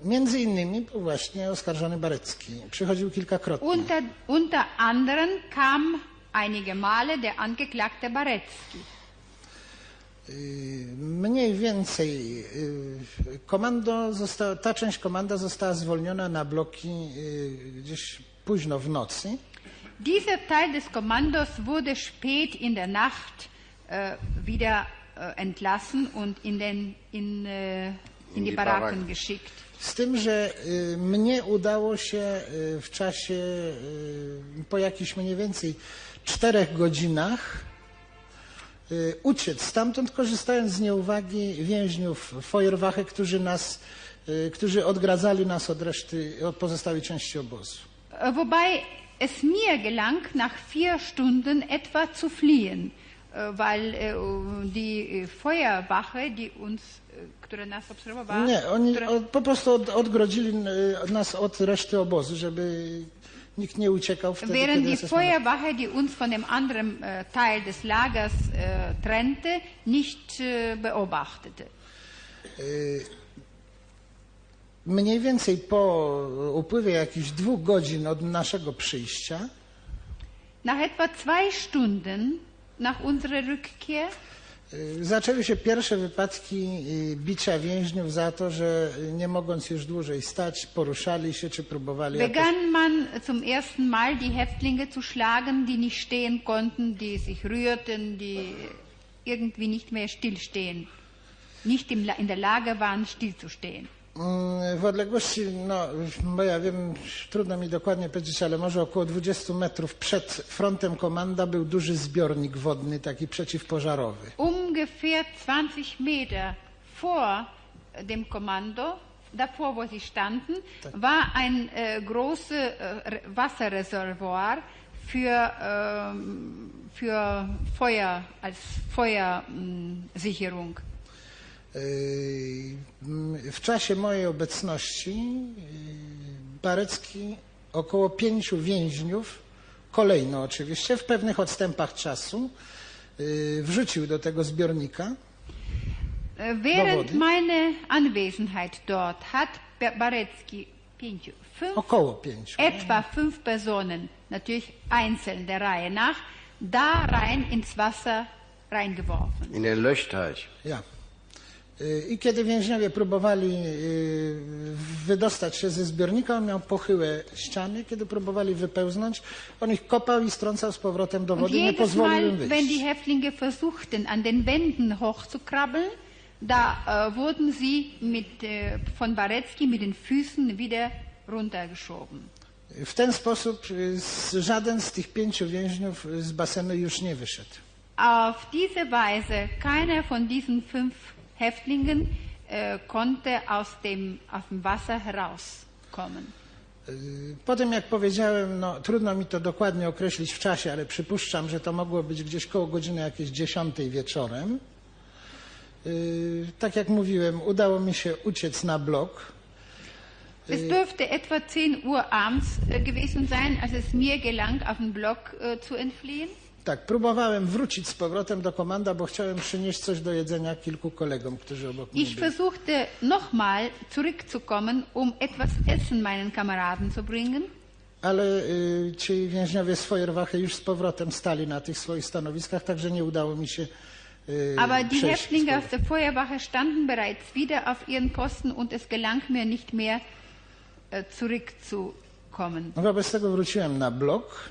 Między innymi właśnie oskarżony Barecki. Przychodził kilkakrotnie. Unter, unter anderem kam einige Male der Angeklagte Barecki. Mniej więcej komando została, ta część komanda została zwolniona na bloki gdzieś późno w nocy. Dieser Teil des Kommandos wurde spät in der Nacht äh, wieder äh, entlassen und in, den, in, äh, in, In die die Baracken Baracken. geschickt. Z tym, że y, mnie udało się y, w czasie y, po jakichś mniej więcej czterech godzinach y, uciec stamtąd, korzystając z nieuwagi więźniów Feuerwache, którzy nas, y, którzy odgradzali nas od reszty, od pozostałej części obozu. Äh, Wobei es mir gelang, nach vier Stunden etwa zu fliehen, äh, weil äh, die Feuerwache, die uns, która nas obserwowała, Nie, oni która- po prostu od, odgrodzili y, nas od reszty obozu, żeby nikt nie uciekał wtedy, Während die Feuerwache, die uns von dem anderen Teil des Lagers trennte, nicht beobachtete. Mniej więcej po upływie jakichś dwóch godzin od naszego przyjścia Nach etwa zwei Stunden nach unserer Rückkehr y, zaczęły się pierwsze wypadki bicia więźniów za to, że nie mogąc już dłużej stać, poruszali się czy próbowali begann man zum ersten Mal die Häftlinge zu schlagen, die nicht stehen konnten, die sich rührten, die irgendwie nicht mehr stillstehen, nicht in der Lage waren, stillzustehen. Mm, W odległości, no, bo ja wiem, trudno mi dokładnie powiedzieć, ale może około 20 metrów przed frontem komanda był duży zbiornik wodny, taki przeciwpożarowy. Ungefähr 20 Meter vor dem Kommando, davor, wo sie standen, war ein äh, großes äh, Re- Wasserreservoir für, ähm, für Feuer, als Feuersicherung. Yy, W czasie mojej obecności yy, Barecki około pięciu więźniów, kolejno oczywiście, w pewnych odstępach czasu, yy, wrzucił do tego zbiornika. Äh, Während Dowody. meiner Anwesenheit dort hat Ba- Barecki pięciu, fünf, Około pięciu. etwa fünf Personen, natürlich einzeln der Reihe nach, da rein ins Wasser reingeworfen. In den Löschteich. Ja. Yy, I kiedy więźniowie próbowali yy, wydostać się ze zbiornika, on miał pochyłe ściany. Kiedy próbowali wypełznąć, on ich kopał i strącał z powrotem do wody nie pozwolił im wenn wyjść. die Häftlinge versuchten, an den Wänden hochzukrabbeln, da äh, wurden sie mit, äh, von Barecki mit den Füßen wieder runtergeschoben. W ten sposób y, żaden z tych pięciu więźniów y, z basenu już nie wyszedł. Auf diese Weise, keiner von diesen fünf Häftlingen äh, konnte aus dem, aus dem Wasser herauskommen. Y, Po tym, jak powiedziałem, no, trudno mi to dokładnie określić w czasie, ale przypuszczam, że to mogło być gdzieś koło godziny jakieś 10 wieczorem. Y, Tak jak mówiłem, udało mi się uciec na blok. Es dürfte etwa 10 Uhr abends äh, gewesen sein, als es mir gelang, auf den Block äh, zu entfliehen. Tak, próbowałem wrócić z powrotem do komanda, bo chciałem przynieść coś do jedzenia kilku kolegom, którzy obok mnie Ich byli. versuchte nochmal zurückzukommen, um etwas Essen meinen Kameraden zu bringen. Ale y, ci więźniowie z Feuerwache już z powrotem stali na tych swoich stanowiskach, także nie udało mi się y, Aber die przejść z Häftlinge powrotem. aus der Feuerwache standen bereits wieder auf ihren Posten und es gelang mir nicht mehr äh, zurückzukommen. Wobec tego wróciłem na blok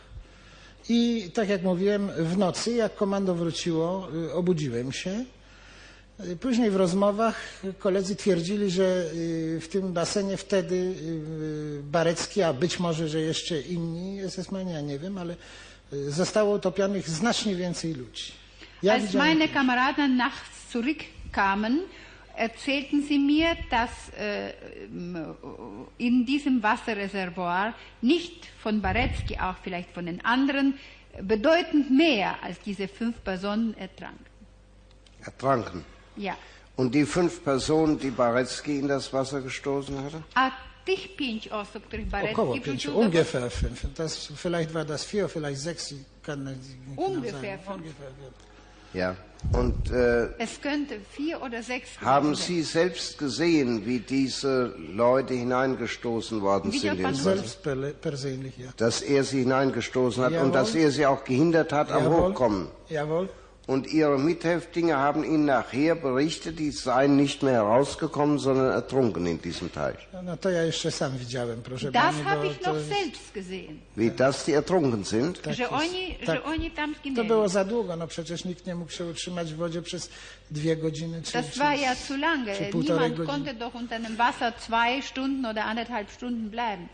i tak jak mówiłem, w nocy, jak komando wróciło, y, obudziłem się. Y, Później w rozmowach koledzy twierdzili, że y, w tym basenie wtedy Barecki, a być może, że jeszcze inni SS-mani, ja nie wiem, ale zostało utopionych znacznie więcej ludzi. Ja Als meine Kameraden nachts zurückkamen, erzählten sie mir, dass äh, in diesem Wasserreservoir nicht von Barecki, auch vielleicht von den anderen, bedeutend mehr als diese fünf Personen ertranken. Ertranken. Ja. Und die fünf Personen, die Barecki in das Wasser gestoßen hatte? A tych pięć osób, których Około Barecki pięciu, wrzucił do ungefähr fünf. Das, vielleicht war das vier, vielleicht sechs. Kann, Ungefähr fünf. Ungefähr, ja. Und äh, Es könnte vier oder sechs haben Sie selbst gesehen, wie diese Leute hineingestoßen worden sind Wasser? Selbst per- persönlich, ja. Dass er sie hineingestoßen hat Jawohl. und dass er sie auch gehindert hat am Jawohl. Hochkommen. Jawohl. Und ihre Mithäftlinge haben ihnen nachher berichtet, die seien nicht mehr herausgekommen, sondern ertrunken in diesem Teich. No to ja jeszcze sam widziałem, proszę Das pani, habe ich noch selbst gesehen. Wie das die ertrunken sind? Tak że, jest. oni, Tak. że oni tam to zginęli. było za długo, no przecież nikt nie mógł się utrzymać w wodzie przez dwie godziny czy, Das czy, war ja zu lange. Niemand godziny. konnte doch unter einem Wasser zwei Stunden oder anderthalb Stunden bleiben.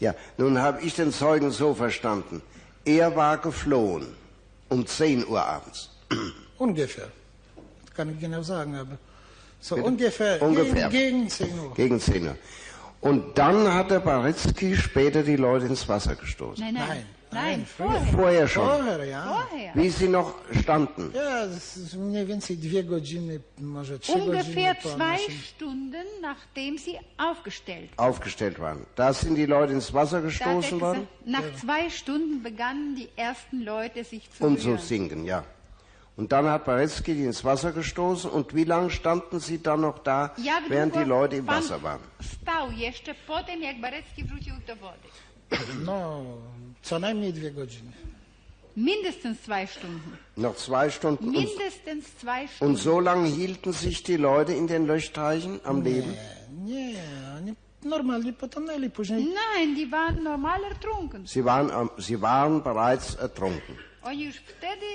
Ja, nun habe ich den Zeugen so verstanden. Er war geflohen um 10 Uhr abends. Ungefähr. Das kann ich genau sagen, aber so Bitte? ungefähr, Ungefähr. Gegen, gegen 10 Uhr. Gegen 10 Uhr. Und dann hat der Baretzky später die Leute ins Wasser gestoßen. Nein, nein, Nein, nein, vorher. Vorher schon. Vorher, ja. Vorher. Wie sie noch standen. Ja, z- z- mniej więcej dwie godziny, może trzy godziny Ungefähr po zwei. Stunden, nachdem sie aufgestellt aufgestellt waren. Da sind die Leute ins Wasser er gestoßen worden nach zwei Stunden begannen die ersten Leute sich zu und zu rühren. sinken, ja. Und dann hat Baretzky die ins Wasser gestoßen und wie lange standen sie dann noch da, Jak während die Leute im Wasser waren? Stał jeszcze po tym, jak Barecki wrócił do wody. No, co najmniej dwie godziny. Mindestens zwei Stunden. Noch zwei Stunden. Und, Mindestens zwei Stunden. und so lange hielten sich die Leute in den Löchteichen am Leben? Nie, oni normalnie potonęli. Później Nein, die waren normal ertrunken. Sie waren, sie waren bereits ertrunken. Oni już wtedy,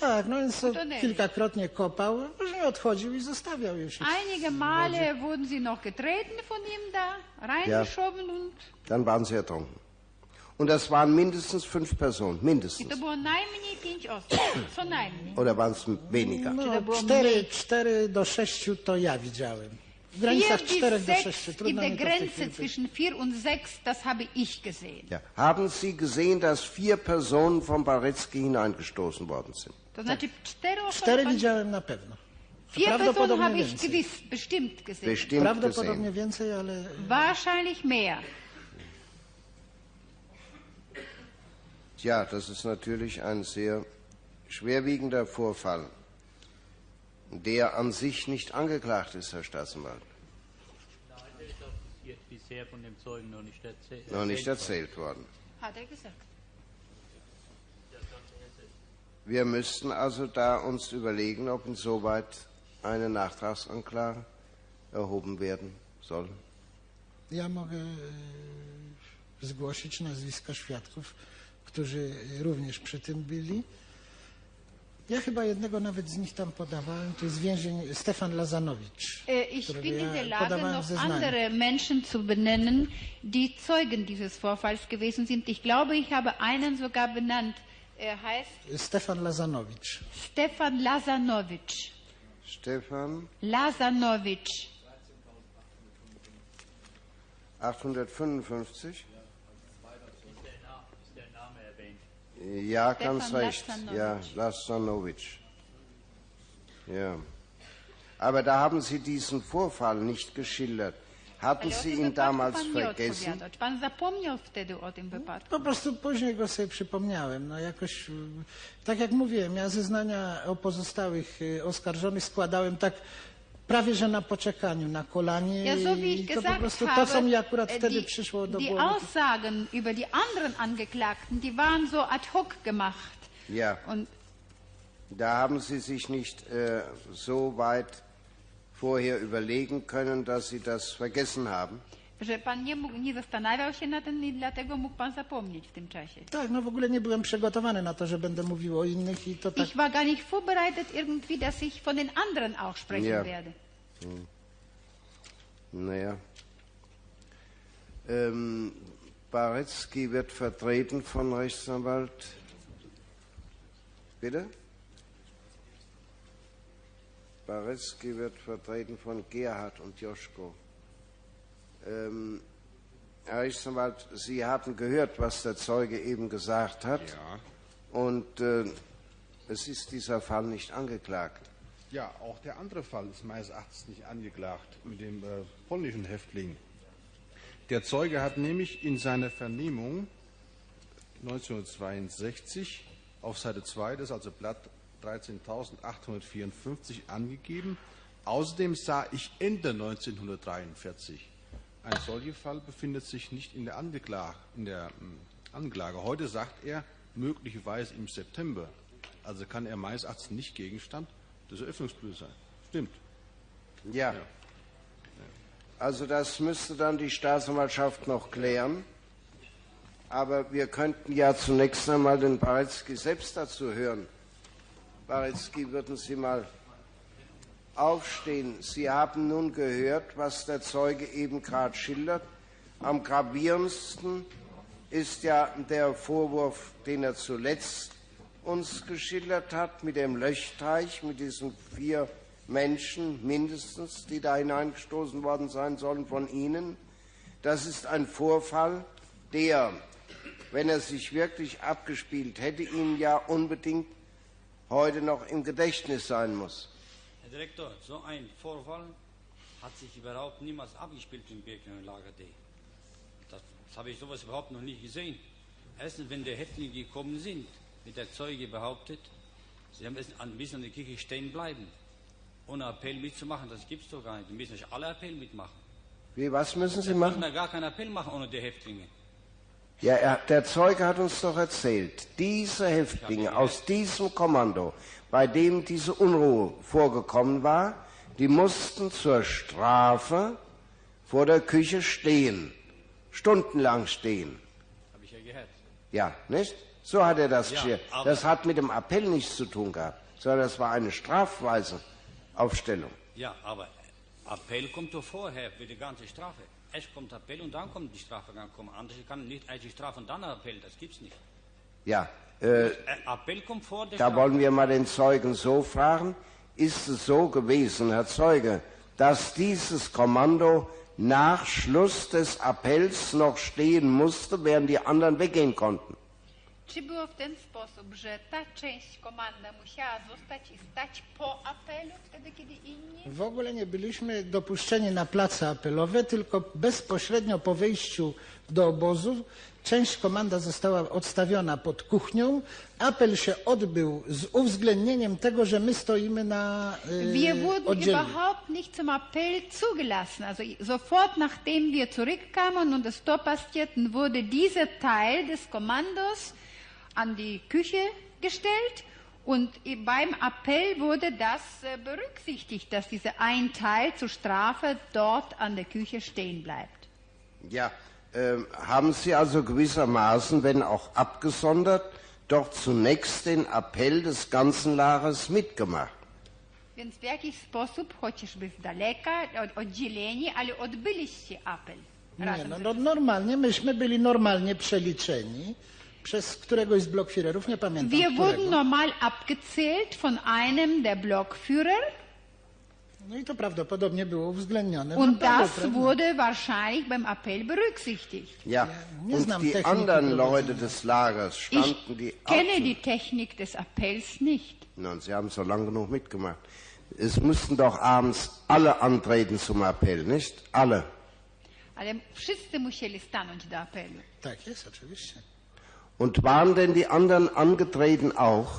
tak, no więc kilkakrotnie kopał, później odchodził i zostawiał już einige Male wurden sie noch getreten von ihm da, reingeschoben und Dann waren sie ertrunken. Und das waren mindestens fünf Personen, i mindestens. to było najmniej pięć osób. Co najmniej. Oder waren es weniger? No, to było cztery, cztery do sześciu to ja widziałem. W Vier granicach bis czterech do sechs sześciu. in Trudno der Grenze zwischen vier und sechs, das habe ich gesehen. Ja. Haben Sie gesehen, dass vier Personen von Baretzky hineingestoßen worden sind? To znaczy cztery osoby. Cztery pan- widziałem na pewno. Vier Personen habe ich więcej. gewiss, bestimmt gesehen. Bestimmt Prawdopodobnie gesehen. więcej, ale Wahrscheinlich mehr. Tja, das ist natürlich ein sehr schwerwiegender Vorfall, der an sich nicht angeklagt ist, Herr Staatsanwalt. Nein, der ist bisher von dem Zeugen noch nicht erzählt. Noch nicht erzählt worden. Hat er gesagt. Wir müssten also da uns überlegen, ob insoweit eine Nachtragsanklage erhoben werden soll. ja mogę e, zgłosić nazwiska świadków, którzy również przy tym byli. Ja chyba jednego nawet z nich tam podawałem, to jest więzień Stefan Lazanowicz. Äh, Ich bin in der Lage, noch zeznanie. andere Menschen zu benennen, die Zeugen dieses Vorfalls gewesen sind. Ich glaube, ich habe einen sogar benannt. Er heißt Stefan Lazanowicz. Stefan Lazanowicz. Stefan, Lazanowicz. 855? Erwähnt? Ja, Stefan ganz recht. Ja, Lastanowitsch. Ja. Aber da haben Sie diesen Vorfall nicht geschildert. Hatten Sie ihn damals pan nie vergessen? pan zapomniał wtedy o tym wypadku? Po prostu później go sobie przypomniałem. No jakoś, tak jak mówiłem, ja zeznania o pozostałych y, oskarżonych składałem tak prawie, że na poczekaniu, na kolanie Ja, so wie i ich to po gesagt prostu to, habe, co mi akurat wtedy die, przyszło do die głowy. Aussagen über die anderen Angeklagten, die waren so ad hoc gemacht. Ja. Und Da haben Sie sich nicht äh, so weit vorher überlegen können, dass Sie das vergessen haben. Że pan nie, mógł, nie zastanawiał się na tym i dlatego mógł pan zapomnieć w tym czasie. Tak, no w ogóle nie byłem przygotowany na to, że będę mówił o innych i to tak Ich war gar nicht vorbereitet irgendwie, dass ich von den anderen auch sprechen Ja. werde. Hm. Naja. Ähm, Baretzky wird vertreten von Rechtsanwalt. Bitte? Baretzky wird vertreten von Gerhard und Joschko. Ähm, Herr Rechtsanwalt, Sie hatten gehört, was der Zeuge eben gesagt hat. Ja. Und äh, es ist dieser Fall nicht angeklagt. Ja, auch der andere Fall ist meines Erachtens nicht angeklagt mit dem äh, polnischen Häftling. Der Zeuge hat nämlich in seiner Vernehmung 1962 auf Seite 2, das ist also Blatt 13.854 angegeben. Außerdem sah ich Ende 1943. Ein solcher Fall befindet sich nicht in der, Angeklage, in der ähm, Anklage. Heute sagt er möglicherweise im September. Also kann er meines Erachtens nicht Gegenstand des Eröffnungsbriefes sein. Stimmt. Ja. Also das müsste dann die Staatsanwaltschaft noch klären. Aber wir könnten ja zunächst einmal den Baretzky selbst dazu hören. Baretzky, würden Sie mal aufstehen. Sie haben nun gehört, was der Zeuge eben gerade schildert. Am gravierendsten ist ja der Vorwurf, den er zuletzt uns geschildert hat, mit dem Löchteich, mit diesen vier Menschen mindestens, die da hineingestoßen worden sein sollen von Ihnen. Das ist ein Vorfall, der, wenn er sich wirklich abgespielt hätte, Ihnen ja unbedingt heute noch im Gedächtnis sein muss. Direktor, so ein Vorfall hat sich überhaupt niemals abgespielt im Birkenau Lager D. Das, das habe ich sowas überhaupt noch nie gesehen. Erstens, wenn die Häftlinge gekommen sind, wird der Zeuge behauptet, sie müssen an, müssen an der Kirche stehen bleiben, ohne Appell mitzumachen. Das gibt es doch gar nicht. Die müssen nicht alle Appell mitmachen. Wie, was müssen Sie machen? müssen da gar keinen Appell machen ohne die Häftlinge. Ja, er, der Zeuge hat uns doch erzählt, diese Häftlinge aus diesem Kommando, bei dem diese Unruhe vorgekommen war, die mussten zur Strafe vor der Küche stehen, stundenlang stehen. Habe ich ja gehört. Ja, nicht? So hat er das Ja, Das hat mit dem Appell nichts zu tun gehabt, sondern das war eine strafweise Aufstellung. Ja, aber Appell kommt doch vorher für die ganze Strafe. Erst kommt Appell und dann kommt die Strafe. Dann kommt anders kann nicht erst die Strafe und dann Appell. Das gibt's nicht. Ja, Äh, Appell kommt vor der Da Strafe. wollen wir mal den Zeugen so fragen, ist es so gewesen, Herr Zeuge, dass dieses Kommando nach Schluss des Appells noch stehen musste, während die anderen weggehen konnten? Czy było w ten sposób, że ta część komanda musiała zostać i stać po apelu, wtedy kiedy inni? W ogóle nie byliśmy dopuszczeni na place apelowe, tylko bezpośrednio po wyjściu do obozu część komanda została odstawiona pod kuchnią. Apel się odbył z uwzględnieniem tego, że my stoimy na Wir y, wurden oddzielnie. überhaupt nicht zum Appell zugelassen. Also sofort nachdem wir zurückkamen und das Tor passierten, wurde dieser Teil des Kommandos an die Küche gestellt und beim Appell wurde das äh, berücksichtigt, dass dieser ein Teil zur Strafe dort an der Küche stehen bleibt. Ja, ähm, haben Sie also gewissermaßen, wenn auch abgesondert, doch zunächst den Appell des ganzen Lagers mitgemacht? Więc w jakiś sposób, chociażby z daleka, od- oddzieleni, ale odbyliście apel. Nie, no, no, normalnie, myśmy byli normalnie przeliczeni przez któregoś z blokführerów, nie pamiętam Wir którego. wurden normal abgezählt von einem der Blockführer No i to prawdopodobnie było uwzględnione. und das prawda? wurde wahrscheinlich beim Appell berücksichtigt. Ja, nie und die Techniki anderen. Leute des Lagers Ich standen die auch kenne die Technik des Appells nicht. Nein, Sie haben so lange genug mitgemacht. Es mussten doch abends alle antreten zum Appell, nicht? Alle. Ale wszyscy musieli stanąć do apelu. Tak jest, oczywiście. Und waren denn die anderen angetreten auch?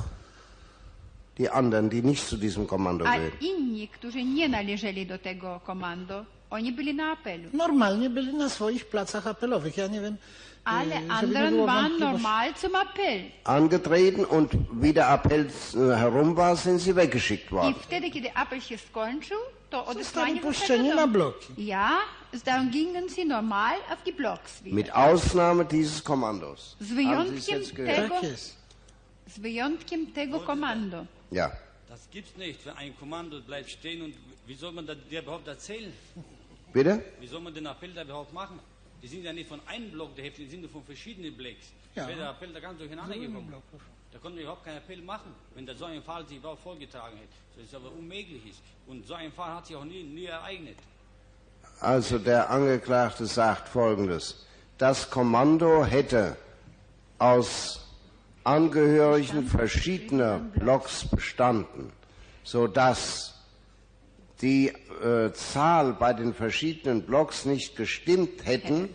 Die anderen, die nicht zu diesem Kommando A gehören? inni, którzy nie należeli do tego komando, oni byli na apelu. Normalnie byli na swoich placach apelowych. Ja nie wiem, Alle e, anderen waren normal zum Appell. Angetreten und wie der Appell äh, herum war, sind sie weggeschickt I worden. wtedy, kiedy apel się skończył, to odesłani puszczeni zostali do na bloki. Ja, dann gingen sie normal auf die Blocks wieder. Mit Ausnahme dieses Kommandos. Z es wyjątkiem tego, z wyjątkiem tego komando. Ja. Das gibt's nicht. Wenn ein Kommando bleibt stehen und wie soll man das, der überhaupt erzählen? Bitte? Wie soll man den Appell da überhaupt machen? Die sind ja nicht von einem Block der Häftlinge, die sind von verschiedenen Blocks. Ja. Wäre der Appell da ganz durcheinander gekommen. Da konnten wir überhaupt keinen Appell machen, wenn da so ein Fall sich überhaupt vorgetragen hätte. Das ist aber unmöglich ist. Und so ein Fall hat sich auch nie, nie ereignet. Also der Angeklagte sagt Folgendes. Das Kommando hätte aus Angehörigen verschiedener Blocks bestanden, sodass die äh, Zahl bei den verschiedenen Blocks nicht gestimmt hätten,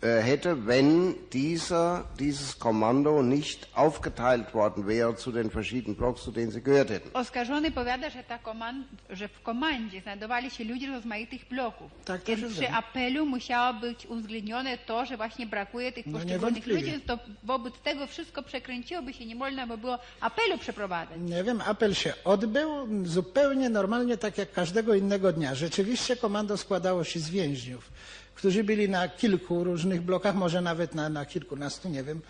hätte, wenn dieser, dieses Kommando nicht aufgeteilt worden wäre zu den verschiedenen Blocks, zu denen sie gehört hätten. Oskarżony powiada, że, ta komand- że w komandzie znajdowali się ludzie z rozmaitych bloków. Tak, Więc przy apelu musiało być uwzględnione to, że właśnie brakuje tych No poszczególnych niewątpliwie. ludzi, więc to wobec tego wszystko przekręciłoby się, nie można by było apelu przeprowadzać. Nie wiem, apel się odbył zupełnie normalnie, tak jak każdego innego dnia. Rzeczywiście komando składało się z więźniów, którzy byli na kilku różnych blokach, może nawet na, na kilkunastu, nie wiem,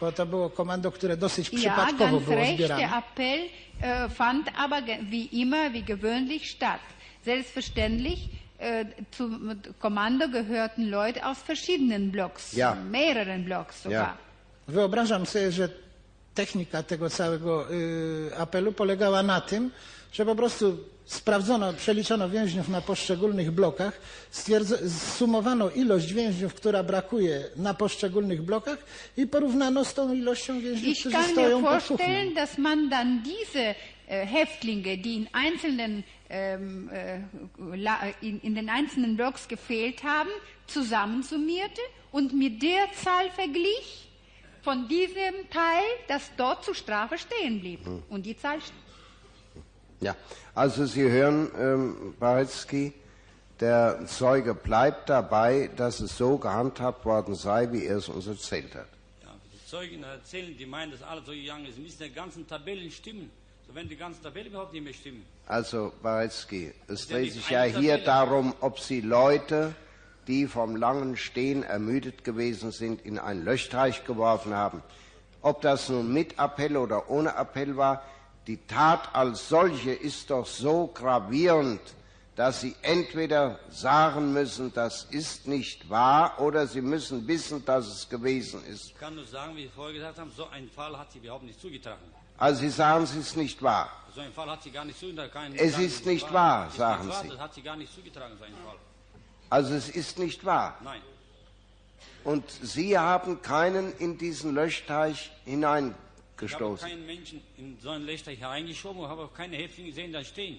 bo to było komando, które dosyć Ja, przypadkowo ganz było recht, der zbierane. Appell äh, fand aber wie immer, wie gewöhnlich statt. Selbstverständlich äh, zum Kommando gehörten Leute aus verschiedenen Blocks, Ja. mehreren Blocks sogar. Wyobrażam sobie, że technika tego całego y, apelu polegała na tym, że po prostu sprawdzono, przeliczono więźniów na poszczególnych blokach, zsumowano ilość więźniów, która brakuje na poszczególnych blokach i porównano z tą ilością więźniów, Ich którzy kann mir stoją pod vorstellen, dass man dann diese äh, Häftlinge, die in einzelnen ähm, äh, in, in den einzelnen Blocks gefehlt haben, zusammensummierte und mit der Zahl verglich von diesem Teil, das dort zur Strafe stehen blieb. Und die Zahl Ja, also Sie hören, ähm, Barecki, der Zeuge bleibt dabei, dass es so gehandhabt worden sei, wie er es uns erzählt hat. Ja, die Zeugen erzählen, die meinen, dass alles so gegangen ist, müssen die ganzen Tabellen stimmen. So wenn die ganzen Tabellen überhaupt nicht mehr stimmen. Also, Barecki, es dreht sich ja hier Tabelle. darum, ob Sie Leute, die vom langen Stehen ermüdet gewesen sind, in einen Löschteich geworfen haben. Ob das nun mit Appell oder ohne Appell war, die Tat als solche ist doch so gravierend, dass Sie entweder sagen müssen, das ist nicht wahr, oder Sie müssen wissen, dass es gewesen ist. Ich kann nur sagen, wie Sie vorher gesagt haben, so einen Fall hat sie überhaupt nicht zugetragen. Also Sie sagen, es ist nicht wahr. So einen Fall hat sie gar nicht zugetragen. Es ist nicht wahr, ist sagen wahr, Sie. Das hat sie gar nicht zugetragen, so einen Fall. Also es ist nicht wahr. Nein. Und Sie haben keinen in diesen Löschteich Ich habe keinen Menschen in so einen Löcher hereingeschoben und habe auch keine Häftlinge gesehen, da stehen.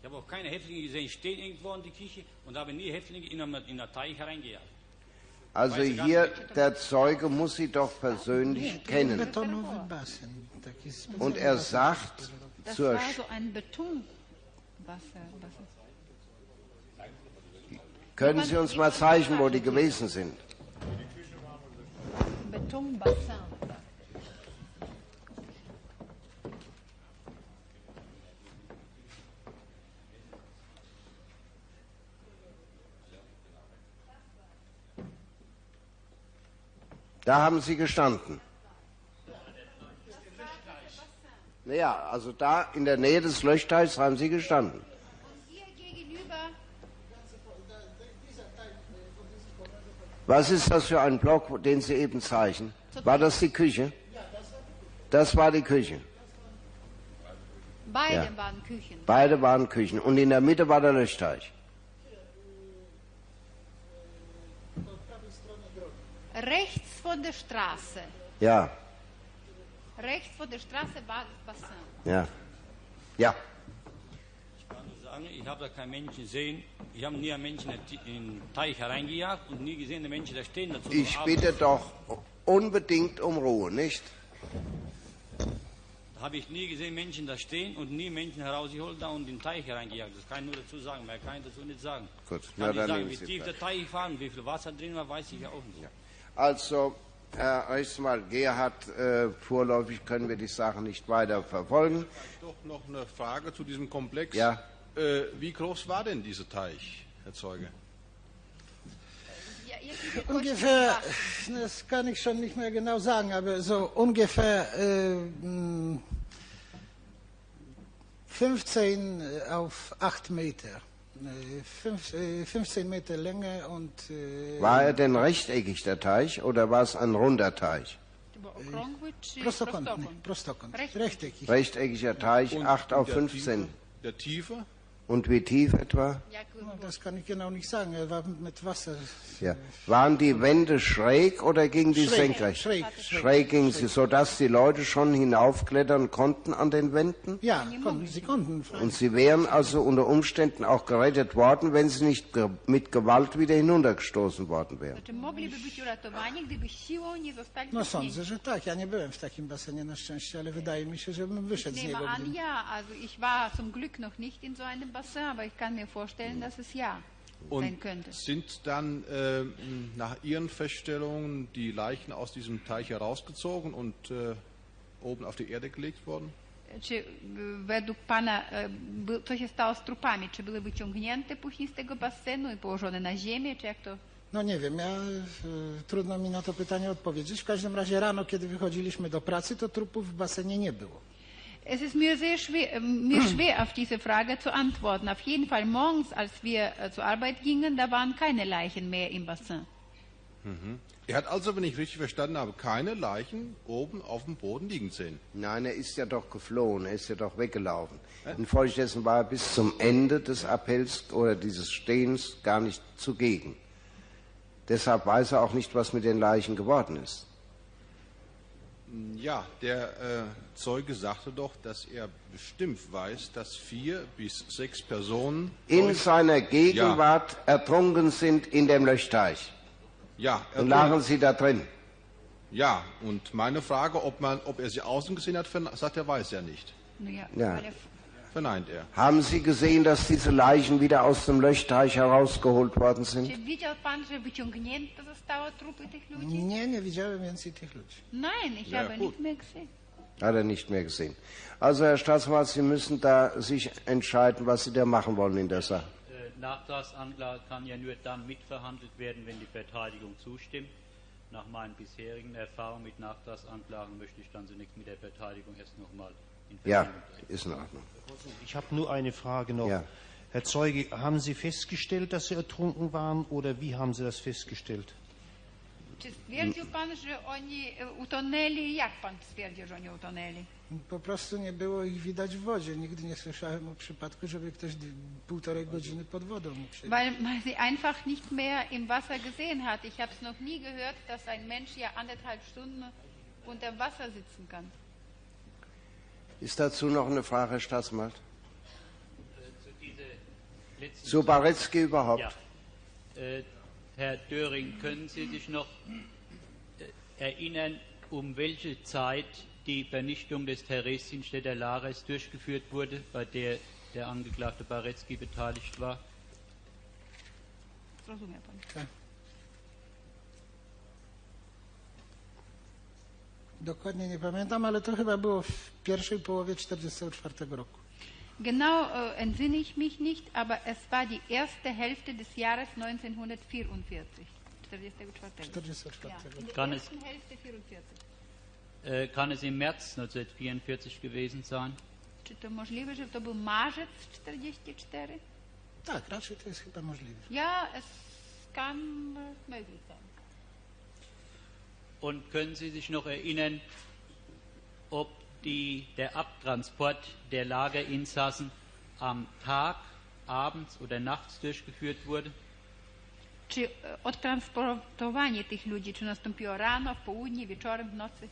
Ich habe auch keine Häftlinge gesehen, stehen irgendwo in die Küche und habe nie Häftlinge in einen, in einen Teich hereingejagt. Also hier, der Zeuge muss Sie doch persönlich kennen. Und er sagt Das zur war so ein Betonwasser. Wasser. Können Sie uns mal zeigen, wo die gewesen sind? Betonbassin. Da haben Sie gestanden. Naja, also da in der Nähe des Löschteichs haben Sie gestanden. Was ist das für ein Block, den Sie eben zeichnen? War das die Küche? Das war die Küche. beide Ja. waren Küchen. Beide waren Küchen. Und in der Mitte war der Löschteich. Rechts von der Straße. Ja, Rechts von der Straße war das Bassin. ja. Ja, Ich kann nur sagen, ich habe da keinen Menschen gesehen. Ich habe nie einen Menschen in den Teich hereingejagt und nie gesehen, den Menschen da stehen dazu. ich bitte doch unbedingt um Ruhe, nicht? Da habe ich nie gesehen, Menschen da stehen und nie Menschen herausgeholt da und in den Teich hereingejagt. Das kann ich nur dazu sagen, mehr kann ich dazu nicht sagen. Gut, Ich na kann nicht dann sagen, wie tief der Teich war und wie viel Wasser drin war, weiß ich ja auch nicht. Also, Herr Rechtsanwalt Gerhard, äh, vorläufig können wir die Sache nicht weiter verfolgen. Doch noch eine Frage zu diesem Komplex. Ja. Äh, wie groß war denn dieser Teich, Herr Zeuge? Ungefähr, das kann ich schon nicht mehr genau sagen, aber so ungefähr äh, mh, 15 auf 8 Meter. Äh, fünf, äh, 15 Meter Länge und äh, War er denn rechteckig, der Teich, oder war es ein runder Teich? Prostokątny, prostokąt, Recht- rechteckig. Rechteckiger Teich, 8 auf der 15. Tiefe, der Tiefe? Und wie tief etwa? Das kann ich genau nicht sagen. Er war mit Wasser. Ja. Waren die Wände schräg oder gingen die Schräg, senkrecht? schräg, schräg, schräg, gingen sie, sodass die Leute schon hinaufklettern konnten an den Wänden? Ja, konnten, sie konnten. Und sie wären also unter Umständen auch gerettet worden, wenn sie nicht ge mit Gewalt wieder hinuntergestoßen worden wären. No sądzę, że tak. Ja nie byłem w takim basenie na szczęście, ale wydaje mi się, że bym wyszedł z Ich nehme niego. ja. Also ich war zum Glück noch nicht in so einem Aber ich kann mir vorstellen, dass es ja sein Und könnte. sind dann äh, nach Ihren Feststellungen die Leichen aus diesem Teich herausgezogen und äh, oben auf die Erde gelegt worden? Czy według Pana, co się stało z trupami? Czy były wyciągnięte później z tego basenu i położone na ziemię, czy jak to? No nie wiem, ja, e, trudno mi na to pytanie odpowiedzieć. W każdym razie rano, kiedy wychodziliśmy do pracy, to trupów w basenie nie było. Es ist mir sehr schwer, äh, mir schwer auf diese Frage zu antworten. Auf jeden Fall morgens, als wir äh, zur Arbeit gingen, da waren keine Leichen mehr im Bassin. Mhm. Er hat also, wenn ich richtig verstanden habe, keine Leichen oben auf dem Boden liegen sehen. Nein, er ist ja doch geflohen, er ist ja doch weggelaufen. Infolgedessen war er bis zum Ende des Appells oder dieses Stehens gar nicht zugegen. Deshalb weiß er auch nicht, was mit den Leichen geworden ist. Ja, der äh, Zeuge sagte doch, dass er bestimmt weiß, dass vier bis sechs Personen In seiner Gegenwart ertrunken sind in dem Löchteich. Ja, Und lagen sie da drin. Ja, und meine Frage, ob, man, ob er sie außen gesehen hat, sagt er, weiß er nicht. Ja, Ja. Verneint er. Haben Sie gesehen, dass diese Leichen wieder aus dem Löchteich herausgeholt worden Czy sind? widział Pan, że wyciągnięte zostały trupy tych ludzi? Nie, nie widziałem więcej tych ludzi. Nein, ich Ja, habe gut. nicht mehr gesehen. Hat er nicht mehr gesehen. Also, Herr Staatsanwalt, Sie müssen da sich entscheiden, was Sie da machen wollen in der Sache. Äh, Nachtragsanklage kann ja nur dann mitverhandelt werden, wenn die Verteidigung zustimmt. Nach meinen bisherigen Erfahrungen mit Nachtragsanklagen möchte ich dann zunächst mit der Verteidigung erst nochmal Ja, ist in Ordnung. Ich habe nur eine Frage noch. Ja. Herr Zeuge, haben Sie festgestellt, dass Sie ertrunken waren oder wie haben Sie das festgestellt? Czy stwierdził Pan, że oni e, utonęli? Jak Pan stwierdził, że oni utonęli? Po prostu nie było ich widać w wodzie. Nigdy nie słyszałem o przypadku, żeby ktoś d- półtorej godziny pod wodą mógł siedzieć. Weil man sie einfach nicht mehr im Wasser gesehen hat. Ich habe es noch nie gehört, dass ein Mensch ja anderthalb Stunden unter Wasser sitzen kann. Ist dazu noch eine Frage, Herr Staatsanwalt? Zu Baretzky überhaupt? Ja. Äh, Herr Döring, können Sie sich noch äh, erinnern, um welche Zeit die Vernichtung des Theresienstädter Lagers durchgeführt wurde, bei der der Angeklagte Baretzky beteiligt war? Zrozumiał Pan. Tak. Dokładnie nie pamiętam, ale to chyba było w pierwszej połowie 1944 roku. Genau äh, entsinne ich mich nicht, aber es war die erste Hälfte des Jahres 1944. 44. 44. Ja, in der Kann es- ersten Hälfte 44. Äh, kann es im März 1944 gewesen sein? Czy to możliwe, że to był marzec 44? Tak, raczej to jest chyba możliwe. Ja, es kann äh, möglich sein. Und können Sie sich noch erinnern, ob die, der Abtransport der Lagerinsassen am Tag, abends oder nachts durchgeführt wurde? Czy e, odtransportowanie tych ludzi, czy nastąpiło rano, południe, wieczorem, w nocy,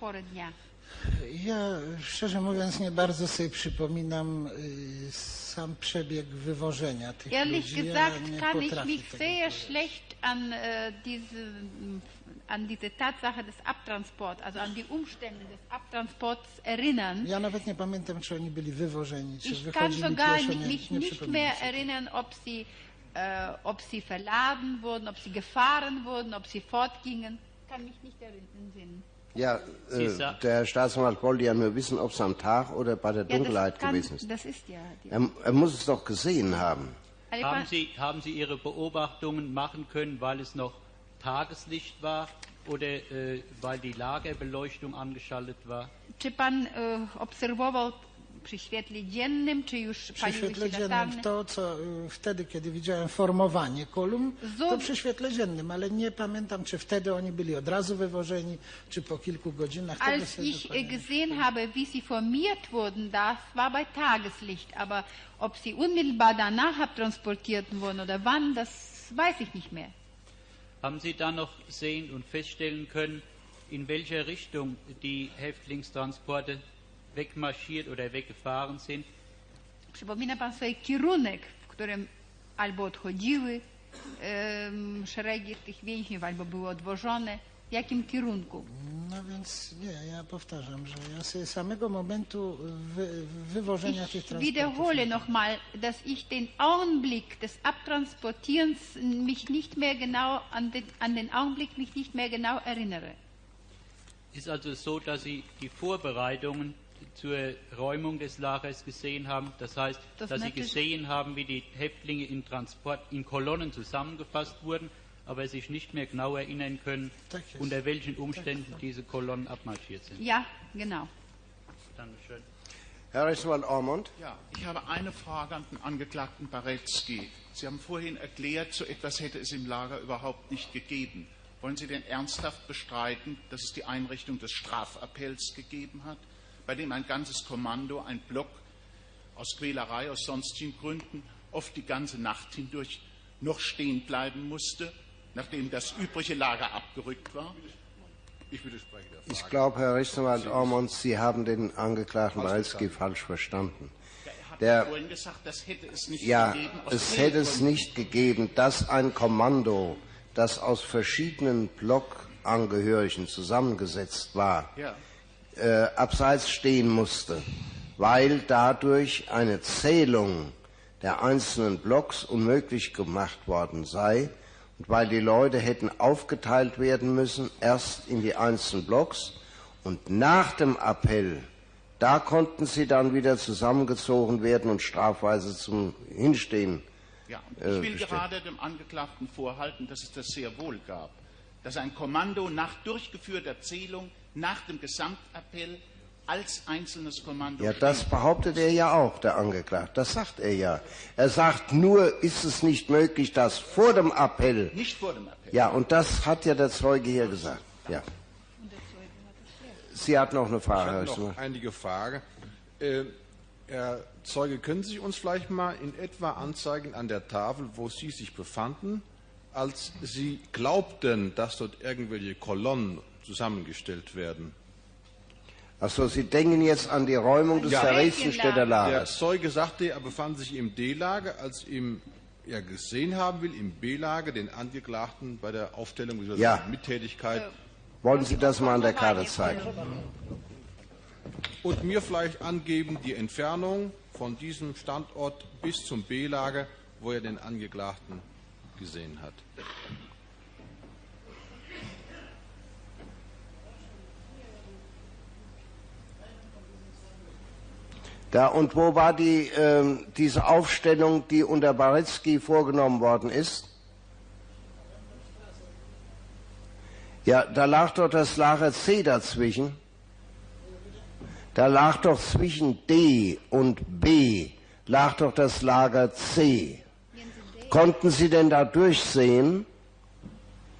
porę dnia? Ja szczerze mówiąc nie bardzo sobie przypominam y, sam przebieg wywożenia tych Ehrlich ludzi. gesagt ja nie kann ich potrafię mich tego sehr schlecht an, äh, diese, an diese Tatsache des Abtransports, also an die Umstände des Abtransports erinnern. Ja nawet nie pamiętam, czy oni byli wywożeni, czy Ich kann wychodzili sogar pieszo, nie, mich nie nicht przypominam mehr sobie. erinnern, ob sie, äh, ob sie verladen wurden, ob sie gefahren wurden, ob sie fortgingen. Kann mich nicht erinnern. Ja, äh, der Herr Staatsanwalt wollte ja nur wissen, ob es am Tag oder bei der Ja, Dunkelheit kann, gewesen ist. das ist ja. Er, er muss es doch gesehen haben. Haben Sie, haben Sie Ihre Beobachtungen machen können, weil es noch Tageslicht war oder äh, weil die Lagerbeleuchtung angeschaltet war? Czy pan e, obserwował przy świetle dziennym, czy już Przy świetle dziennym to, co wtedy, kiedy widziałem formowanie kolumn, to przy świetle dziennym, ale nie pamiętam, czy wtedy oni byli od razu wywożeni, czy po kilku godzinach. Als ich gesehen habe, wie sie formiert wurden, das war bei Tageslicht. Aber ob sie unmittelbar danach abtransportiert wurden oder wann, das weiß ich nicht mehr. Haben Sie dann noch sehen und feststellen können, in welcher Richtung die Häftlingstransporte wegmarschiert oder weggefahren sind? Przypomina Pan sobie kierunek, w którym albo odchodziły em, szeregi tych więźniów, albo były odwożone? W jakim kierunku? No więc nie, ja powtarzam, że ja sobie samego momentu wy, wywożenia tych Ich transportów wiederhole nochmal, dass ich den Augenblick des Abtransportierens mich nicht mehr genau an den, an den Augenblick mich nicht mehr genau erinnere. Ist also so, dass Sie die Vorbereitungen zur Räumung des Lagers gesehen haben. Das heißt, Das dass Sie gesehen haben, wie die Häftlinge in Transport in Kolonnen zusammengefasst wurden, aber sich nicht mehr genau erinnern können, unter welchen Umständen diese Kolonnen abmarschiert sind. Ja, genau. Dankeschön. Herr Rechtsanwalt Ormond. Ja, ich habe eine Frage an den Angeklagten Baretzky. Sie haben vorhin erklärt, so etwas hätte es im Lager überhaupt nicht gegeben. Wollen Sie denn ernsthaft bestreiten, dass es die Einrichtung des Strafappells gegeben hat, bei dem ein ganzes Kommando, ein Block aus Quälerei, aus sonstigen Gründen oft die ganze Nacht hindurch noch stehen bleiben musste, nachdem das übrige Lager abgerückt war? Ich widerspreche der Frage. Ich glaube, Herr Rechtsanwalt Ormond, Sie haben den Angeklagten Walski falsch verstanden. Er hat Der, vorhin gesagt, das hätte es nicht ja, gegeben. aus es hätte es Gründen. nicht gegeben, dass ein Kommando, das aus verschiedenen Blockangehörigen zusammengesetzt war, Ja. Äh, abseits stehen musste, weil dadurch eine Zählung der einzelnen Blocks unmöglich gemacht worden sei und weil die Leute hätten aufgeteilt werden müssen, erst in die einzelnen Blocks und nach dem Appell, da konnten sie dann wieder zusammengezogen werden und strafweise zum Hinstehen Ja, äh, ich will bestimmt. gerade dem Angeklagten vorhalten, dass es das sehr wohl gab. Dass ein Kommando nach durchgeführter Zählung, nach dem Gesamtappell als einzelnes Kommando. Ja, das behauptet er ja auch, der Angeklagte. Das sagt er ja. Er sagt nur, ist es nicht möglich, dass vor dem Appell. Nicht vor dem Appell. Ja, und das hat ja der Zeuge hier gesagt. Ja. Sie hat noch eine Frage, Herr Ich habe noch einige Fragen. Äh, Herr Zeuge, können Sie uns vielleicht mal in etwa anzeigen an der Tafel, wo Sie sich befanden, als Sie glaubten, dass dort irgendwelche Kolonnen zusammengestellt werden? Achso, Sie denken jetzt an die Räumung des Theresienstädter Der Lagers. Zeuge sagte, er befand sich im D-Lager, als ihm er gesehen haben will, im B-Lager den Angeklagten bei der Aufstellung bzw. Ja. Mittätigkeit. Wollen Sie das mal an der Karte zeigen? Und mir vielleicht angeben die Entfernung von diesem Standort bis zum B-Lager, wo er den Angeklagten gesehen hat. Da, und wo war die, ähm, diese Aufstellung, die unter Baretzky vorgenommen worden ist? Ja, da lag doch das Lager C dazwischen. Da lag doch zwischen D und B, lag doch das Lager C. Konnten Sie denn da durchsehen?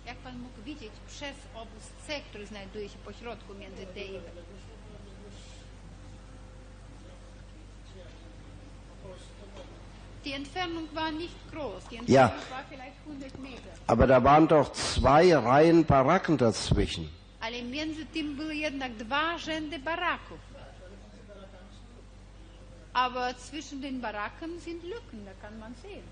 Jak pan mógł widzieć przez obóz C, który znajduje się pośrodku między D i B? Die Entfernung war nicht groß. Die Entfernung Ja. war vielleicht 100 Meter. Aber da waren doch zwei Reihen Baracken dazwischen. Ale między tym były jednak dwa rzędy baraków. Aber zwischen den Baracken sind Lücken, da kann man sehen.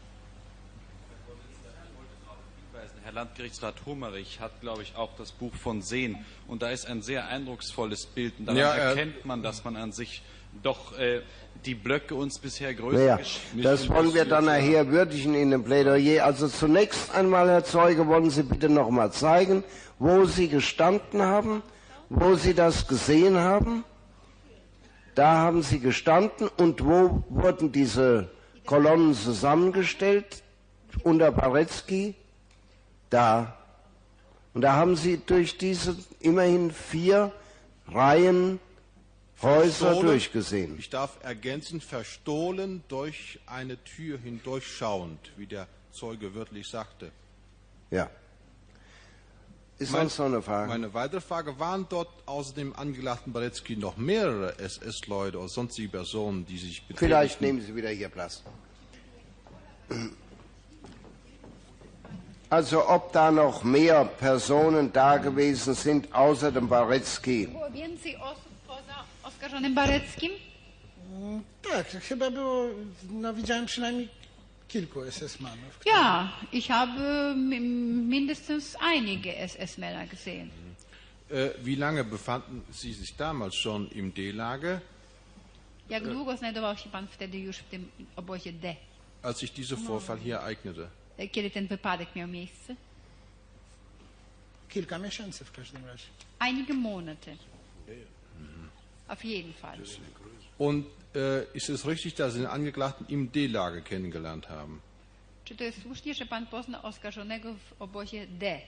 Herr Landgerichtsrat Hummerich hat, glaube ich, auch das Buch von Sehen. Und da ist ein sehr eindrucksvolles Bild. Und daran Ja, er- erkennt man, dass man an sich doch äh, die Blöcke uns bisher größer Naja, das wollen wir dann nachher würdigen in dem Plädoyer. Also zunächst einmal, Herr Zeuge, wollen Sie bitte noch mal zeigen, wo Sie gestanden haben, wo Sie das gesehen haben. Da haben Sie gestanden und wo wurden diese Kolonnen zusammengestellt unter Baretzky? Da. Und da haben Sie durch diese immerhin vier Reihen Häuser durchgesehen. Ich darf ergänzen, verstohlen durch eine Tür hindurchschauend, wie der Zeuge wörtlich sagte. Ja. Ist Mein- sonst noch eine Frage? Meine weitere Frage, waren dort außer dem Angeklagten Baretzky noch mehrere SS-Leute oder sonstige Personen, die sich beteiligten? Vielleicht nehmen Sie wieder hier Platz. Also ob da noch mehr Personen da gewesen sind außer dem. Było więcej osób poza oskarżonym Bareckim? Mm, Tak, chyba było, no widziałem przynajmniej kilku SS-manów. Ja, ich habe mindestens einige SS-Männer gesehen. Äh, wie lange befanden Sie sich damals schon im D-Lager, Jak długo znajdował się pan wtedy już w tym obozie D? als sich dieser Vorfall hier ereignete? Kiedy ten wypadek miał miejsce? Kilka miesięcy w każdym razie. Einige Monate. Auf jeden Fall. Und äh, ist es richtig, dass Sie den Angeklagten im D-Lager kennengelernt haben? Czy to jest słusznie, że pan poznał oskarżonego w obozie D?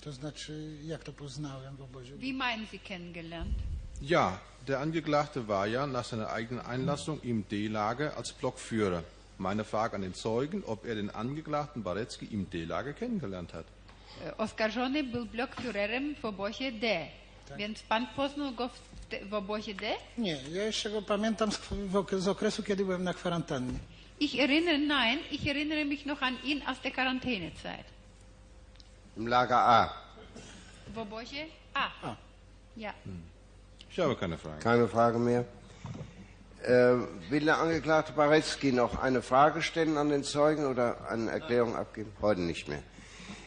To znaczy, jak to poznałem w obozie? Wie meinen Sie kennengelernt? Ja, der Angeklagte war ja nach seiner eigenen Einlassung im D-Lager als Blockführer. Meine Frage an den Zeugen, ob er den Angeklagten Baretzky im D-Lager kennengelernt hat. E, Oskarżony był blokführerem w obozie D. Więc pan poznał go w, te- w obozie D? Nie, ja jeszcze go pamiętam z, z okresu, kiedy byłem na kwarantannie. Ich erinnere, nein, ich erinnere mich noch an ihn aus der Quarantänezeit. Im Lager A. W obozie A. Ja. Ich habe keine Frage. Keine Frage mehr. Äh, will der Angeklagte Barecki noch eine Frage stellen an den Zeugen oder eine Erklärung abgeben? Heute nicht mehr.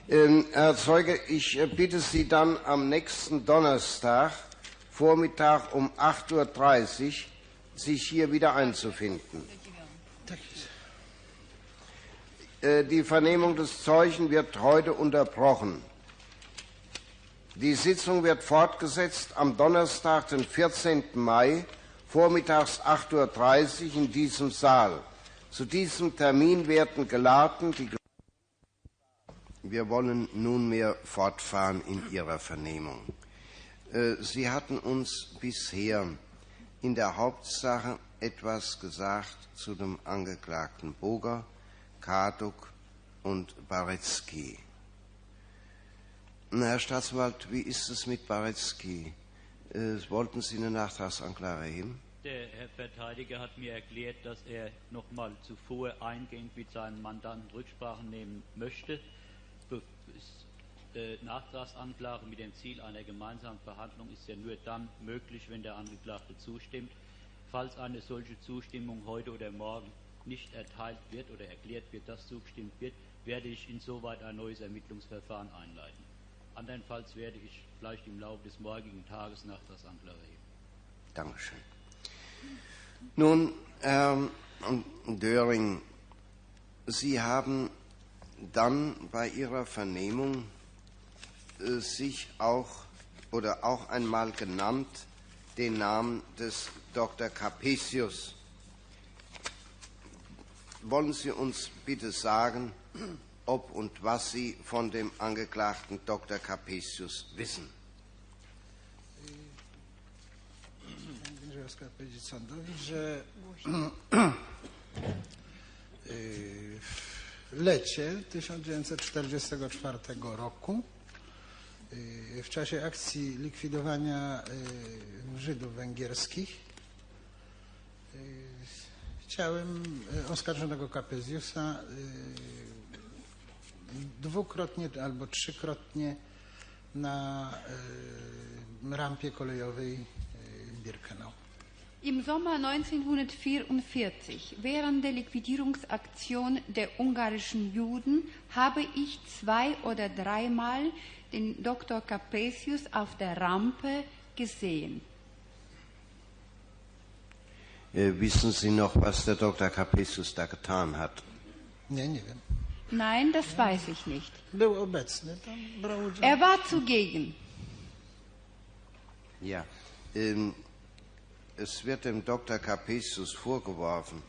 Ähm, Herr Zeuge, ich äh, bitte Sie dann am nächsten Donnerstag Vormittag um 8.30 Uhr sich hier wieder einzufinden. Äh, Die Vernehmung des Zeugen wird heute unterbrochen. Die Sitzung wird fortgesetzt am Donnerstag, den 14. Mai, vormittags 8.30 Uhr in diesem Saal. Zu diesem Termin werden geladen die Wir wollen nunmehr fortfahren in Ihrer Vernehmung. Äh, Sie hatten uns bisher in der Hauptsache etwas gesagt zu dem Angeklagten Boger, Karduk und. Na, Herr Staatsanwalt, wie ist es mit Barecki? Äh, wollten Sie eine Nachtragsanklage erheben? Der Herr Verteidiger hat mir erklärt, dass er nochmal zuvor eingehend mit seinem Mandanten Rücksprache nehmen möchte. Äh, Nachtragsanklage mit dem Ziel einer gemeinsamen Verhandlung ist ja nur dann möglich, wenn der Angeklagte zustimmt. Falls eine solche Zustimmung heute oder morgen nicht erteilt wird oder erklärt wird, dass zugestimmt wird, werde ich insoweit ein neues Ermittlungsverfahren einleiten. Andernfalls werde ich vielleicht im Laufe des morgigen Tages Nachtragsanklage erheben. Dankeschön. Nun, Herr Döring, Sie haben dann bei Ihrer Vernehmung sich auch oder auch einmal genannt den Namen des Dr. Capesius. Wollen Sie uns bitte sagen, ob und was Sie von dem Angeklagten Dr. Capesius wissen? Lecie 1944 roku w czasie akcji likwidowania y, Żydów węgierskich y, chciałem y, oskarżonego Kapezjusa y, dwukrotnie albo trzykrotnie na y, rampie kolejowej y, Birkenau. Im Sommer 1944, während der Liquidierungsaktion der ungarischen Juden, habe ich zwei oder dreimal den Dr. Capesius auf der Rampe gesehen. Äh, wissen Sie noch, was der Dr. Capesius da getan hat? Nein, das weiß ich nicht. Udział. Er war zugegen. Ja. Ähm, es wird dem Dr. Capesius vorgeworfen,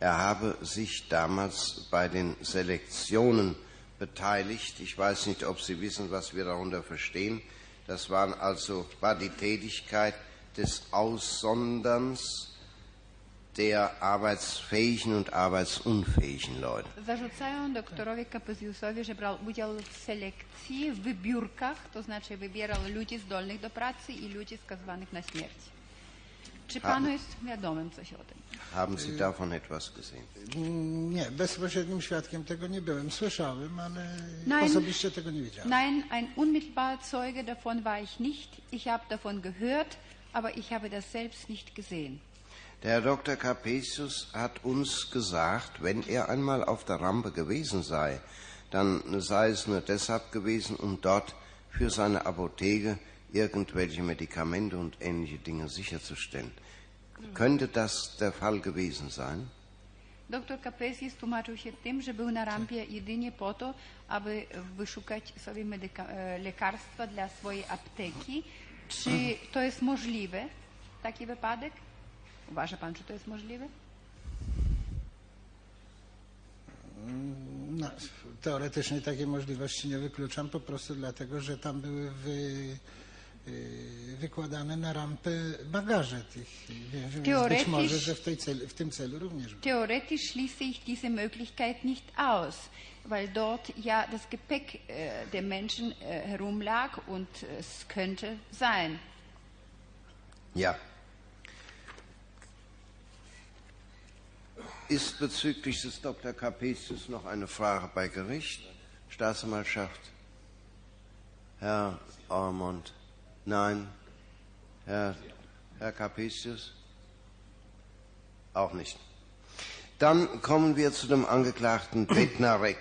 er habe sich damals bei den Selektionen beteiligt. Ich weiß nicht, ob Sie wissen, was wir darunter verstehen. Das waren also, war die Tätigkeit des Aussonderns der arbeitsfähigen und arbeitsunfähigen Leute. Zarzucają doktorowi Kapezjusowi, że brał udział w selekcji, w wybiórkach, to znaczy wybierał ludzi zdolnych do pracy i ludzi skazywanych na śmierć. Czy panu jest wiadomym coś o tym? Haben Sie davon etwas gesehen? Nie, bezpośrednim świadkiem tego nie byłem. Słyszałem, ale Nein. osobiście tego nie widziałem. Nein, ein unmittelbarer Zeuge davon war ich nicht. Ich habe davon gehört, aber ich habe das selbst nicht gesehen. Der Herr Dr. Capesius hat uns gesagt, wenn er einmal auf der Rampe gewesen sei, dann sei es nur deshalb gewesen, um dort für seine Apotheke irgendwelche Medikamente und ähnliche Dinge sicherzustellen. Könnte das der Fall gewesen sein? Doktor Kapesius tłumaczył się tym, że był na rampie jedynie po to, aby wyszukać sobie medyka- e, lekarstwa dla swojej apteki. Czy to jest możliwe, taki wypadek? Uważa pan, czy to jest możliwe? No, teoretycznie takiej możliwości nie wykluczam, po prostu dlatego, że tam były wy, wykładane na rampę bagaże tych więźniów. Być może, że w, tej celu, w tym celu również. Theoretisch schließe ich diese Möglichkeit nicht aus, weil dort ja das Gepäck äh, der Menschen äh, herumlag und es könnte sein. Ja. Ist bezüglich des Dr. Capesius noch eine Frage bei Gericht? Staatsanwaltschaft? Herr Ormond? Nein? Herr, Herr Capesius? Auch nicht. Dann kommen wir zu dem Angeklagten Bednarek.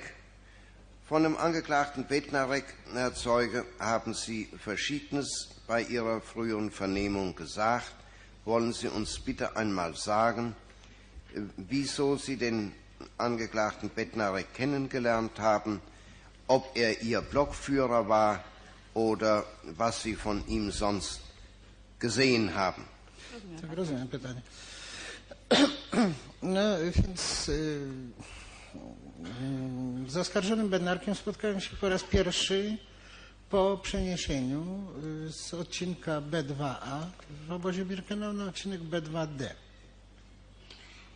Von dem Angeklagten Bednarek, Herr Zeuge, haben Sie Verschiedenes bei Ihrer früheren Vernehmung gesagt. Wollen Sie uns bitte einmal sagen, äh, wieso Sie den Angeklagten Bednarek kennengelernt haben, ob er Ihr Blockführer war oder was Sie von ihm sonst gesehen haben? Tak, rozumiem pytanie. No więc y, y, z oskarżonym Bednarkiem spotkałem się po raz pierwszy po przeniesieniu y, z odcinka B2A w obozie Birkenau na odcinek B2D.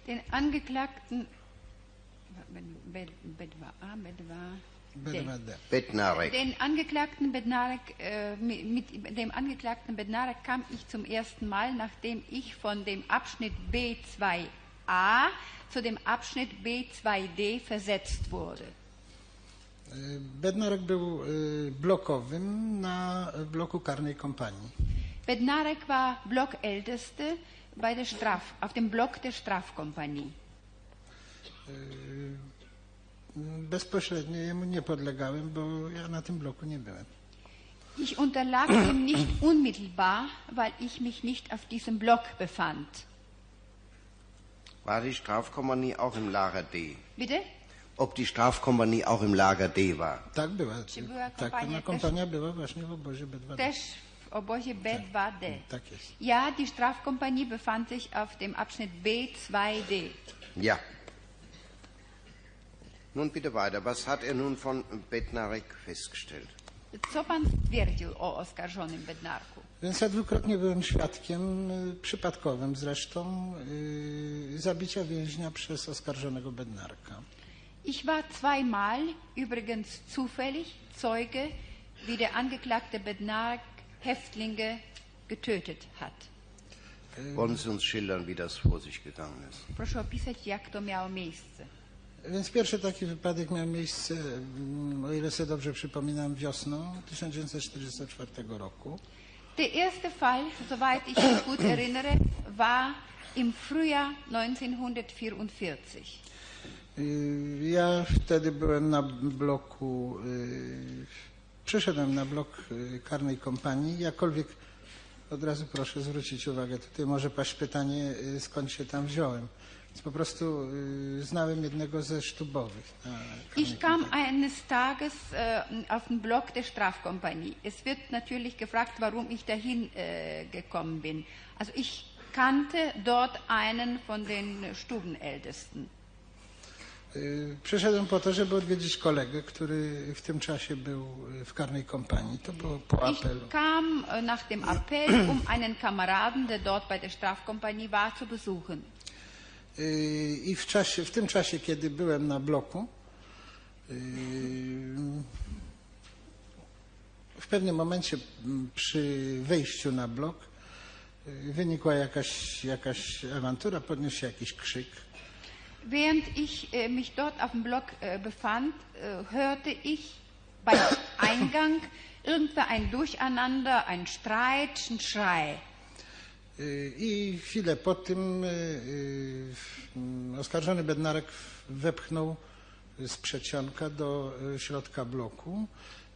Den Angeklagten B- B2A, B2D. B2D. Bednarek. Den Angeklagten Bednarek, äh, mit, mit dem Angeklagten Bednarek kam ich zum ersten Mal, nachdem ich von dem Abschnitt B2A zu dem Abschnitt B2D versetzt wurde. Y, Bednarek był y, blokowym na bloku karnej kompanii. Bednarek war Blockälteste bei der Straf, auf dem Block der Strafkompanie. Y, Bezpośrednio jemu nie podlegałem, bo ja na tym bloku nie byłem. Ich unterlag ihm nicht unmittelbar, weil ich mich nicht auf diesem Block befand. War die Strafkompanie auch im Lager D? Bitte? Ob die Strafkompanie auch im Lager D war? Tak była. Tak, kompania też? kompania była właśnie w obozie B2D. Też w obozie B2D. Tak jest. Ja, die Strafkompanie befand sich auf dem Abschnitt B2D. Ja. Nun bitte weiter. Was hat er nun von Bednarek festgestellt? Co pan stwierdził o oskarżonym Bednarku? Więc ja dwukrotnie byłem świadkiem, y, przypadkowym zresztą, y, zabicia więźnia przez oskarżonego Bednarka. Ich war zweimal, übrigens zufällig, Zeuge, wie der Angeklagte Bednark Häftlinge getötet hat. Wollen Sie uns schildern, wie das vor sich gegangen ist? Proszę opisać, jak to miało miejsce. Więc pierwszy taki wypadek miał miejsce, mm, o ile sobie dobrze przypominam, wiosną 1944 roku. Der erste Fall, soweit ich mich gut erinnere, war im Frühjahr 1944. Y, Ja wtedy byłem na bloku, y, przyszedłem na blok y, karnej kompanii, jakkolwiek od razu proszę zwrócić uwagę, tutaj może paść pytanie, skąd się tam wziąłem. Więc po prostu y, znałem jednego ze sztubowych. Ich kam eines Tages äh, auf den Block der Strafkompanie. Es wird natürlich gefragt, warum ich dahin äh, gekommen bin. Also ich kannte dort einen von den Stubenältesten. Y, Przyszedłem po to, żeby odwiedzić kolegę, który w tym czasie był y, w karnej kompanii. To było po apelu. Ich kam äh, nach dem Appell, um einen Kameraden, der dort bei der Strafkompanie war, zu besuchen. Y, I w, czasie, w tym czasie, kiedy byłem na bloku, y, w pewnym momencie m, przy wejściu na blok y, wynikła jakaś, jakaś awantura, podniósł się jakiś krzyk. Während ich äh, mich dort auf dem Block äh, befand, äh, hörte ich beim Eingang irgendwo ein Durcheinander, ein Streit, ein Schrei. Y, I chwilę po tym y, y, oskarżony Bednarek wepchnął z przedsionka do y, środka bloku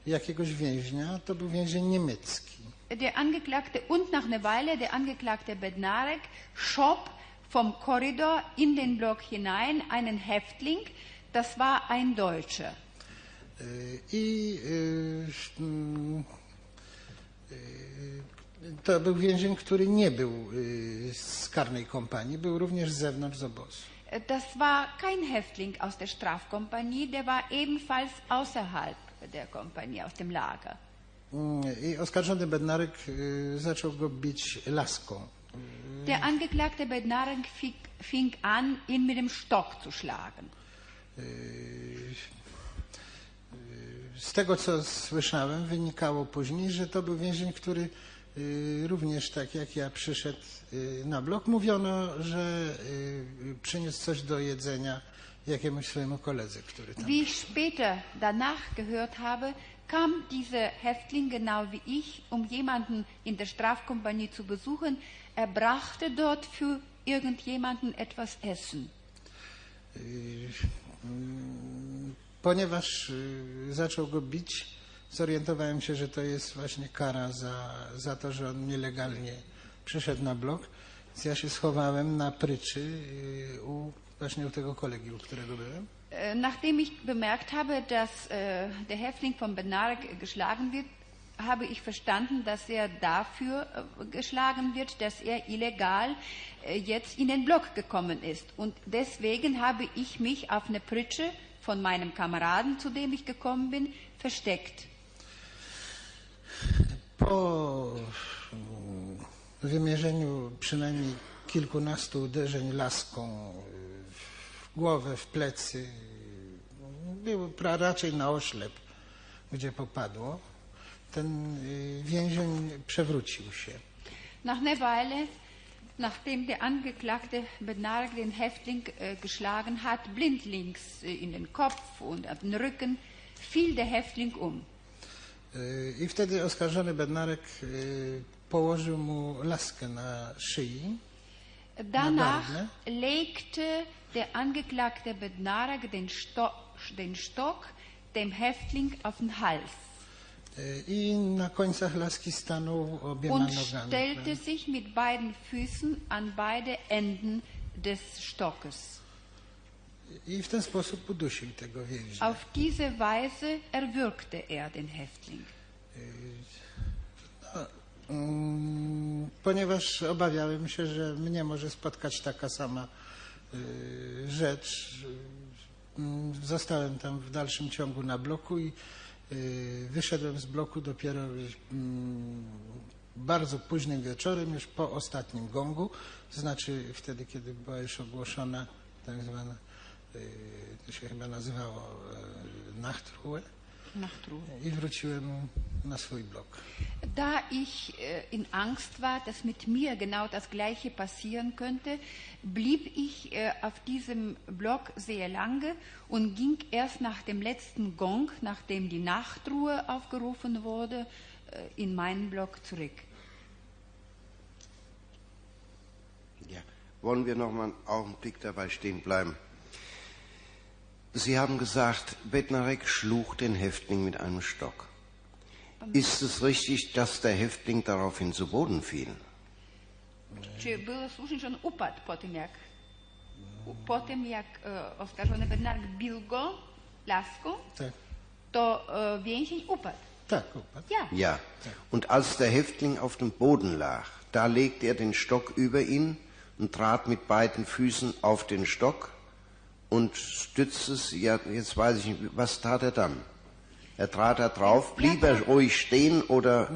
jakiegoś więźnia. To był więzień niemiecki. Der Angeklagte und nach einer Weile der Angeklagte Bednarek schob vom Korridor in den Block hinein einen Häftling, das war ein Deutscher. Y, I y, mm, y, to był więzień, który nie był y, z karnej kompanii, był również z zewnątrz z obozu. Das war kein Häftling aus der Strafkompanie, der war ebenfalls außerhalb der Kompanie, aus dem Lager. Mm, I oskarżony Bednarek y, zaczął go bić laską. Der Angeklagte Bednarek fing, an, ihn mit dem Stock zu schlagen. Y, y, Z tego, co słyszałem, wynikało później, że to był więzień, który y, również tak jak ja przyszedł y, na blok. Mówiono, że y, przyniósł coś do jedzenia jakiemuś swojemu koledze, który tam Wie ich später danach gehört habe, kam dieser Häftling genau wie ich, um jemanden in der Strafkompanie zu besuchen. Er brachte dort für irgendjemanden etwas Essen. Y, Ponieważ y, zaczął go bić, zorientowałem się, że to jest właśnie kara za, za to, że on nielegalnie przyszedł na blok. Więc ja się schowałem na pryczy u, właśnie u tego kolegi, u którego byłem. Äh, Nachdem ich bemerkt habe, dass äh, der Häftling von Benarek geschlagen wird, habe ich verstanden, dass er dafür äh, geschlagen wird, dass er illegal äh, jetzt in den Block gekommen ist. Und deswegen habe ich mich auf eine Pritsche von meinem Kameraden, zu dem ich gekommen bin, versteckt. Po mm, wymierzeniu przynajmniej kilkunastu uderzeń laską w głowę, w plecy, był raczej na oślep, gdzie popadło, ten y, więzień przewrócił się. Nach einer Weile, nachdem der Angeklagte Benarek den Häftling äh, geschlagen hat, blindlings äh, in den Kopf und auf den Rücken, fiel der Häftling um. Y, I wtedy oskarżony Bednarek y, położył mu laskę na szyi. Danach Nabardne. legte der Angeklagte Bednarek den, Sto den Stock dem Häftling auf den Hals Y, I na końcach laski stanął obiema und nogami. stellte sich mit beiden Füßen an beide Enden des Stockes. I w ten sposób udusił tego więźnia. Auf diese Weise erwürgte er den Häftling. Mm, Ponieważ obawiałem się, że mnie może spotkać taka sama y, rzecz, mm, zostałem tam w dalszym ciągu na bloku i y, wyszedłem z bloku dopiero mm, bardzo późnym wieczorem, już po ostatnim gongu, znaczy wtedy, kiedy była już ogłoszona tak zwana, się chyba nazywało y, Nachtruhe Nachtruhe. i wróciłem na swój blok. Da ich äh, in Angst war, dass mit mir genau das Gleiche passieren könnte, blieb ich äh, auf diesem Block sehr lange und ging erst nach dem letzten Gong, nachdem die Nachtruhe aufgerufen wurde, in meinen Block zurück. Ja. Wollen wir noch mal einen Augenblick dabei stehen bleiben? Sie haben gesagt, Bednarek schlug den Häftling mit einem Stock. Ist es richtig, dass der Häftling daraufhin zu Boden fiel? Czy było słusznie, że on upadł po tym, jak, po tym, jak e, oskarżony Bednarek bił go laską, Tak, to e, więzień upadł. tak, upadł. Ja. Ja. Und als der Häftling auf dem Boden lag, da legte er den Stock über ihn und trat mit beiden Füßen auf den Stock und stützte es, ja, jetzt weiß ich nicht, was tat er dann? Er trat da drauf, blieb er ruhig stehen oder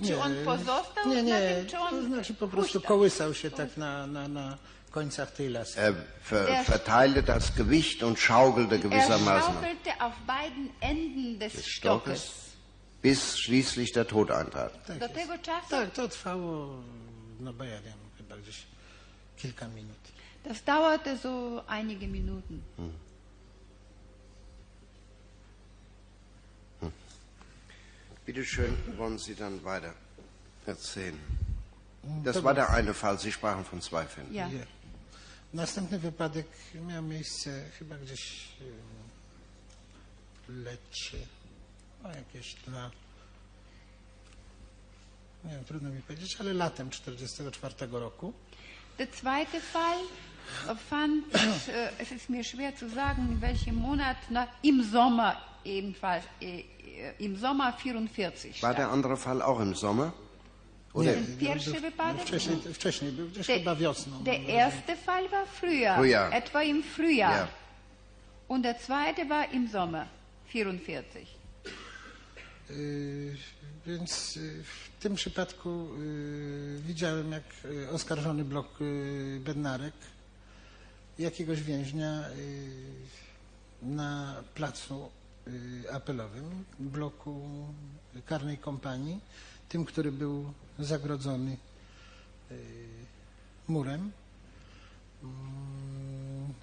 Nie, on pozostał nie, na nie, tym, czy on to znaczy po prostu kołysał się tak na, na, na końcach tej laski. er ver Er- verteilte das Gewicht und schaukelte Er gewissermaßen, schaukelte auf beiden Enden des Des Stockes. Stockes. bis schließlich der Tod eintrat. Do tego czasu Tak, to trwało, no bo ja wiem, chyba gdzieś kilka minut. Das dauerte so einige Minuten. Bitte schön, wollen Sie dann weiter erzählen? Das To war der eine Fall. Sie sprachen von zwei Fällen. Ja. Następny wypadek miał miejsce chyba gdzieś w Leczy, no jakieś dwa, nie wiem, trudno mi powiedzieć, ale latem 1944 roku. Der zweite Fall äh, fand, äh, es ist mir schwer zu sagen, in welchem Monat, na, im Sommer ebenfalls, äh, äh, im Sommer 44 War der andere Fall auch im Sommer? Oder Ten pierwszy wypadek? Wcześniej, wcześniej był gdzieś Der, chyba wiosną. der erste Fall war früher, Frühjahr. etwa im Frühjahr. Ja. Und der zweite war im Sommer 44. Y, Więc y, w tym przypadku y, widziałem, jak y, oskarżony blok y, Bednarek jakiegoś więźnia y, na placu y, apelowym bloku karnej kompanii, tym, który był zagrodzony y, murem. Mm,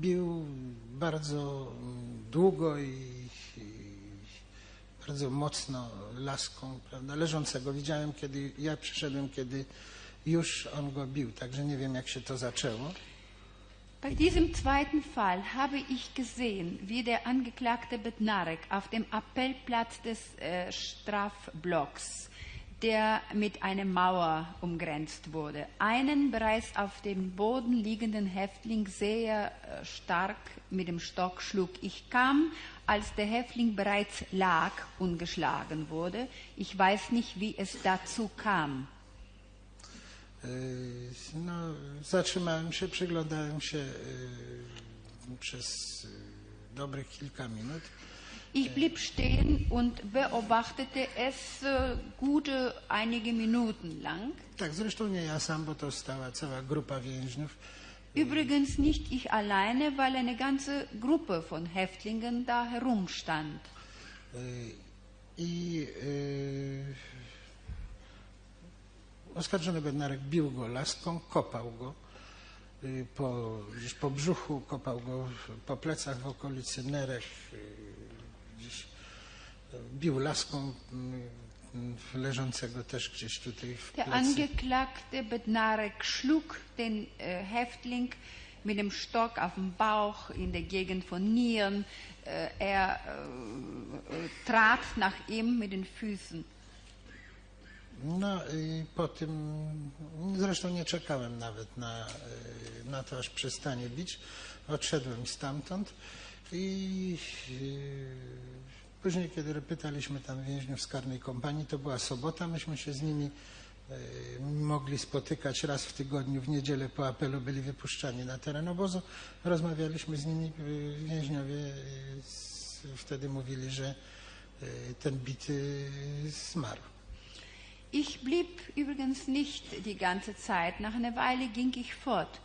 Bił bardzo długo i bardzo mocno laską, prawda, leżącego. Widziałem, kiedy ja przyszedłem, kiedy już on go bił, także nie wiem, jak się to zaczęło. Bei diesem zweiten Fall habe ich gesehen, wie der Angeklagte Bednarek auf dem Appellplatz des äh, Strafblocks, der mit einer Mauer umgrenzt wurde, einen bereits auf dem Boden liegenden Häftling sehr äh, stark mit dem Stock schlug. Ich kam, als der Häftling bereits lag und geschlagen wurde. Ich weiß nicht, wie es dazu kam. Y, No, zatrzymałem się, przyglądałem się y, przez y, dobrych kilka minut. Ich blieb stehen und beobachtete es äh, gute einige Minuten lang. Tak, zresztą nie ja sam, bo to stała cała grupa więźniów. Übrigens nicht ich alleine, weil eine ganze Gruppe von Häftlingen da herumstand. Y, I y, oskarżony Bednarek bił go laską, kopał go po, gdzieś po brzuchu, kopał go po plecach w okolicy nerek, gdzieś bił laską leżącego też gdzieś tutaj w Der plecy. Angeklagte Bednarek schlug den äh, Häftling mit dem Stock auf den Bauch in der Gegend von Nieren. Äh, er äh, äh, trat nach ihm mit den Füßen. No i po tym, zresztą nie czekałem nawet na, na to, aż przestanie bić. Odszedłem stamtąd i y, później, kiedy pytaliśmy tam więźniów z karnej kompanii, to była sobota, myśmy się z nimi y, mogli spotykać raz w tygodniu, w niedzielę po apelu byli wypuszczani na teren obozu. Rozmawialiśmy z nimi, y, więźniowie wtedy mówili, że ten bity zmarł. Ich blieb übrigens nicht die ganze Zeit. Nach einer Weile ging ich fort.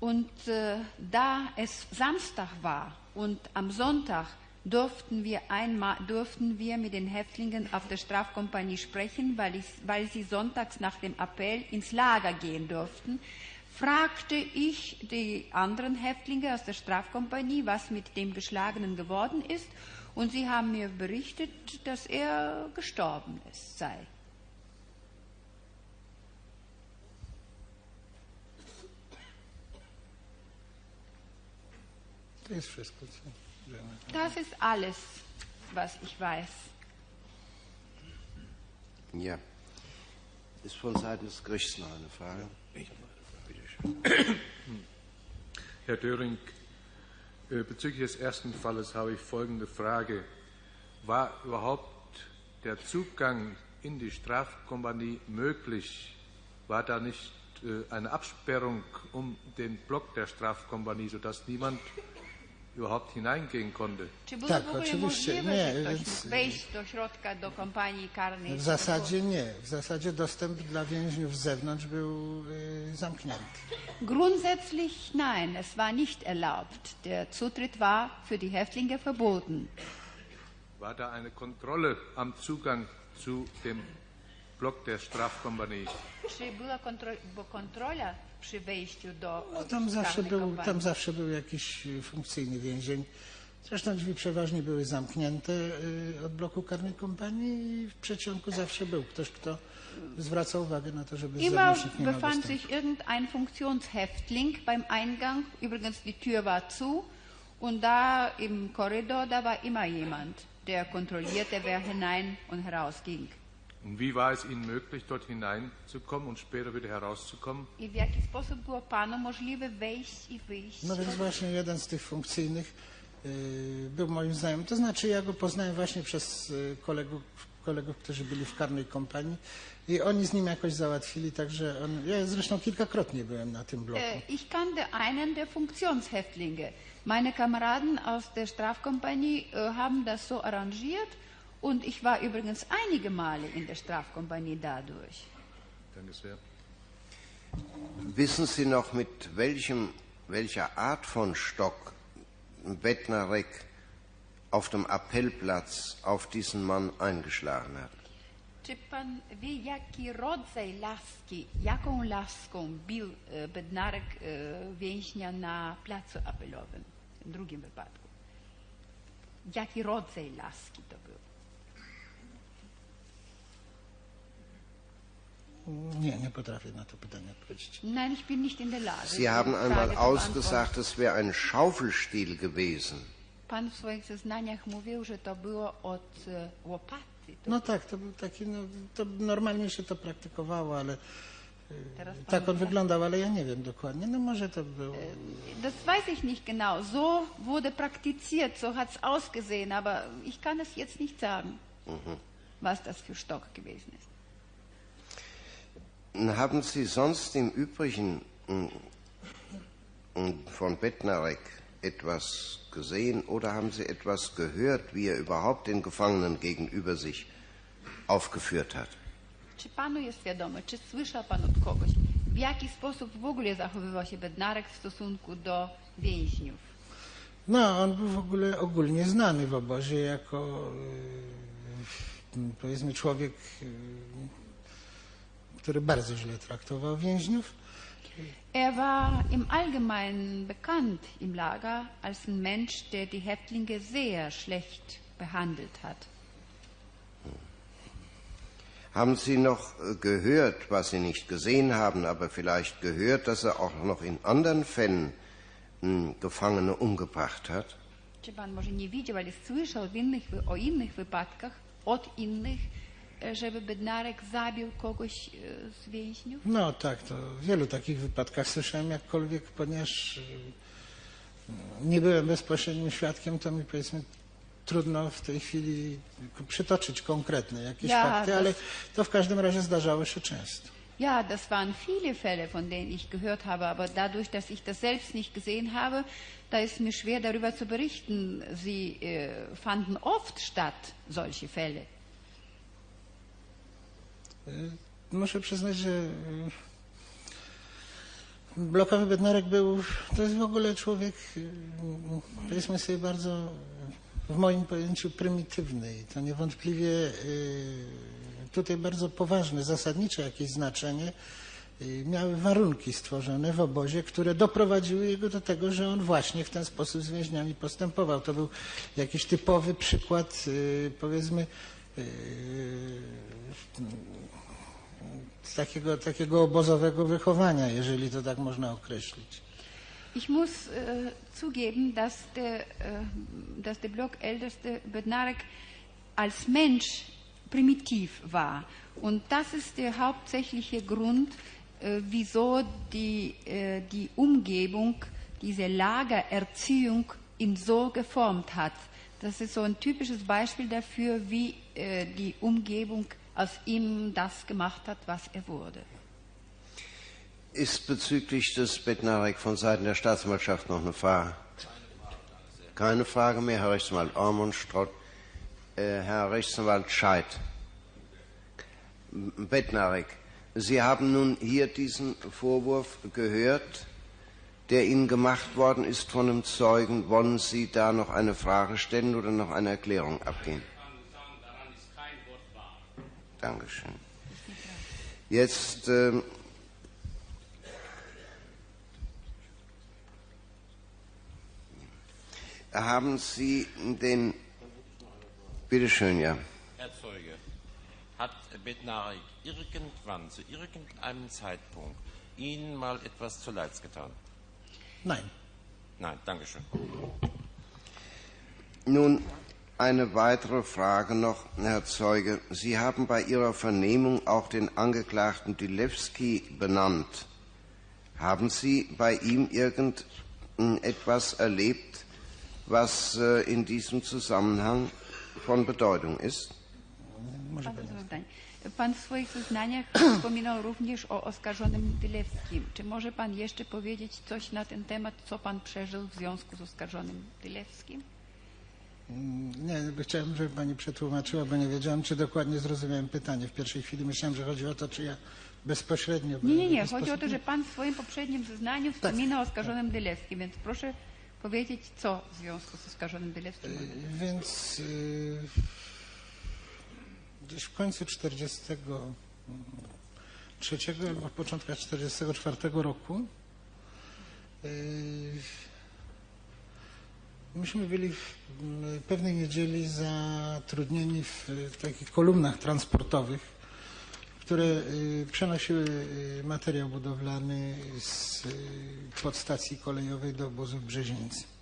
Und äh, da es Samstag war und am Sonntag durften wir, einmal, durften wir mit den Häftlingen auf der Strafkompanie sprechen, weil, ich, weil sie sonntags nach dem Appell ins Lager gehen durften, fragte ich die anderen Häftlinge aus der Strafkompanie, was mit dem Geschlagenen geworden ist. Und sie haben mir berichtet, dass er gestorben ist, sei. To jest wszystko, co wiemy. Das ist alles, was ich weiß. Ja. Ist von Seiten des Gerichts noch eine Frage? Bitte schön. Herr Döring, äh, bezüglich des ersten Falles habe ich folgende Frage. War überhaupt der Zugang in die Strafkompanie möglich? War da nicht äh, eine Absperrung um den Block der Strafkompanie, sodass niemand überhaupt hineingehen konnte. Czy było Tak, w ogóle oczywiście, możliwe, nie, że ktoś więc- mógł wejść do środka, do kompanii karnej? W zasadzie nie. W zasadzie dostęp dla więźniów z zewnątrz był y, zamknięty. Grundsätzlich nein, es war nicht erlaubt. Der Zutritt war für die Häftlinge verboten. War da eine Kontrolle am Zugang zu dem Block der Strafkompanie? Czy była kontrola przy do No, e, tam, zawsze był, kompanii? tam zawsze był jakiś y, funkcyjny więzień. Zresztą drzwi przeważnie były zamknięte y, od bloku karnej kompanii i w przeciągu zawsze był ktoś, kto zwracał uwagę na to, żeby Immer nie befand sich irgendein Funktionshäftling beim Eingang. Übrigens, die Tür war zu. Und da im Korridor, da war immer jemand, der kontrollierte, wer hinein und heraus ging. Und wie war es Ihnen möglich, dort hineinzukommen und später wieder herauszukommen? I w jaki sposób było panu możliwe wejść i wyjść? No więc właśnie jeden z tych funkcyjnych y, był moim znajomym. To znaczy ja go poznałem właśnie przez y, kolegów, kolegów, którzy byli w karnej kompanii i oni z nim jakoś załatwili, także on, ja zresztą kilkakrotnie byłem na tym bloku. Äh, ich kannte einen der Funktionshäftlinge. Meine Kameraden aus der Strafkompanie äh, haben das so arrangiert und ich war übrigens einige Male in der Strafkompanie dadurch. Danke sehr. Wissen Sie noch, mit welchem, welcher Art von Stock Bednarek auf dem Appellplatz auf diesen Mann eingeschlagen hat? Czy pan wie, jaki rodzaj laski, jaką laską bił e, Bednarek e, więźnia na placu apelowym, w drugim wypadku? Jaki rodzaj laski to był? Nie, nie potrafię na to pytanie odpowiedzieć. Nein, ich bin nicht in der Lage. Sie haben einmal ausgesagt, es wäre ein Schaufelstiel gewesen. Pan w swoich zeznaniach mówił, że to było od e, łopaty. To No tak, to był taki, no, to normalnie się to praktykowało, ale pan tak on wyglądał, ale ja nie wiem dokładnie. No może to było. Das weiß ich nicht genau. So wurde praktiziert, so hat es ausgesehen, aber ich kann es jetzt nicht sagen, Mhm. was das für Stock gewesen ist. Haben Sie sonst im Übrigen mm, mm, von Bednarek etwas gesehen oder haben Sie etwas gehört, wie er überhaupt den Gefangenen gegenüber sich aufgeführt hat? Czy panu jest wiadomo, czy słyszał pan od kogoś, w jaki sposób w ogóle zachowywał się Bednarek w stosunku do więźniów? No, on był w ogóle ogólnie znany w obozie jako y, powiedzmy człowiek, y, który bardzo źle traktował więźniów. Er war im Allgemeinen bekannt im Lager als ein Mensch, der die Häftlinge sehr schlecht behandelt hat. Haben Sie noch äh, gehört, was Sie nicht gesehen haben, aber vielleicht gehört, dass er auch noch in anderen Fällen mm, Gefangene umgebracht hat? Czy pan może nie widział, ale słyszał w innych, o innych wypadkach od innych, żeby Bednarek zabił kogoś e, z więźniów? No tak, to w wielu takich wypadkach słyszałem jakkolwiek, ponieważ y, nie byłem bezpośrednim świadkiem, to mi powiedzmy trudno w tej chwili przytoczyć konkretne jakieś Ja, fakty, ale to w każdym razie zdarzało się często. Ja, das waren viele Fälle, von denen ich gehört habe, aber dadurch, dass ich das selbst nicht gesehen habe, da ist mir schwer darüber zu berichten. Sie äh, fanden oft statt, solche Fälle. Y, Muszę przyznać, że y, blokowy Bednarek był, to jest w ogóle człowiek, y, powiedzmy sobie, bardzo w moim pojęciu prymitywny i to niewątpliwie tutaj bardzo poważne, zasadnicze jakieś znaczenie miały warunki stworzone w obozie, które doprowadziły jego do tego, że on właśnie w ten sposób z więźniami postępował. To był jakiś typowy przykład, powiedzmy, takiego, takiego obozowego wychowania, jeżeli to tak można określić. Ich muss äh, zugeben, dass der, äh, dass der Blockälteste Bednarek als Mensch primitiv war. Und das ist der hauptsächliche Grund, äh, wieso die, äh, die Umgebung, diese Lagererziehung ihn so geformt hat. Das ist so ein typisches Beispiel dafür, wie äh, die Umgebung aus ihm das gemacht hat, was er wurde. Ist bezüglich des Bednarek von Seiten der Staatsanwaltschaft noch eine Frage? Keine Frage mehr, Herr Rechtsanwalt Ormund, Strott, äh, Herr Rechtsanwalt Scheid. Bednarek, Sie haben nun hier diesen Vorwurf gehört, der Ihnen gemacht worden ist von einem Zeugen. Wollen Sie da noch eine Frage stellen oder noch eine Erklärung abgeben? Dankeschön. Jetzt ähm, haben Sie den. Bitte schön, ja. Herr Zeuge, hat Bednarik irgendwann, zu irgendeinem Zeitpunkt, Ihnen mal etwas zuleid getan? Nein. Nein, Dankeschön. Nun eine weitere Frage noch, Herr Zeuge. Sie haben bei Ihrer Vernehmung auch den Angeklagten Dilewski benannt. Haben Sie bei ihm irgendetwas erlebt, was äh, in diesem Zusammenhang von Bedeutung ist? Pytanie. Pan w swoich zeznaniach wspominał również o oskarżonym Dylewskim. Czy może Pan jeszcze powiedzieć coś na ten temat, co Pan przeżył w związku z oskarżonym Dylewskim? Mm, Nie, chciałem, żeby Pani przetłumaczyła, bo nie wiedziałem, czy dokładnie zrozumiałem pytanie. W pierwszej chwili myślałem, że chodzi o to, czy ja bezpośrednio... Nie, nie, nie. bezpośrednio- Chodzi o to, że Pan w swoim poprzednim zeznaniu wspomina o oskarżonym Dylewskim, więc proszę powiedzieć, co w związku z oskarżonym Dylewskim. Y, Więc y, gdzieś w końcu 43 albo w początkach 44 roku y, myśmy byli w m, pewnej niedzieli zatrudnieni w, w takich kolumnach transportowych, które przenosiły materiał budowlany z podstacji kolejowej do obozu w Brzezińcu.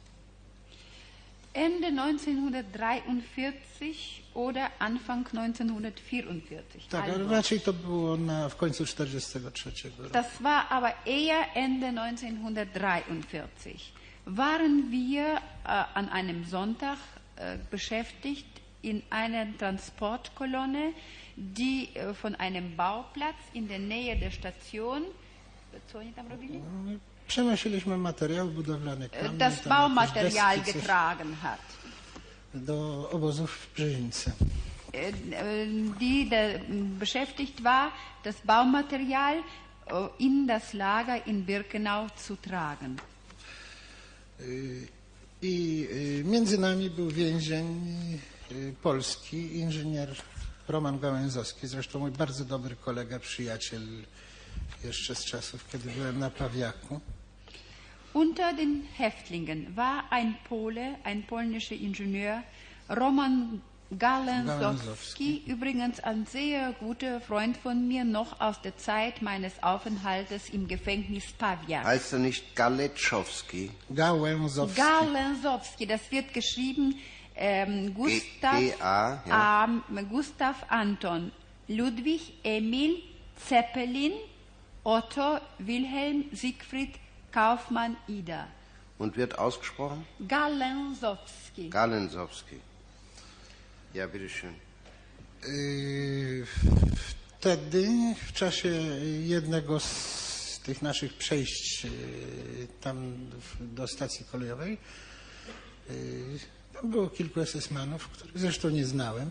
Ende 1943 oder Anfang 1944. Tak, Also, raczej to było na, w końcu 43 roku. Das war aber eher Ende 1943. Waren wir äh, an einem Sonntag äh, beschäftigt in einer Transportkolonne, die äh, von einem Bauplatz in der Nähe der Station, co oni tam robili? Przenosiliśmy materiał budowlany, kamień, das tam Baumaterial deski, getragen hat. do obozów w Brzezińcu. Äh, äh, die m, beschäftigt war, das Baumaterial äh, in das Lager in Birkenau zu tragen. Y, I y, między nami był więzień y, polski, inżynier Roman Gałęzowski, zresztą mój bardzo dobry kolega, przyjaciel jeszcze z czasów, kiedy byłem na Pawiaku. Unter den Häftlingen war ein Pole, ein polnischer Ingenieur, Roman Galensowski, übrigens ein sehr guter Freund von mir, noch aus der Zeit meines Aufenthaltes im Gefängnis Pawia. Heißt er nicht Galetschowski? Gałęzowski. Galensowski, das wird geschrieben ähm, Gustav, G-A, ja. Am- Gustav Anton, Ludwig Emil Zeppelin, Otto Wilhelm Siegfried Kaufmann Ida. Und wird ausgesprochen? Galensowski. Galensowski. Ja, bitteschön. Y, Wtedy, w czasie jednego z tych naszych przejść y, tam do stacji kolejowej, y, tam było kilku SS-manów, których zresztą nie znałem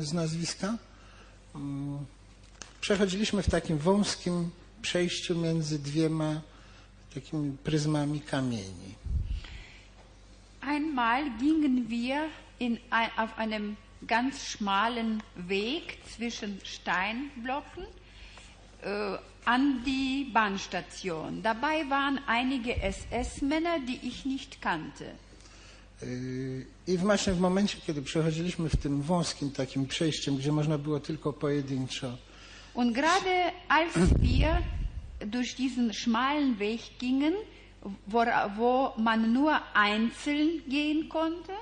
z nazwiska. Mm, Przechodziliśmy w takim wąskim przejściu między dwiema takimi pryzmami kamieni. Einmal gingen wir in auf einem ganz schmalen Weg zwischen Steinblocken äh, an die Bahnstation. Dabei waren einige SS-Männer, die ich nicht kannte. Yy, I właśnie w momencie, kiedy przechodziliśmy w tym wąskim takim przejściem, gdzie można było tylko pojedynczo Und gerade als wir durch diesen schmalen Weg gingen, wo, wo man nur einzeln gehen konnte,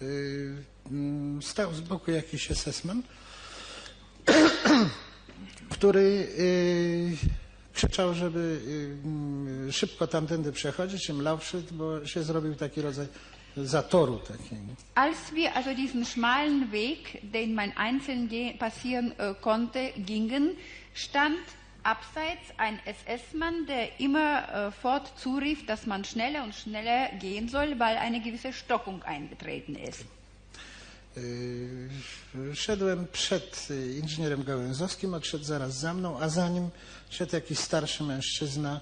yy, mm, stał z boku jakiś SS-man, który yy, krzyczał, żeby yy, mm, szybko tamtędy przechodzić, im Laufschritt, bo się zrobił taki rodzaj zatoru takiego. Als wir also diesen schmalen Weg, den man einzeln passieren äh, konnte, gingen, stand abseits ein SS-Mann, der immer äh, fort zurief, dass man schneller und schneller gehen soll, weil eine gewisse Stockung eingetreten ist. Szedłem przed inżynierem Gałęzowskim, odszedł zaraz za mną, a za nim szedł jakiś starszy mężczyzna,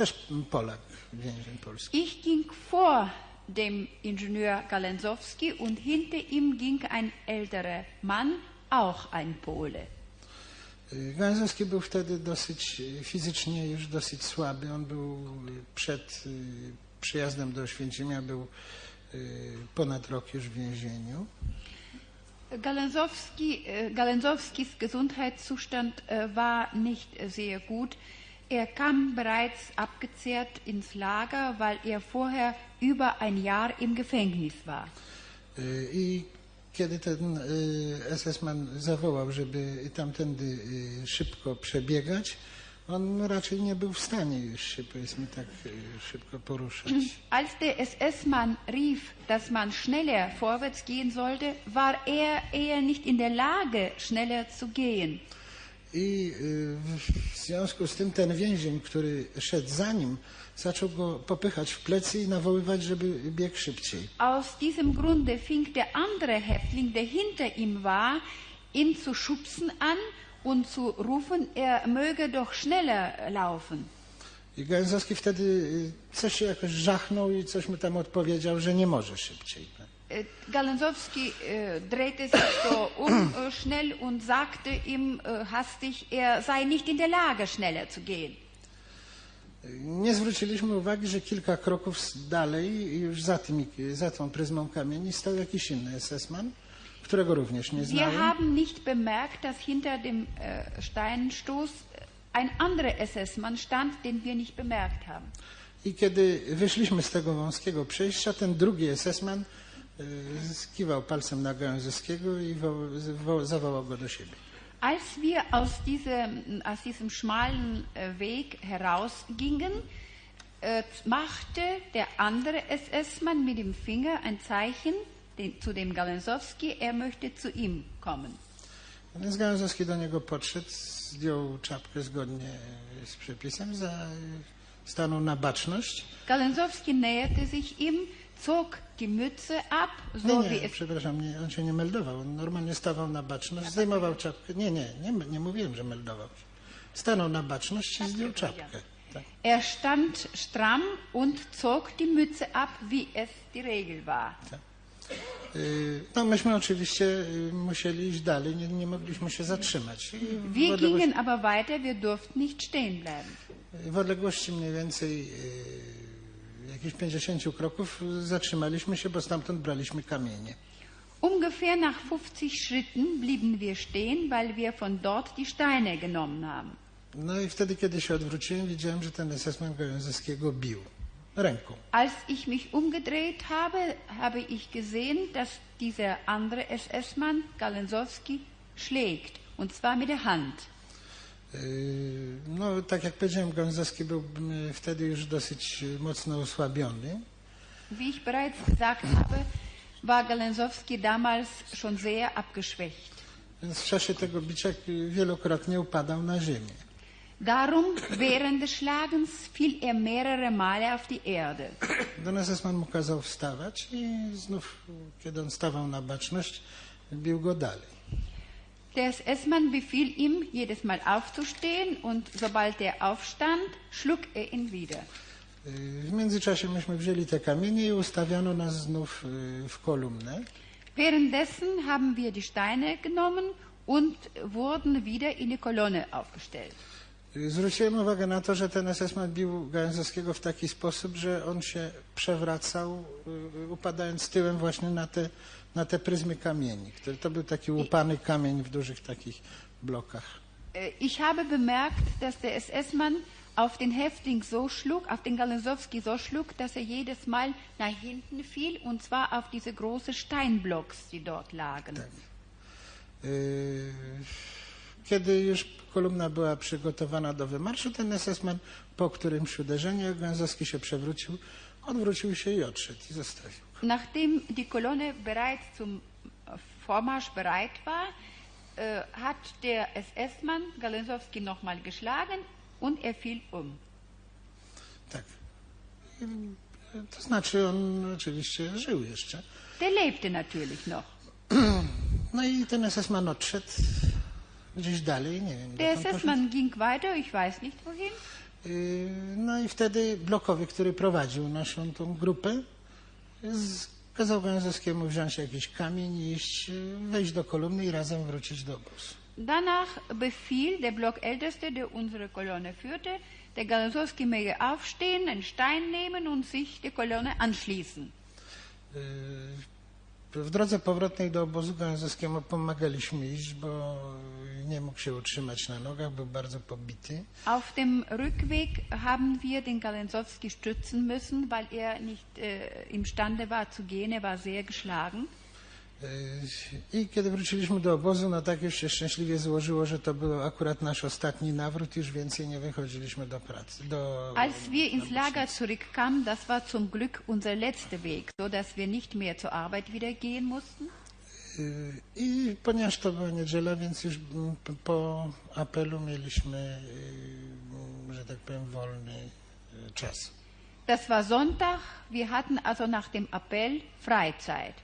też Polak, więzień polski. Ich ging vor dem Ingenieur Galensowski und hinter ihm ging ein älterer Mann, auch ein Pole. Y, Gałęzowski był wtedy dosyć y, fizycznie już dosyć słaby. On był y, przed przyjazdem do Oświęcimia, był ponad rok już w więzieniu. Galensowskis Gesundheitszustand war nicht sehr gut. Er kam bereits abgezehrt ins Lager, weil er vorher über ein Jahr im Gefängnis war. Y, I kiedy ten y, SS-man zawołał, żeby tamtędy y, szybko przebiegać, on raczej nie był w stanie już się, powiedzmy tak, y, szybko poruszać. Als der SS-Mann rief, dass man schneller vorwärts gehen sollte, war er eher nicht in der Lage, schneller zu gehen. I y, w związku z tym ten więzień, który szedł za nim, zaczął go popychać w plecy i nawoływać, żeby biegł szybciej. Aus diesem Grunde fing der andere Häftling, der hinter ihm war, ihn zu schubsen an und zu rufen, er möge doch schneller laufen. I Gałęzowski wtedy y, coś się jakoś żachnął i coś mu tam odpowiedział, że nie może szybciej. Äh, Galensowski äh, drehte sich so um äh, schnell und sagte ihm äh, hastig, er sei nicht in der Lage, schneller zu gehen. Nie zwróciliśmy uwagi, że kilka kroków dalej, już za, tymi, za tą pryzmą kamieni, stał jakiś inny SS-man, którego również nie Wir znałem. haben nicht bemerkt, dass hinter dem äh, Steinstoß ein anderer SS-Mann stand, den wir nicht bemerkt haben. I kiedy wyszliśmy z tego wąskiego przejścia, ten drugi SS-man skiwał palcem na Gałęzowskiego i wo, wo, zawołał go do siebie. Als wir aus diesem, aus diesem schmalen äh, Weg herausgingen, äh, machte der andere SS-Mann mit dem Finger ein Zeichen den, zu dem Galensowski, er möchte zu ihm kommen. Więc Gałęzowski do niego podszedł, zdjął czapkę zgodnie z przepisem, za, stanął na baczność. Galensowski näherte sich ihm, zog die Mütze ab, Nie, so wie nie, es przepraszam, nie, on się nie meldował. On normalnie stawał na baczność, zdejmował czapkę. Nie, nie, nie, nie mówiłem, że meldował się. Stanął na baczność i zdjął czapkę. Tak. Er stand stramm und zog die Mütze ab, wie es die Regel war. Y, No myśmy oczywiście y, musieli iść dalej, nie, nie mogliśmy się zatrzymać. Wir gingen aber weiter, wir durften nicht stehen bleiben. w odległości mniej więcej y, jakichś 50 kroków zatrzymaliśmy się, bo stamtąd braliśmy kamienie. Ungefähr nach 50 Schritten blieben wir stehen, weil wir von dort die Steine genommen haben. No i wtedy, kiedy się odwróciłem, widziałem, że ten SS-man Gałęzowskiego bił ręką. Als ich mich umgedreht habe, habe ich gesehen, dass dieser andere SS-Mann, Galensowski, schlägt. Und zwar mit der Hand. Y, No, tak jak powiedziałem, Gałęzowski był y, wtedy już dosyć y, mocno osłabiony. Wie ich bereits gesagt habe, war Galensowski damals schon sehr abgeschwächt. Więc w czasie tego bicia y, wielokrotnie upadał na ziemię. Darum, während des Schlagens fiel er mehrere Male auf die Erde. Don SS-man mu kazał wstawać i znów, kiedy on stawał na baczność, bił go dalej. Der SS-Mann befiel ihm, jedes Mal aufzustehen und sobald er aufstand, schlug er ihn wieder. Y, W międzyczasie myśmy wzięli te kamienie i ustawiono nas znów y, w kolumnę. Währenddessen haben wir die Steine genommen und wurden wieder in die Kolonne aufgestellt. Y, Zwróciłem uwagę na to, że ten SS-man bił Gałęzowskiego w taki sposób, że on się przewracał, upadając tyłem właśnie na te, na te pryzmy kamieni. To był taki łupany kamień w dużych takich blokach. Äh, Ich habe bemerkt, dass der SS-Mann auf den Häftling so schlug, auf den Galensowski so schlug, dass er jedes Mal nach hinten fiel, und zwar auf diese großen Steinblocks, die dort lagen. Y, Kiedy już kolumna była przygotowana do wymarszu, ten SS-man po którymś uderzeniu, Gałęzowski się przewrócił, odwrócił się i odszedł i zostawił. Nachdem die Kolonne bereits zum Vormarsch bereit war, äh, hat der SS-Mann Galensowski nochmal geschlagen und er fiel um. To znaczy on oczywiście żył jeszcze. Der lebte natürlich noch. No i ten SS-man odszedł gdzieś dalej, nie wiem. Der. SS-Mann ging weiter, ich weiß nicht wohin. No i wtedy blokowy, który prowadził naszą tą grupę, kazał Gązowskiemu wziąć jakiś kamień i iść, y, wejść do kolumny i razem wrócić do obozu. Danach befiel der Blockälteste, der unsere Kolonne führte, der Galensowski möge aufstehen, einen Stein nehmen und sich der Kolonne anschließen. Y, W drodze powrotnej do obozu Gązowskiemu pomagaliśmy iść, bo nie mógł się utrzymać na nogach, był bardzo pobity. Auf dem Rückweg haben wir den Galensowski stützen müssen, weil er nicht äh, imstande war zu gehen. Er war sehr geschlagen. Y, I kiedy wróciliśmy do obozu, no tak już się szczęśliwie złożyło, że to był akurat nasz ostatni nawrót, już więcej nie wychodziliśmy do pracy. Do... Als wir ins Lager zurückkamen, das war zum Glück unser letzter Weg, so dass wir nicht mehr zur Arbeit wieder gehen mussten. Y, I ponieważ to była niedziela, więc już mm, po apelu mieliśmy, y, że tak powiem, wolny czas. Das war Sonntag. Wir hatten also nach dem Appell Freizeit.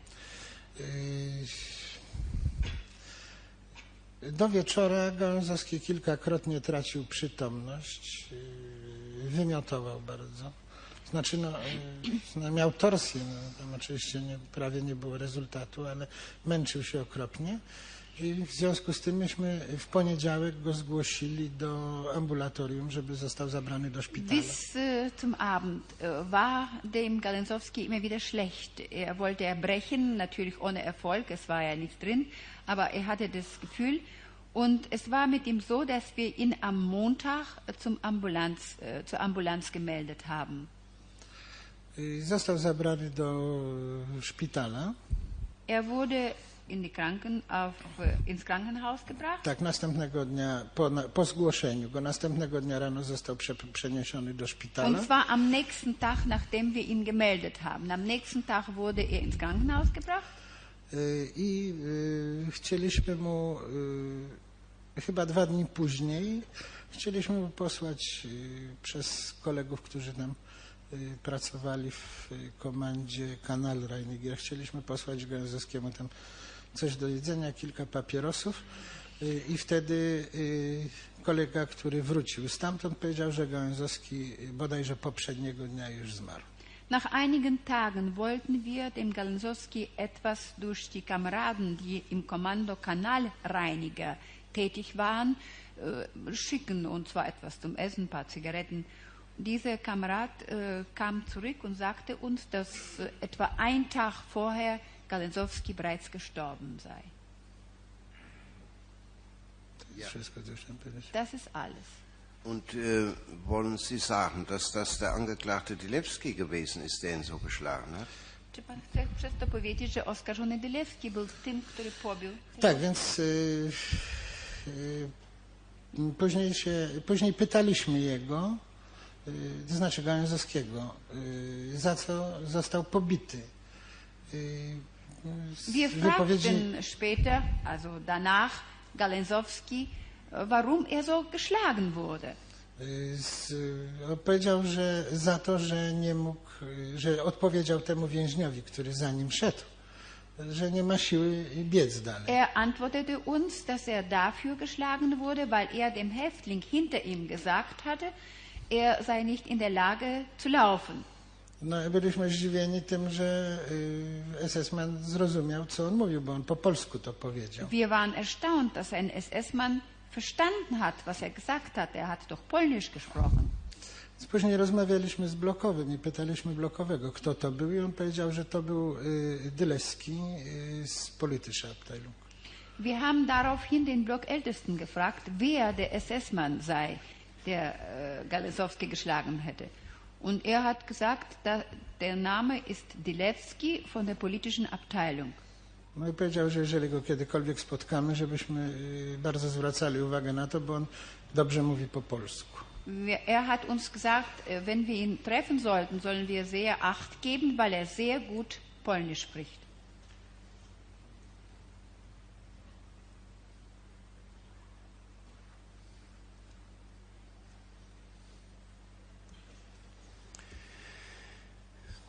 Y, Do wieczora Gałęzowski kilkakrotnie tracił przytomność, y, wymiotował bardzo. Znaczy, no, y, no miał torsję, no, tam oczywiście nie, prawie nie było rezultatu, ale męczył się okropnie. I w związku z tym myśmy w poniedziałek go zgłosili do ambulatorium, żeby został zabrany do szpitala. Bis äh, zum Abend äh, war dem Galensowski immer wieder schlecht. Er wollte erbrechen, natürlich ohne Erfolg, es war ja nichts drin, aber er hatte das Gefühl. Und es war mit ihm so, dass wir ihn am Montag zum Ambulanz, äh, zur Ambulanz gemeldet haben. Y, Został zabrany do szpitala. Er wurde in Kranken, auf, äh, ins Krankenhaus gebracht. Tak, następnego dnia, po, na, po zgłoszeniu go, następnego dnia rano został prze, przeniesiony do szpitala. Und zwar am nächsten Tag, nachdem wir ihn gemeldet haben. Am nächsten Tag wurde er ins Krankenhaus gebracht. Y, I y, chcieliśmy mu y, chyba dwa dni później chcieliśmy mu posłać y, przez kolegów, którzy tam y, pracowali w komandzie Kanal Reiniger. Chcieliśmy posłać Gęzowskiemu tam coś do jedzenia, kilka papierosów i wtedy kolega, który wrócił stamtąd powiedział, że Gęzowski y, bodajże poprzedniego dnia już zmarł. Nach einigen Tagen wollten wir dem Galensowski etwas durch die Kameraden, die im Kommando Kanalreiniger tätig waren, äh, schicken, und zwar etwas zum Essen, ein paar Zigaretten. Dieser Kamerad äh, kam zurück und sagte uns, dass äh, etwa ein Tag vorher Galensowski bereits gestorben sei. To jest wszystko, co chciałem powiedzieć. Das ist alles. Und äh, wollen Sie sagen, dass das der Angeklagte Dilewski gewesen ist, der ihn so geschlagen hat? Czy pan chce przez to powiedzieć, że oskarżony Dylewski był tym, który pobił? Tak, więc y, y, później, się, później pytaliśmy jego, y, to znaczy Gałęzowskiego, za co został pobity. Wir fragten später, also danach, Galensowski, äh, warum er so geschlagen wurde. z, powiedział, że za to, że nie mógł, że odpowiedział temu więźniowi, który za nim szedł, że nie ma siły biec dalej. Er antwortete uns, dass er dafür geschlagen wurde, weil er dem Häftling hinter ihm gesagt hatte, er sei nicht in der Lage zu laufen. No, byliśmy zdziwieni tym, że y, SS-man zrozumiał, co on mówił, bo on po polsku to powiedział. Wir waren erstaunt, dass ein SS-Mann verstanden hat, was er gesagt hat. Er hat doch Polnisch gesprochen. Później rozmawialiśmy z Blokowym i pytaliśmy Blokowego, kto to był i on powiedział, że to był y, Dyleski y, z Politische Abteilung. Wir haben daraufhin den Blockältesten gefragt, wer der SS-Mann sei, der äh, Galesowski geschlagen hätte. Und er hat gesagt, der Name ist Dilewski von der politischen Abteilung. No i powiedział, że jeżeli go kiedykolwiek spotkamy, żebyśmy bardzo zwracali uwagę na to, bo on dobrze mówi po polsku. Er hat uns gesagt, äh, wenn wir ihn treffen sollten, sollen wir sehr Acht geben, weil er sehr gut Polnisch spricht.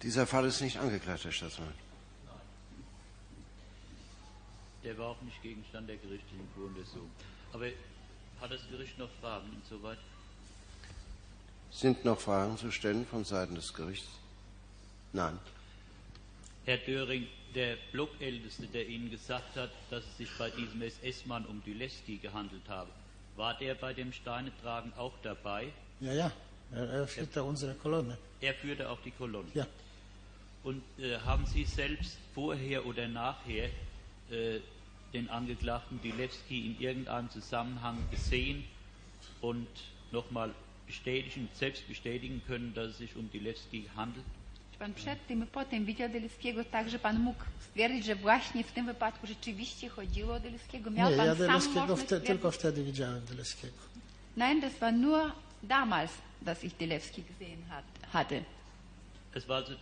Dieser Fall ist nicht angeklagt, Herr Staatsmann. Der war auch nicht Gegenstand der gerichtlichen Voruntersuchung. Aber hat das Gericht noch Fragen insoweit? Sind noch Fragen zu stellen von Seiten des Gerichts? Nein. Herr Döring, der Blockälteste, der Ihnen gesagt hat, dass es sich bei diesem SS-Mann um Düleski gehandelt habe, war der bei dem Steinetragen auch dabei? Ja, ja, er, er führte unsere Kolonne. Er führte auch die Kolonne. Ja. Und äh, haben Sie selbst vorher oder nachher äh, den Angeklagten Dilewski in irgendeinem Zusammenhang gesehen und nochmal bestätigen, selbst bestätigen können, dass es sich um Dilewski handelt? Pan przed tym i potem widział Dylewskiego tak, że pan mógł stwierdzić, że właśnie w tym wypadku rzeczywiście chodziło o Dylewskiego? Miał Nie, pan ja sam Deleskiego wte, tylko wtedy widziałem Deleskiego. Nein, das war nur damals, dass ich Dilewski gesehen hat, hatte. Es war also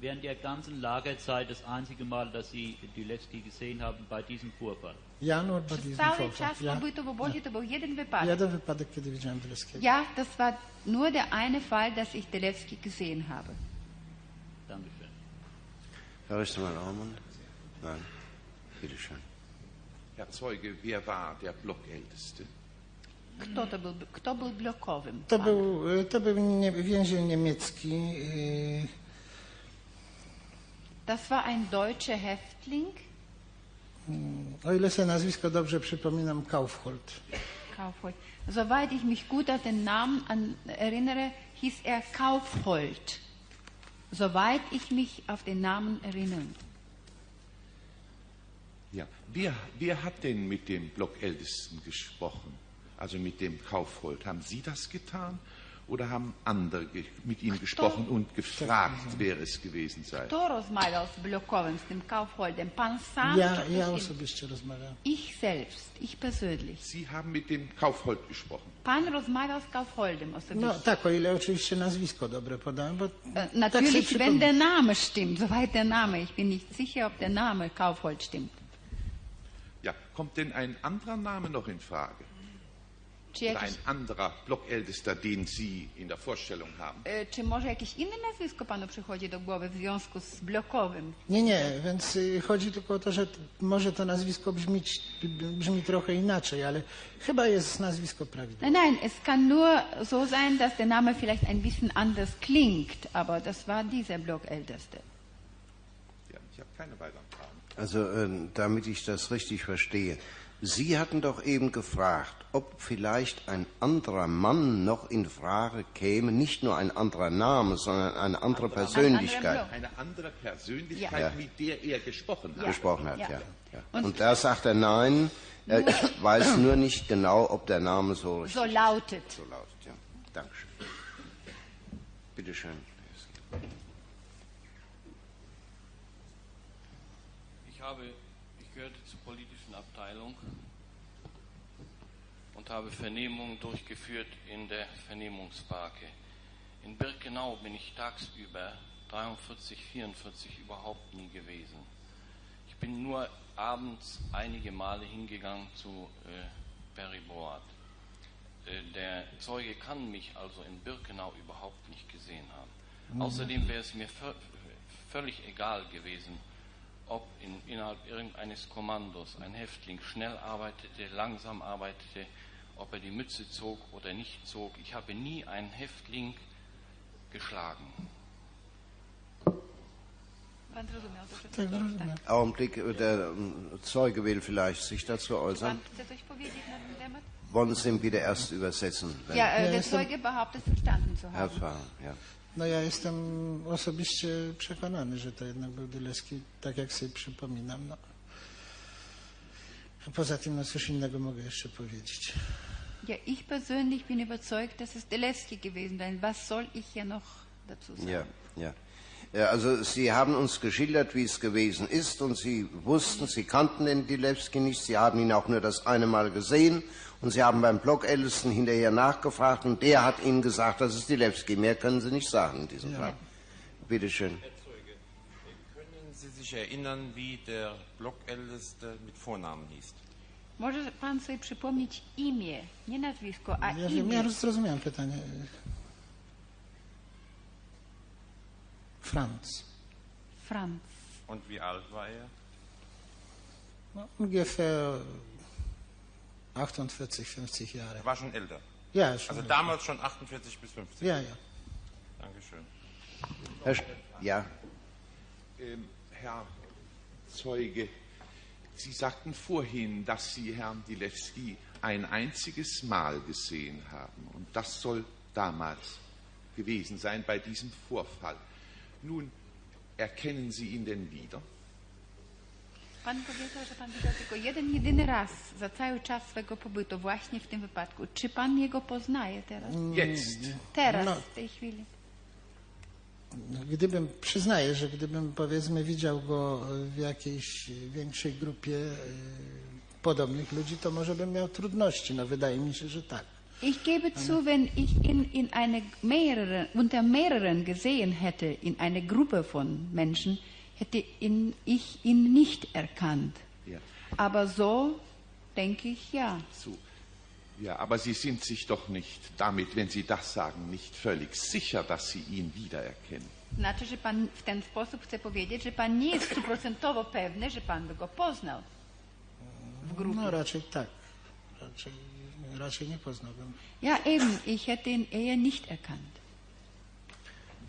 während der ganzen Lagerzeit das einzige Mal, dass Sie Dilewski gesehen haben bei diesem Vorfall. Ja nur bei Przez diesem cały Vorfall. czas Ja. pobytu w obozie to był jeden wypadek. Jeden wypadek, kiedy widziałem. Ja, das war nur der eine Fall, dass ich Dilewski gesehen habe. Dankeschön. Herr Richtmann Aumann? Nein. Bitte schön. Herr Zeuge, wer war der Blockälteste? Kto to był, kto był blokowym? To był, to był nie, więzień niemiecki. yy, Das war ein deutscher Häftling, mm, O ile sobie nazwisko dobrze przypominam, Kaufhold. Kaufhold. Soweit ich mich gut an den Namen an, erinnere, hieß er Kaufhold. Soweit ich mich auf den Namen erinnere. Ja. Wer, wer hat denn mit dem Blockältesten gesprochen? Also mit dem Kaufhold? Haben Sie das getan? Oder haben andere mit ihm gesprochen und gefragt, wer es gewesen sei? Kto rozmawiał z blokowym, z tym Kaufholdem? Pan sam Ja, osobiście rozmawiałem. Ich selbst, ich persönlich. Sie haben mit dem Kaufhold gesprochen. Pan rozmawiał z Kaufholdem osobiście. No tak, o ile oczywiście nazwisko dobre podałem, bo tak sobie Natürlich, wenn przypomnę. der Name stimmt, soweit der Name. Ich bin nicht sicher, ob der Name Kaufhold stimmt. Ja. Kommt denn ein anderer Name noch in Frage? Czy, jakiś, ein anderer Blockältester, den Sie in der Vorstellung haben? e, czy może jakieś inne nazwisko panu przychodzi do głowy w związku z blokowym? Nie, nie, więc y, chodzi tylko o to, że t- może to nazwisko brzmić, brzmi trochę inaczej, ale chyba jest nazwisko prawidłowe. Nein, nein, es kann nur so sein, dass der Name vielleicht ein bisschen anders klingt, aber das war dieser Blockälteste. Ja, ich habe keine weiteren Fragen. Also, äh, damit ich das richtig verstehe. Sie hatten doch eben gefragt, ob vielleicht ein anderer Mann noch in Frage käme, nicht nur ein anderer Name, sondern eine andere Persönlichkeit Eine andere Persönlichkeit, Ja. mit der er gesprochen hat. gesprochen hat. Ja. Ja. Ja. Und- Und da sagt er nein, er weiß nur nicht genau, ob der Name so richtig So lautet. so lautet. Ja. Dankeschön. Bitte schön. Ich habe, ich gehörte zur politischen Abteilung und habe Vernehmungen durchgeführt in der Vernehmungsbarke. In Birkenau bin ich tagsüber 43, 44 überhaupt nie gewesen. Ich bin nur abends einige Male hingegangen zu äh, Barry Board. Äh, der Zeuge kann mich also in Birkenau überhaupt nicht gesehen haben. Mhm. Außerdem wäre es mir vö- völlig egal gewesen, ob in, innerhalb irgendeines Kommandos ein Häftling schnell arbeitete, langsam arbeitete, ob er die Mütze zog oder nicht zog. Ich habe nie einen Häftling geschlagen. Augenblick, der ähm, Zeuge will vielleicht sich dazu äußern. Wollen Sie ihn bitte erst übersetzen? wenn- Ja, äh, Ja, der Zeuge behauptet, verstanden zu haben. Pfarrer, ja. No ja jestem osobiście przekonany, że to jednak był Dyleski, tak jak sobie przypominam. No. A poza tym, no cóż innego mogę jeszcze powiedzieć. Ja, ich persönlich bin überzeugt, dass es Delewski gewesen sein. Was soll ich hier noch dazu sagen? Ja, ja. Ja, Also Sie haben uns geschildert, wie es gewesen ist, und Sie wussten, Sie kannten den Dilewski nicht, Sie haben ihn auch nur das eine Mal gesehen, und Sie haben beim Blockältesten hinterher nachgefragt, und der hat Ihnen gesagt, das ist Dilewski. Mehr können Sie nicht sagen in diesem Ja. Fall. Bitte schön. Herr Zeuge, können Sie sich erinnern, wie der Blockälteste mit Vornamen hieß? Może pan sobie przypomnieć imię, nie nazwisko, a Ja imię. ja zrozumiałem pytanie. Franz. Franz. Und wie alt war er? Na, ungefähr 48, 50 Jahre. Er war schon älter. Ja, schon Also älter. damals schon 48 bis 50. Ja, ja. Dankeschön. Herr Sch ja. Ähm, Herr Zeuge, Sie sagten vorhin, dass Sie Herrn Dilewski ein einziges Mal gesehen haben. Und das soll damals gewesen sein bei diesem Vorfall. Nun, erkennen Sie ihn denn wieder? Pan powiedział, że pan widział tylko jeden, jedyny raz za cały czas swego pobytu, właśnie w tym wypadku. Czy pan jego poznaje teraz? Jetzt. Teraz, No. w tej chwili. Gdybym, przyznaję, że gdybym powiedzmy widział go w jakiejś większej grupie e, podobnych ludzi, to może bym miał trudności. No wydaje mi się, że tak. Ich gebe zu, wenn ich ihn in eine mehreren, unter mehreren gesehen hätte, in einer Gruppe von Menschen, hätte ihn, ich ihn nicht erkannt. Ja. Aber so denke ich ja. So. Ja, aber Sie sind sich doch nicht damit, wenn Sie das sagen, nicht völlig sicher, dass Sie ihn wiedererkennen. Znaczy, że pan w ten sposób chce powiedzieć, że pan nie jest stuprocentowo pewny, że pan by go poznał. W grupie. No raczej tak. Raczej, raczej nie poznałbym. Ja, eben, ich hätte ihn eher nicht erkannt.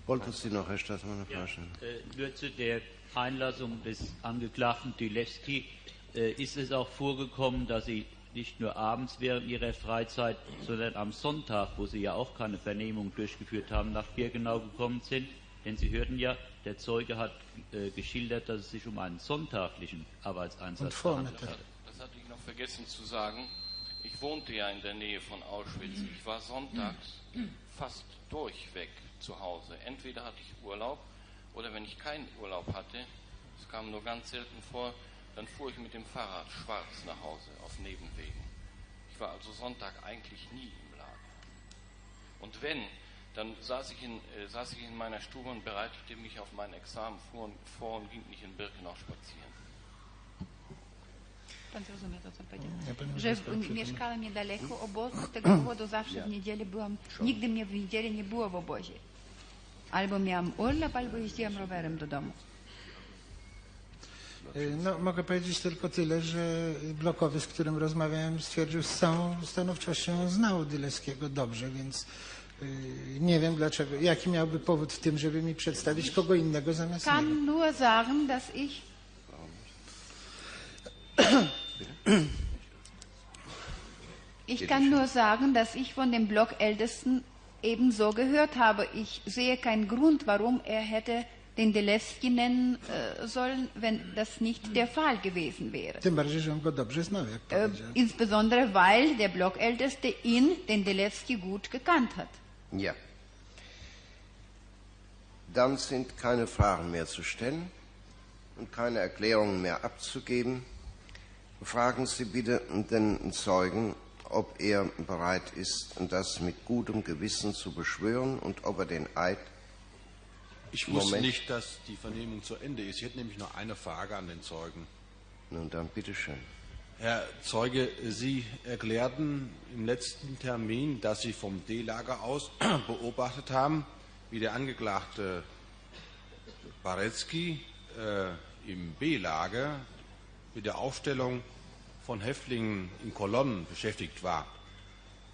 Wollten Sie noch, Herr Staatsmann, eine Frage stellen? Äh, nur zu der Einlassung des Angeklagten Dilewski äh, ist es auch vorgekommen, dass Sie nicht nur abends während Ihrer Freizeit, sondern am Sonntag, wo Sie ja auch keine Vernehmung durchgeführt haben, nach Birkenau gekommen sind. Denn Sie hörten ja, der Zeuge hat äh, geschildert, dass es sich um einen sonntaglichen Arbeitseinsatz gehandelt hat. Das hatte ich noch vergessen zu sagen. Ich wohnte ja in der Nähe von Auschwitz. Ich war sonntags fast durchweg zu Hause. Entweder hatte ich Urlaub oder wenn ich keinen Urlaub hatte, es kam nur ganz selten vor, dann fuhr ich mit dem Fahrrad schwarz nach Hause auf Nebenwegen. Ich war also Sonntag eigentlich nie im Lager. Und wenn, dann saß ich in, äh, saß ich in meiner Stube und bereitete mich auf mein Examen vor und, vor und ging nicht in Birkenau spazieren. Pan zrozumie to, co powiedział. Że mieszkałam niedaleko obozu, z tego powodu zawsze w niedzielę byłam, nigdy mnie w niedzielę nie było w obozie. Albo miałam urlop, albo jeździłam rowerem do domu. E, No, mogę powiedzieć tylko tyle, że blokowy, z którym rozmawiałem, stwierdził z całą stanowczością, znał Dyleskiego dobrze, więc y, nie wiem dlaczego, jaki miałby powód w tym, żeby mi przedstawić kogo innego zamiast niego. kann nur sagen, dass ich Ich kann nur sagen, dass ich von dem Blockältesten ebenso gehört habe. Ich sehe keinen Grund, warum er hätte den Delewski nennen äh, sollen, wenn das nicht der Fall gewesen wäre. Tym bardziej, że on go dobrze znał, jak Äh, insbesondere weil der Blockälteste ihn, den Delewski, gut gekannt hat. Ja. Dann sind keine Fragen mehr zu stellen und keine Erklärungen mehr abzugeben. Fragen Sie bitte den Zeugen, ob er bereit ist, das mit gutem Gewissen zu beschwören und ob er den Eid. Ich wusste Moment. nicht, dass die Vernehmung zu Ende ist. Ich hätte nämlich noch eine Frage an den Zeugen. Nun dann, bitteschön. Herr Zeuge, Sie erklärten im letzten Termin, dass Sie vom D-Lager aus beobachtet haben, wie der Angeklagte Barecki äh, im B-Lager mit der Aufstellung von Häftlingen in Kolonnen beschäftigt war.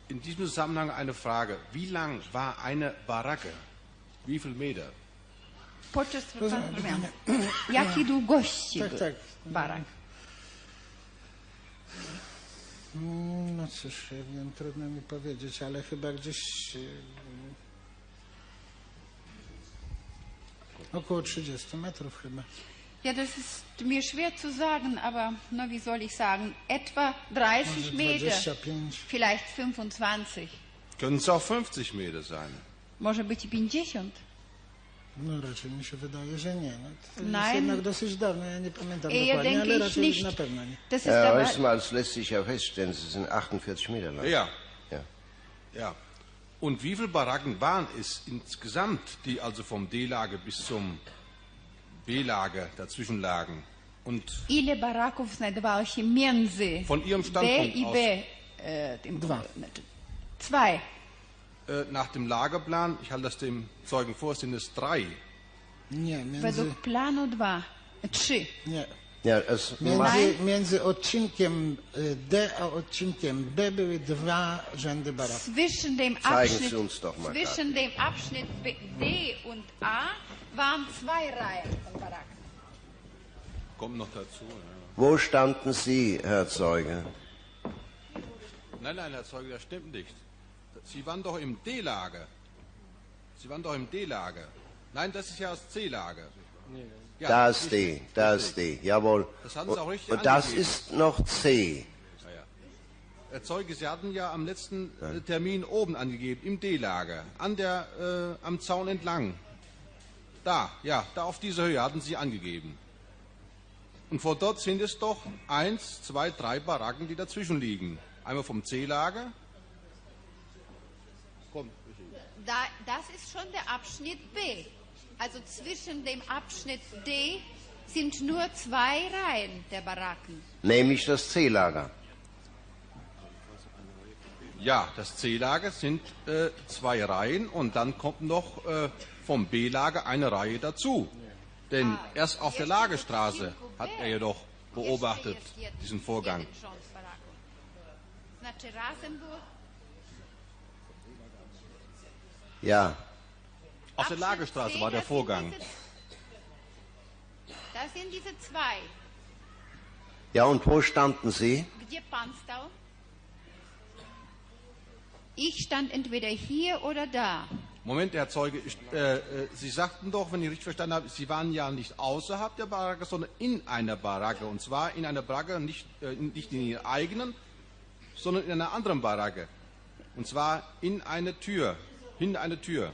In diesem Zusammenhang eine Frage. Wie lang war eine Baracke? Wie viel Meter? Podczas Rozumiem. pan Jakiej długości Tak, był tak. barak? No cóż, ja wiem, trudno mi powiedzieć, ale chyba gdzieś e, około 30 metrów chyba. Ja, das ist mir schwer zu sagen, aber no, wie soll ich sagen, etwa 30 Może Meter, 25. vielleicht 25, Können es auch 50 Meter sein? może być i 50. No raczej mi się wydaje, że nie. No, to jest Nein. jednak dosyć dawno, ja nie pamiętam Eher dokładnie, denke ale ich raczej nicht. na pewno nie. Das ist Reismann, es lässt sich ja feststellen, Sie sind 48 Meter lang. Ja. Ja. Ja. Und wie viele Baracken waren es insgesamt, die also vom D-Lager bis zum B-Lager dazwischen lagen? Und ile baraków znajdowało się między Von Ihrem B Standpunkt i aus. B? E, tym, Dwa. Znaczy, zwei. äh, nach dem Lagerplan, ich halte das dem Zeugen vor, sind es drei Nie, między, Według planu dwa, trzy. nie. Es macht, Między, między odcinkiem y, D a odcinkiem B były dwa rzędy baraków. Zwischen dem Zeigen Abschnitt, Sie uns doch mal zwischen dem Abschnitt D und A waren zwei Reihen von Baracken. Kommt noch dazu. Wo standen Sie, Herr Zeuge? Nein, nein, Herr Zeuge, das stimmt nicht. Sie waren doch im D-Lager. Sie waren doch im D-Lager. Nein, das ist ja das C-Lager. Ja, da ist D, da ist D, jawohl. Das haben Sie auch richtig Und das angegeben. ist noch C. Herr Zeuge, Sie hatten ja am letzten äh, Termin oben angegeben, im D-Lager, an der, äh, am Zaun entlang. Da, ja, da auf dieser Höhe hatten Sie angegeben. Und von dort sind es doch eins, zwei, drei Baracken, die dazwischen liegen. Einmal vom C-Lager. Komm, Da, das ist schon der Abschnitt B. Also zwischen dem Abschnitt D sind nur zwei Reihen der Baracken. Nämlich das C-Lager. Ja, das C-Lager sind äh, zwei Reihen und dann kommt noch äh, vom B-Lager eine Reihe dazu. Denn erst auf der Lagerstraße hat er jedoch beobachtet diesen Vorgang. Ja, Auf der Lagerstraße war der Vorgang. Das sind diese zwei. ja, und wo standen Sie? Gdzie pan stał? Ich stand entweder hier oder da. Moment, Herr Zeuge, ich, äh, äh, Sie sagten doch, wenn ich richtig verstanden habe, Sie waren ja nicht außerhalb der Baracke, sondern in einer Baracke. Und zwar in einer Baracke, nicht, äh, nicht in Ihrer eigenen, sondern in einer anderen Baracke. Und zwar in einer Tür, hinter einer Tür.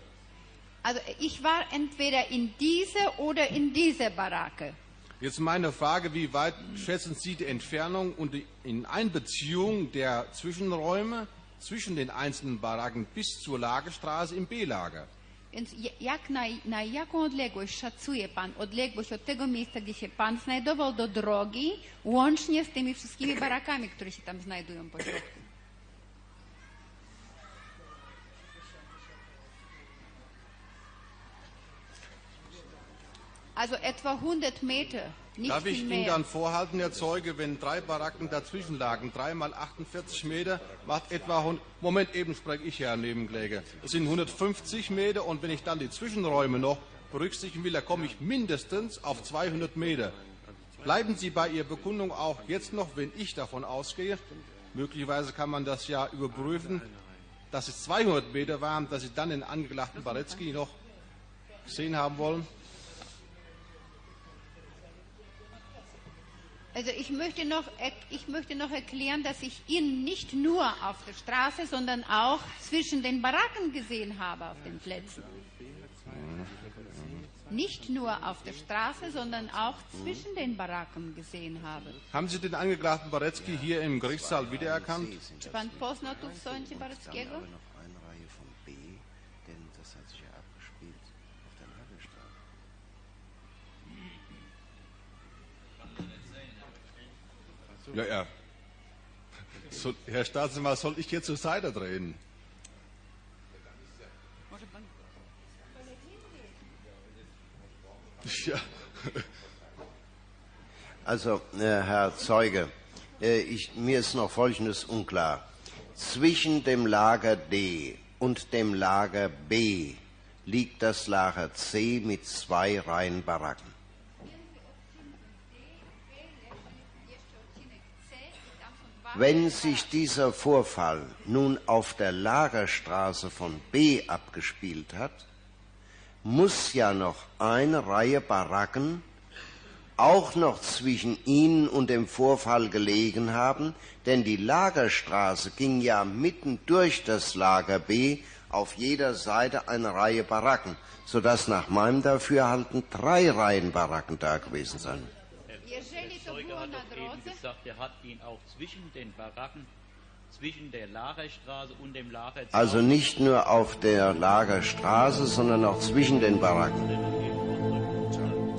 Also ich war entweder in dieser oder in dieser Baracke. Jetzt meine Frage, wie weit schätzen Sie die Entfernung und die in Einbeziehung der Zwischenräume zwischen den einzelnen Baracken bis zur Lagerstraße im B-Lager? Więc ja- jak na, na jaką odległość szacuje Pan odległość od tego miejsca, gdzie się Pan znajdował do drogi, łącznie z tymi wszystkimi barakami, które się tam znajdują po środku? Also etwa 100 Meter, nicht Darf ich Ihnen dann vorhalten, Herr Zeuge, wenn drei Baracken dazwischen lagen, dreimal 48 Meter, macht etwa, 100 Moment, eben spreche ich, Herr Nebenkläger, es sind 150 Meter und wenn ich dann die Zwischenräume noch berücksichtigen will, dann komme ich mindestens auf 200 Meter. Bleiben Sie bei Ihrer Bekundung auch jetzt noch, wenn ich davon ausgehe, möglicherweise kann man das ja überprüfen, dass es 200 Meter waren, dass Sie dann den Angeklagten Baretzky noch gesehen haben wollen? Also ich möchte, noch, ich möchte noch erklären, dass ich ihn nicht nur auf der Straße, sondern auch zwischen den Baracken gesehen habe auf den Plätzen. Nicht nur auf der Straße, sondern auch zwischen den Baracken gesehen habe. Haben Sie den Angeklagten Baretzky hier im Gerichtssaal wiedererkannt? Czy pan poznał tu w sądzie Bareckiego? noch eine Reihe von B, denn das hat sich ja abgespielt auf der Lagerstraße. Ja, ja. So, Herr Staatsanwalt, soll ich jetzt zur Seite drehen? Ja. Also, äh, Herr Zeuge, äh, ich, mir ist noch Folgendes unklar. Zwischen dem Lager D und dem Lager B liegt das Lager C mit zwei Reihen Baracken. Wenn sich dieser Vorfall nun auf der Lagerstraße von B abgespielt hat, muss ja noch eine Reihe Baracken auch noch zwischen ihnen und dem Vorfall gelegen haben, denn die Lagerstraße ging ja mitten durch das Lager B auf jeder Seite eine Reihe Baracken, sodass nach meinem Dafürhalten drei Reihen Baracken da gewesen sein. Der Zeuge hat doch eben gesagt, er hat ihn auch zwischen den Baracken, zwischen der Lagerstraße und dem Lager. Also nicht nur auf der Lagerstraße, sondern auch zwischen den Baracken.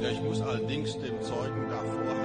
Ja, ich muss allerdings dem Zeugen davor